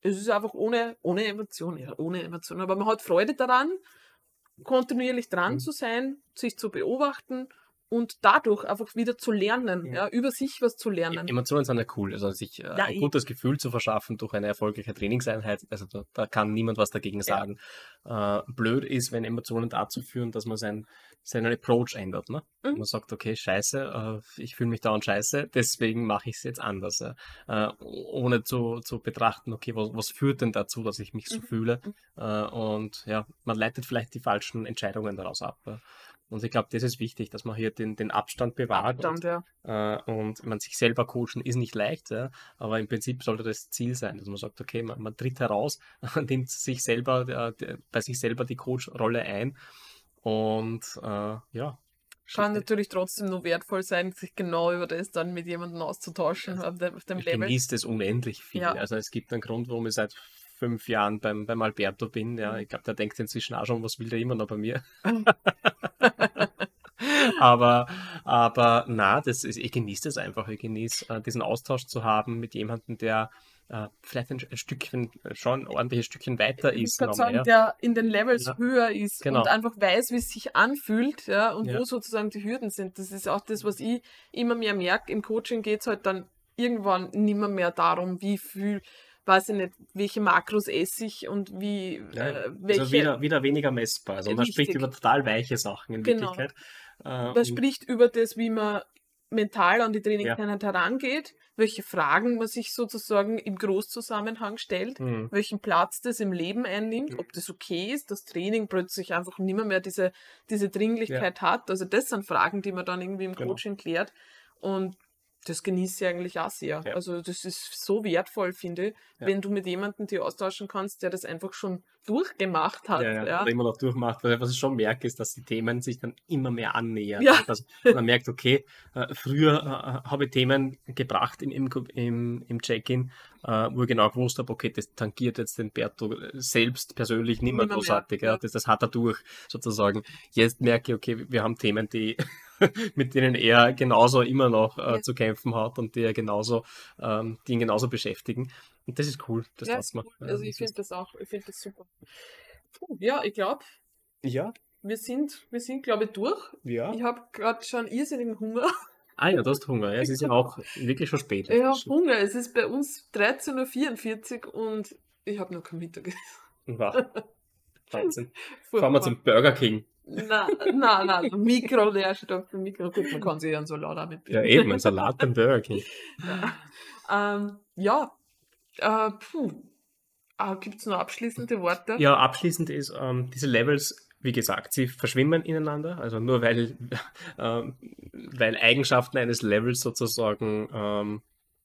es ist einfach ohne, ohne Emotionen, ja, ohne Emotionen. Aber man hat Freude daran, kontinuierlich dran Mhm. zu sein, sich zu beobachten und dadurch einfach wieder zu lernen, Ja. ja, über sich was zu lernen. Emotionen sind ja cool, also sich äh, Ja, ein eh. gutes Gefühl zu verschaffen durch eine erfolgreiche Trainingseinheit, also da, da kann niemand was dagegen sagen. Äh, blöd ist, wenn Emotionen dazu führen, dass man sein, seinen Approach ändert. Ne? Mhm. Man sagt, okay, scheiße, äh, ich fühle mich dauernd scheiße, deswegen mache ich es jetzt anders. Äh, ohne zu, zu betrachten, okay, was, was führt denn dazu, dass ich mich so Mhm. fühle? Äh, und ja, man leitet vielleicht die falschen Entscheidungen daraus ab. Und ich glaube, das ist wichtig, dass man hier den, den Abstand bewahrt und Abstand, ja. äh, und man sich selber coachen ist nicht leicht, ja, aber im Prinzip sollte das Ziel sein, dass man sagt, okay, man, man tritt heraus, nimmt sich selber, äh, bei sich selber die Coach-Rolle ein und äh, ja. Kann natürlich trotzdem nur wertvoll sein, sich genau über das dann mit jemandem auszutauschen auf dem, auf dem ich Level. genießt es unendlich viel. Ja. Also es gibt einen Grund, warum ich seit fünf Jahren beim, beim Alberto bin. Ja, Mhm. ich glaube, der denkt inzwischen auch schon, was will der immer noch bei mir. aber, aber na, das ist, ich genieße das einfach. Ich genieße äh, diesen Austausch zu haben mit jemandem, der äh, vielleicht ein, ein Stückchen, schon ein ordentliches Stückchen weiter ich ist. nochmal, sagen, ja. der in den Levels Ja. höher ist Genau. und einfach weiß, wie es sich anfühlt, ja, und Ja. wo sozusagen die Hürden sind. Das ist auch das, was ich immer mehr merke. Im Coaching geht es halt dann irgendwann nimmer mehr darum, wie viel, weiß ich nicht, welche Makros esse ich und wie, Ja, äh, also welche. wieder, wieder weniger messbar. Also man spricht über total weiche Sachen in Genau. Wirklichkeit. Äh, Man spricht über das, wie man mental an die Trainingseinheit herangeht, welche Fragen man sich sozusagen im Großzusammenhang stellt, Mhm. welchen Platz das im Leben einnimmt, Mhm. ob das okay ist, dass Training plötzlich einfach nimmer mehr diese, diese Dringlichkeit hat. Also das sind Fragen, die man dann irgendwie im Genau. Coaching klärt. Und das genieße ich eigentlich auch sehr. Ja. Also das ist so wertvoll, finde ich, Ja. wenn du mit jemandem die austauschen kannst, der das einfach schon durchgemacht hat. ja, ja. Oder immer noch durchmacht. Was ich schon merke, ist, dass die Themen sich dann immer mehr annähern. Ja. Dass man merkt, okay, äh, früher äh, habe ich Themen gebracht im, im, im Check-in, äh, wo ich genau gewusst habe, okay, das tangiert jetzt den Berto selbst persönlich nicht mehr großartig. Ja. Das, das hat er durch, sozusagen. Jetzt merke ich, okay, wir haben Themen, die mit denen er genauso immer noch äh, Ja. zu kämpfen hat und die er genauso, ähm, die ihn genauso beschäftigen. Und das ist cool, das ja, wir. cool. Also ich finde ist- das auch, ich finde das super. Puh, ja, ich glaube, ja, wir sind, wir sind, glaube ich, durch. ja. Ich habe gerade schon irrsinnigen Hunger. Ah ja, du hast Hunger. Ja, es ist ja auch wirklich schon spät. Ich habe Hunger. Es ist bei uns 13.44 Uhr und ich habe noch kein Mittagessen. Wow. Wahnsinn. Fahren wir zum Burger King. Nein, nein, nein, Mikro, der steht Mikro. Gut, man kann sich ja einen Salat auch mit Ja, eben, ein Salat beim Burger King. Ähm, ja, äh, puh. Äh, Gibt es noch abschließende Worte? Ja, abschließend ist, ähm, diese Levels, wie gesagt, sie verschwimmen ineinander. Also nur weil, ähm, weil Eigenschaften eines Levels sozusagen ähm,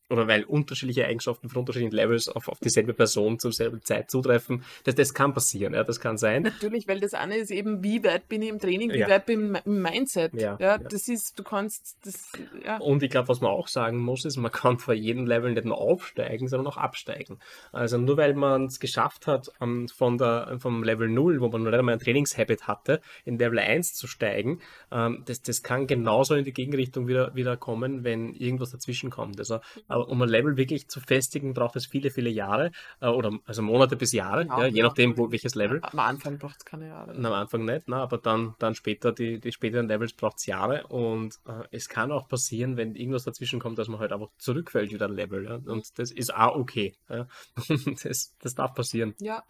oder weil unterschiedliche Eigenschaften von unterschiedlichen Levels auf, auf dieselbe Person zur selben Zeit zutreffen. Das, das kann passieren, ja, das kann sein. Natürlich, weil das eine ist eben, wie weit bin ich im Training, wie Ja. weit bin ich im Mindset. Ja, Ja, ja. das ist, du kannst, das, ja. Und ich glaube, was man auch sagen muss, ist, man kann vor jedem Level nicht nur aufsteigen, sondern auch absteigen. Also nur weil man es geschafft hat, ähm, von der, vom Level 0, wo man nicht einmal ein Trainingshabit hatte, in Level 1 zu steigen, ähm, das, das kann genauso in die Gegenrichtung wieder, wieder kommen, wenn irgendwas dazwischen kommt. Also, um ein Level wirklich zu festigen, braucht es viele, viele Jahre äh, oder also Monate bis Jahre, Ja, ja, je nachdem, wo, welches Level. Am Anfang braucht es keine Jahre. Am Anfang nicht, ne? aber dann, dann später, die, die späteren Levels braucht es Jahre und äh, es kann auch passieren, wenn irgendwas dazwischen kommt, dass man halt einfach zurückfällt wieder ein Level. Ja? Und das ist auch okay. Ja? Das, das darf passieren. Ja,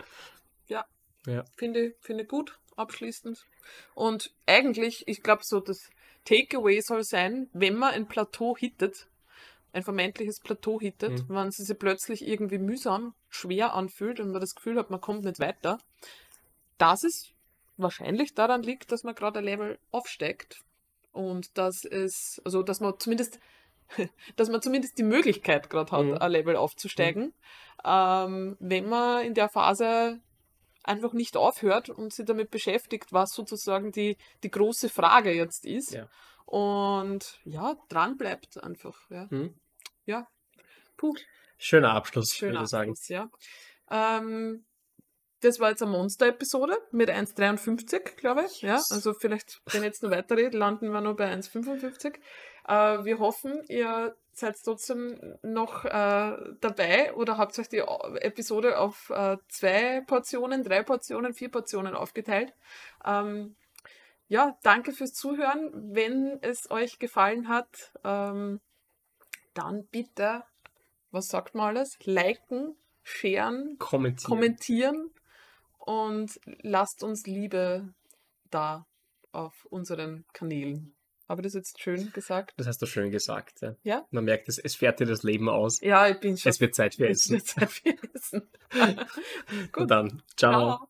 ja. Ja. Finde, finde gut, abschließend. Und eigentlich, ich glaube, so das Takeaway soll sein, wenn man ein Plateau hittet, ein vermeintliches Plateau hittet, Mhm. wenn es sich plötzlich irgendwie mühsam, schwer anfühlt und man das Gefühl hat, man kommt nicht weiter, dass es wahrscheinlich daran liegt, dass man gerade ein Level aufsteigt und dass es, also dass man zumindest, dass man zumindest die Möglichkeit gerade hat, Mhm. ein Level aufzusteigen, ähm, wenn man in der Phase einfach nicht aufhört und sich damit beschäftigt, was sozusagen die, die große Frage jetzt ist. Ja. Und ja, dran bleibt einfach. Ja. Hm? ja. Puh, Schöner Abschluss, schön würde ich sagen. Abschluss, ja. Ähm, das war jetzt eine Monster-Episode mit 1,53, glaube ich. Ja, also vielleicht, wenn ich jetzt noch weiterrede, landen wir noch bei 1,55. Äh, wir hoffen, ihr seid trotzdem noch äh, dabei oder habt euch die Episode auf äh, zwei Portionen, drei Portionen, vier Portionen aufgeteilt. Ähm, ja, danke fürs Zuhören. Wenn es euch gefallen hat, ähm, dann bitte, was sagt man alles? Liken, sharen, Kommentieren. kommentieren und lasst uns Liebe da auf unseren Kanälen. Habe ich das jetzt schön gesagt? das hast du schön gesagt. Ja. Ja? Man merkt, es, es fährt dir das Leben aus. Ja, ich bin schon. Es wird Zeit für Es Essen. wird Zeit für Essen. Und dann, ciao. Ciao.